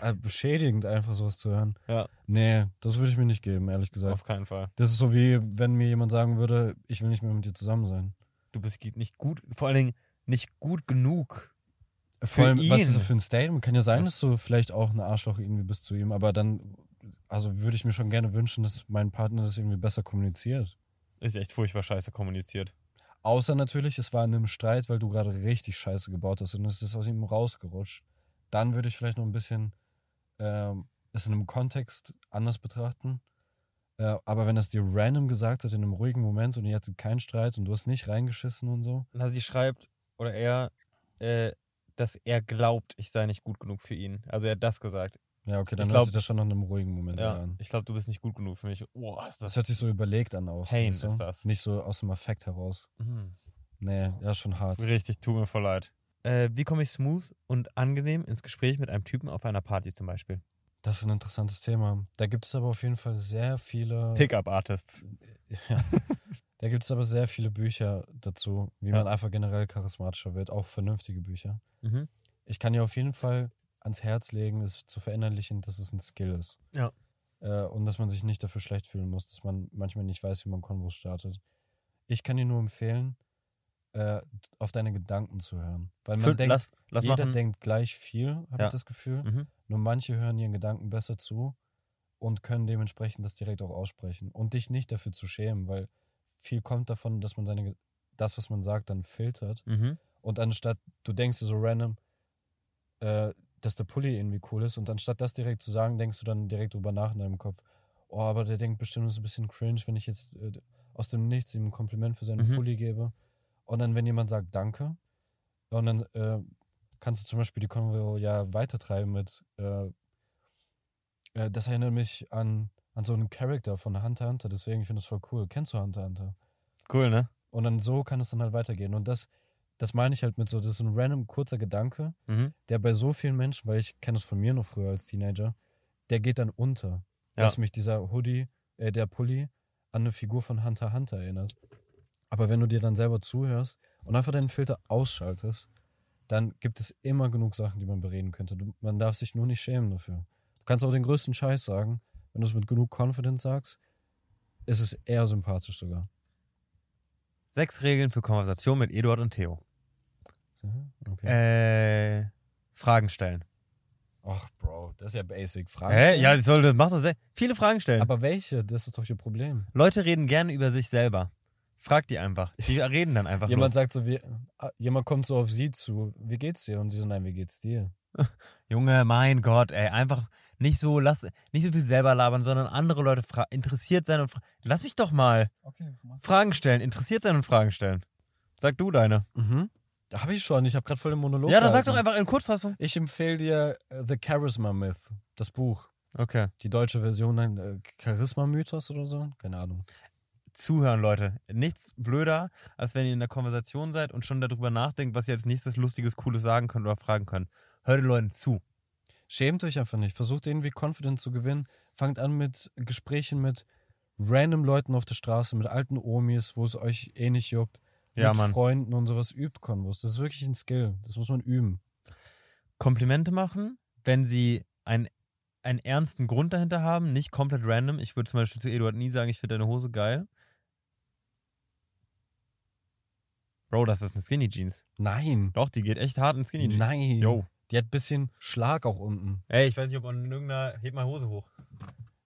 Äh, Beschädigend, einfach sowas zu hören. Ja. Nee, das würde ich mir nicht geben, ehrlich gesagt. Auf keinen Fall. Das ist so wie, wenn mir jemand sagen würde, ich will nicht mehr mit dir zusammen sein. Du bist nicht gut, vor allen Dingen nicht gut genug. Vor allem, was ihn. ist das für ein Statement? Kann ja sein, Was- dass du vielleicht auch eine Arschloch irgendwie bist zu ihm, aber dann, also würde ich mir schon gerne wünschen, dass mein Partner das irgendwie besser kommuniziert. Ist echt furchtbar scheiße kommuniziert. Außer natürlich, es war in einem Streit, weil du gerade richtig Scheiße gebaut hast und es ist aus ihm rausgerutscht. Dann würde ich vielleicht noch ein bisschen ähm, es in einem Kontext anders betrachten. Äh, aber wenn das dir random gesagt hat in einem ruhigen Moment und ihr hattet keinen Streit und du hast nicht reingeschissen und so, Na, sie schreibt, oder er, äh, dass er glaubt, ich sei nicht gut genug für ihn. Also er hat das gesagt. ja, okay, dann hört sich das schon nach einem ruhigen Moment Ja, an. ich glaube, du bist nicht gut genug für mich. Oh, Das das. hört sich so überlegt an auch. Pain ist das. Nicht so aus dem Affekt heraus. Mhm. Nee, ja, schon hart. Richtig, tut mir voll leid. Äh, wie komme ich smooth und angenehm ins Gespräch mit einem Typen auf einer Party zum Beispiel? Das ist ein interessantes Thema. Da gibt es aber auf jeden Fall sehr viele. Pickup-Artists. Ja. Da gibt es aber sehr viele Bücher dazu, wie Ja. man einfach generell charismatischer wird, auch vernünftige Bücher. Mhm. Ich kann dir auf jeden Fall ans Herz legen, es zu verinnerlichen, dass es ein Skill ist. Ja. Äh, und dass man sich nicht dafür schlecht fühlen muss, dass man manchmal nicht weiß, wie man Konvos startet. Ich kann dir nur empfehlen, äh, auf deine Gedanken zu hören. Weil man Fünf, denkt, lass, lass jeder machen. denkt gleich viel, habe Ja. ich das Gefühl. Mhm. Nur manche hören ihren Gedanken besser zu und können dementsprechend das direkt auch aussprechen. Und dich nicht dafür zu schämen, weil viel kommt davon, dass man seine, das, was man sagt, dann filtert. Mhm. Und anstatt, du denkst dir so random, äh, dass der Pulli irgendwie cool ist und anstatt das direkt zu sagen, denkst du dann direkt drüber nach in deinem Kopf, oh, aber der denkt bestimmt, es ist ein bisschen cringe, wenn ich jetzt äh, aus dem Nichts ihm ein Kompliment für seinen Mhm. Pulli gebe. Und dann, wenn jemand sagt Danke, und dann äh, kannst du zum Beispiel die Konvo ja weitertreiben mit, äh, äh, das erinnert mich an, an so einen Charakter von Hunter Hunter, deswegen ich finde das voll cool. Kennst du Hunter Hunter? Cool, ne? Und dann so kann es dann halt weitergehen. Und das, das meine ich halt mit so, das ist ein random kurzer Gedanke, Mhm. der bei so vielen Menschen, weil ich kenne es von mir noch früher als Teenager, der geht dann unter. Ja. Dass mich dieser Hoodie, äh, der Pulli an eine Figur von Hunter Hunter erinnert. Aber wenn du dir dann selber zuhörst und einfach deinen Filter ausschaltest, dann gibt es immer genug Sachen, die man bereden könnte. Du, man darf sich nur nicht schämen dafür. Du kannst auch den größten Scheiß sagen. Wenn du es mit genug Confidence sagst, ist es eher sympathisch sogar. Sechs Regeln für Konversation mit Eduard und Theo. Okay. Äh, Fragen stellen. Ach, Bro, das ist ja basic. Fragen Hä? stellen? Ja, ich sollte, mach doch sehr, viele Fragen stellen. Aber welche? Das ist doch ihr Problem. Leute reden gerne über sich selber. Frag die einfach. Die reden dann einfach Jemand los. sagt so, wie, ah, jemand kommt so auf sie zu, wie geht's dir? Und sie so, nein, wie geht's dir? Junge, mein Gott, ey, einfach nicht so, lass, nicht so viel selber labern, sondern andere Leute interessiert sein und lass mich doch mal Okay, Fragen stellen, interessiert sein und Fragen stellen. Sag du deine. Mhm. Da habe ich schon, ich habe gerade voll den Monolog. ja, dann sag gehalten. doch einfach in Kurzfassung. Ich empfehle dir äh, The Charisma Myth, das Buch. Okay. Die deutsche Version, ein äh, Charisma-Mythos oder so? Keine Ahnung. Zuhören, Leute. Nichts blöder, als wenn ihr in der Konversation seid und schon darüber nachdenkt, was ihr als nächstes Lustiges, Cooles sagen könnt oder fragen könnt. Hört den Leuten zu. Schämt euch einfach nicht. Versucht irgendwie confident zu gewinnen. Fangt an mit Gesprächen mit random Leuten auf der Straße, mit alten Omis, wo es euch eh nicht juckt. Ja, mit Mann. Freunden und sowas übt Konvos. Das ist wirklich ein Skill. Das muss man üben. Komplimente machen, wenn sie einen, einen ernsten Grund dahinter haben, nicht komplett random. Ich würde zum Beispiel zu Eduard nie sagen, ich finde deine Hose geil. Bro, das ist eine Skinny Jeans. Nein. Doch, die geht echt hart in Skinny Jeans. Nein. Yo. Die hat ein bisschen Schlag auch unten. Ey, ich weiß nicht, ob an irgendeiner. Heb mal Hose hoch.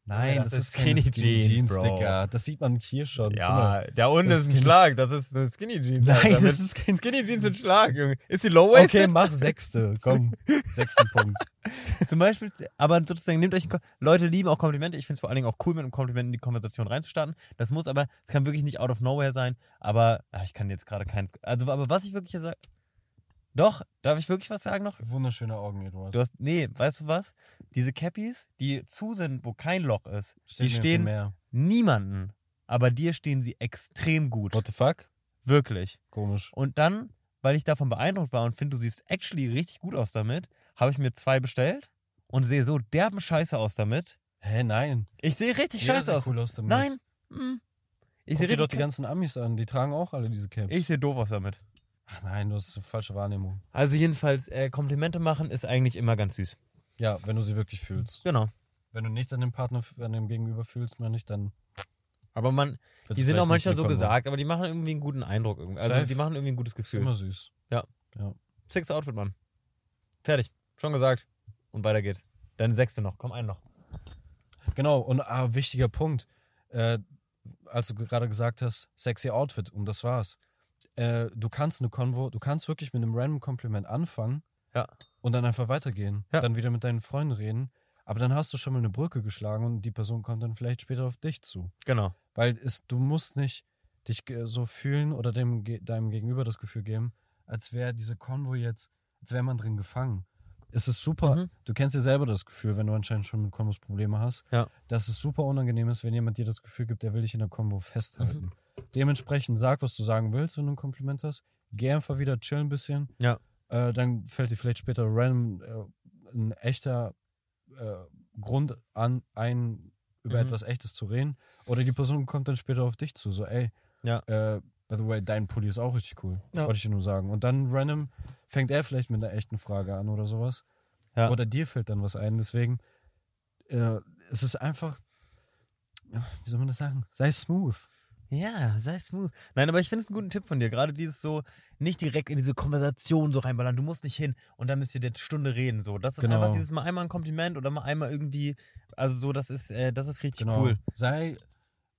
Nein, das, das ist Skinny Skinny Jeans, Jeans, Bro. Digga. Das sieht man hier schon. Ja, da unten ist ein kein- Schlag. Das ist eine Skinny Jeans. Nein, Alter. das ist kein Skinny Jeans mit Schlag, Junge. Ist die low waisted? Okay, mach sechste. Komm, sechsten Punkt. Zum Beispiel, aber sozusagen nehmt euch ein Ko Leute lieben auch Komplimente. Ich finde es vor allen Dingen auch cool, mit einem Kompliment in die Konversation reinzustarten. Das muss aber, es kann wirklich nicht out of nowhere sein. Aber ach, ich kann jetzt gerade keins. Also, aber was ich wirklich sage. Doch, darf ich wirklich was sagen noch? Wunderschöne Augen, Eduard. Du hast, nee, weißt du was? Diese Cappies, die zu sind, wo kein Loch ist, Steht die mir stehen mehr. niemanden. Aber dir stehen sie extrem gut. What the fuck? Wirklich. Komisch. Und dann, weil ich davon beeindruckt war und finde, du siehst actually richtig gut aus damit, habe ich mir zwei bestellt und sehe so derben Scheiße aus damit. Hä, nein. Ich sehe richtig Jeder scheiße sieht aus. cool aus damit. Nein. mm. Ich Ich sehe sehe doch die richtig. ganzen Amis an. Die tragen auch alle diese Caps. Ich sehe doof aus damit. Ach nein, du hast eine falsche Wahrnehmung. Also jedenfalls, äh, Komplimente machen ist eigentlich immer ganz süß. Ja, wenn du sie wirklich fühlst. Genau. Wenn du nichts an dem Partner, an dem Gegenüber fühlst, mehr nicht, dann. Aber man, die sind auch manchmal so willkommen. gesagt, aber die machen irgendwie einen guten Eindruck. irgendwie. Also Safe. die machen irgendwie ein gutes Ist Gefühl. immer süß. Six Outfit, Mann. Fertig. Schon gesagt. Und weiter geht's. Deine sechste noch. Komm, einen noch. Genau, und ah, wichtiger Punkt. Äh, als du gerade gesagt hast, sexy Outfit, und das war's. Äh, du kannst eine Konvo, du kannst wirklich mit einem random Kompliment anfangen Ja. und dann einfach weitergehen. Ja. Dann wieder mit deinen Freunden reden. Aber dann hast du schon mal eine Brücke geschlagen und die Person kommt dann vielleicht später auf dich zu. Genau. Weil es, du musst nicht dich so fühlen oder dem, deinem Gegenüber das Gefühl geben, als wäre diese Konvo jetzt, als wäre man drin gefangen. Es ist super, Mhm. du kennst ja selber das Gefühl, wenn du anscheinend schon mit Konvos Probleme hast, Ja. dass es super unangenehm ist, wenn jemand dir das Gefühl gibt, der will dich in der Konvo festhalten. Dementsprechend sag, was du sagen willst, wenn du ein Kompliment hast. Geh einfach wieder chillen ein bisschen. Ja. Äh, dann fällt dir vielleicht später random äh, ein echter äh, Grund an, ein, über Mhm. etwas Echtes zu reden. Oder die Person kommt dann später auf dich zu, so, ey, Ja. äh, by the way, dein Pulli ist auch richtig cool. Ja. Wollte ich dir nur sagen. Und dann random fängt er vielleicht mit einer echten Frage an oder sowas. Ja. Oder dir fällt dann was ein. Deswegen, äh, es ist einfach, wie soll man das sagen? Sei smooth. Ja, sei smooth. Nein, aber ich finde es einen guten Tipp von dir. Gerade dieses so, nicht direkt in diese Konversation so reinballern. Du musst nicht hin und dann müsst ihr eine Stunde reden. So, das ist Genau. einfach dieses mal einmal ein Kompliment oder mal einmal irgendwie, also so, das ist, äh, das ist richtig Genau. cool. Sei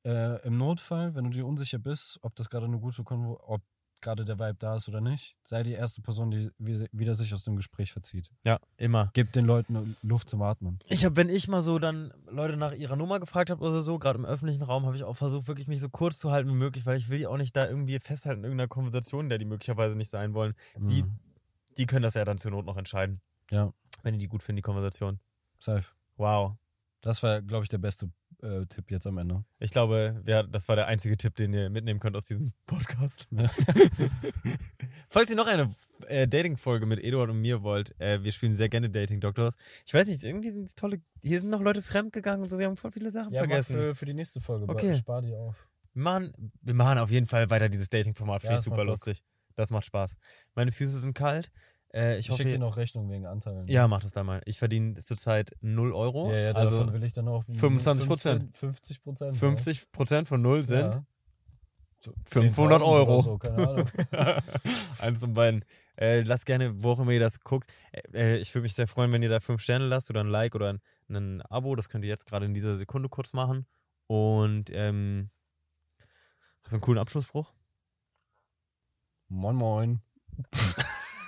äh, im Notfall, wenn du dir unsicher bist, ob das gerade eine gute Konvo ob gerade der Vibe da ist oder nicht, sei die erste Person, die wie- wieder sich aus dem Gespräch verzieht. Ja, immer. Gib den Leuten Luft zum Atmen. Ich habe, wenn ich mal so dann Leute nach ihrer Nummer gefragt habe oder so, gerade im öffentlichen Raum, habe ich auch versucht, wirklich mich so kurz zu halten wie möglich, weil ich will ja auch nicht da irgendwie festhalten in irgendeiner Konversation, der die möglicherweise nicht sein wollen. Sie, Mhm. die können das ja dann zur Not noch entscheiden. Ja. Wenn die die gut finden, die Konversation. Safe. Wow. Das war, glaube ich, der beste äh, Tipp jetzt am Ende. Ich glaube, ja, das war der einzige Tipp, den ihr mitnehmen könnt aus diesem Podcast. Ja. Falls ihr noch eine äh, Dating-Folge mit Eduard und mir wollt, äh, wir spielen sehr gerne Dating Doctors. Ich weiß nicht, irgendwie sind es tolle. Hier sind noch Leute fremdgegangen und so, wir haben voll viele Sachen vergessen. für, für die nächste Folge. Okay. Spar die auf. Wir machen, wir machen auf jeden Fall weiter dieses Dating-Format. Ja, Finde ich das super lustig. Das macht Spaß. Meine Füße sind kalt. Äh, ich Ich schicke dir noch Rechnung wegen Anteilen. ja, mach das da mal. Ich verdiene zurzeit 0 Euro. Ja, ja, also davon will ich dann auch 25%. 50 Prozent. 50 Prozent von 0 sind Ja. So 500 10.000 Euro. So, keine Ahnung. Eins von beiden. Äh, lasst gerne, wo auch immer ihr das guckt. Äh, äh, ich würde mich sehr freuen, wenn ihr da fünf Sterne lasst oder ein Like oder ein, ein Abo. Das könnt ihr jetzt gerade in dieser Sekunde kurz machen. Und ähm, hast du einen coolen Abschlussspruch? moin, moin.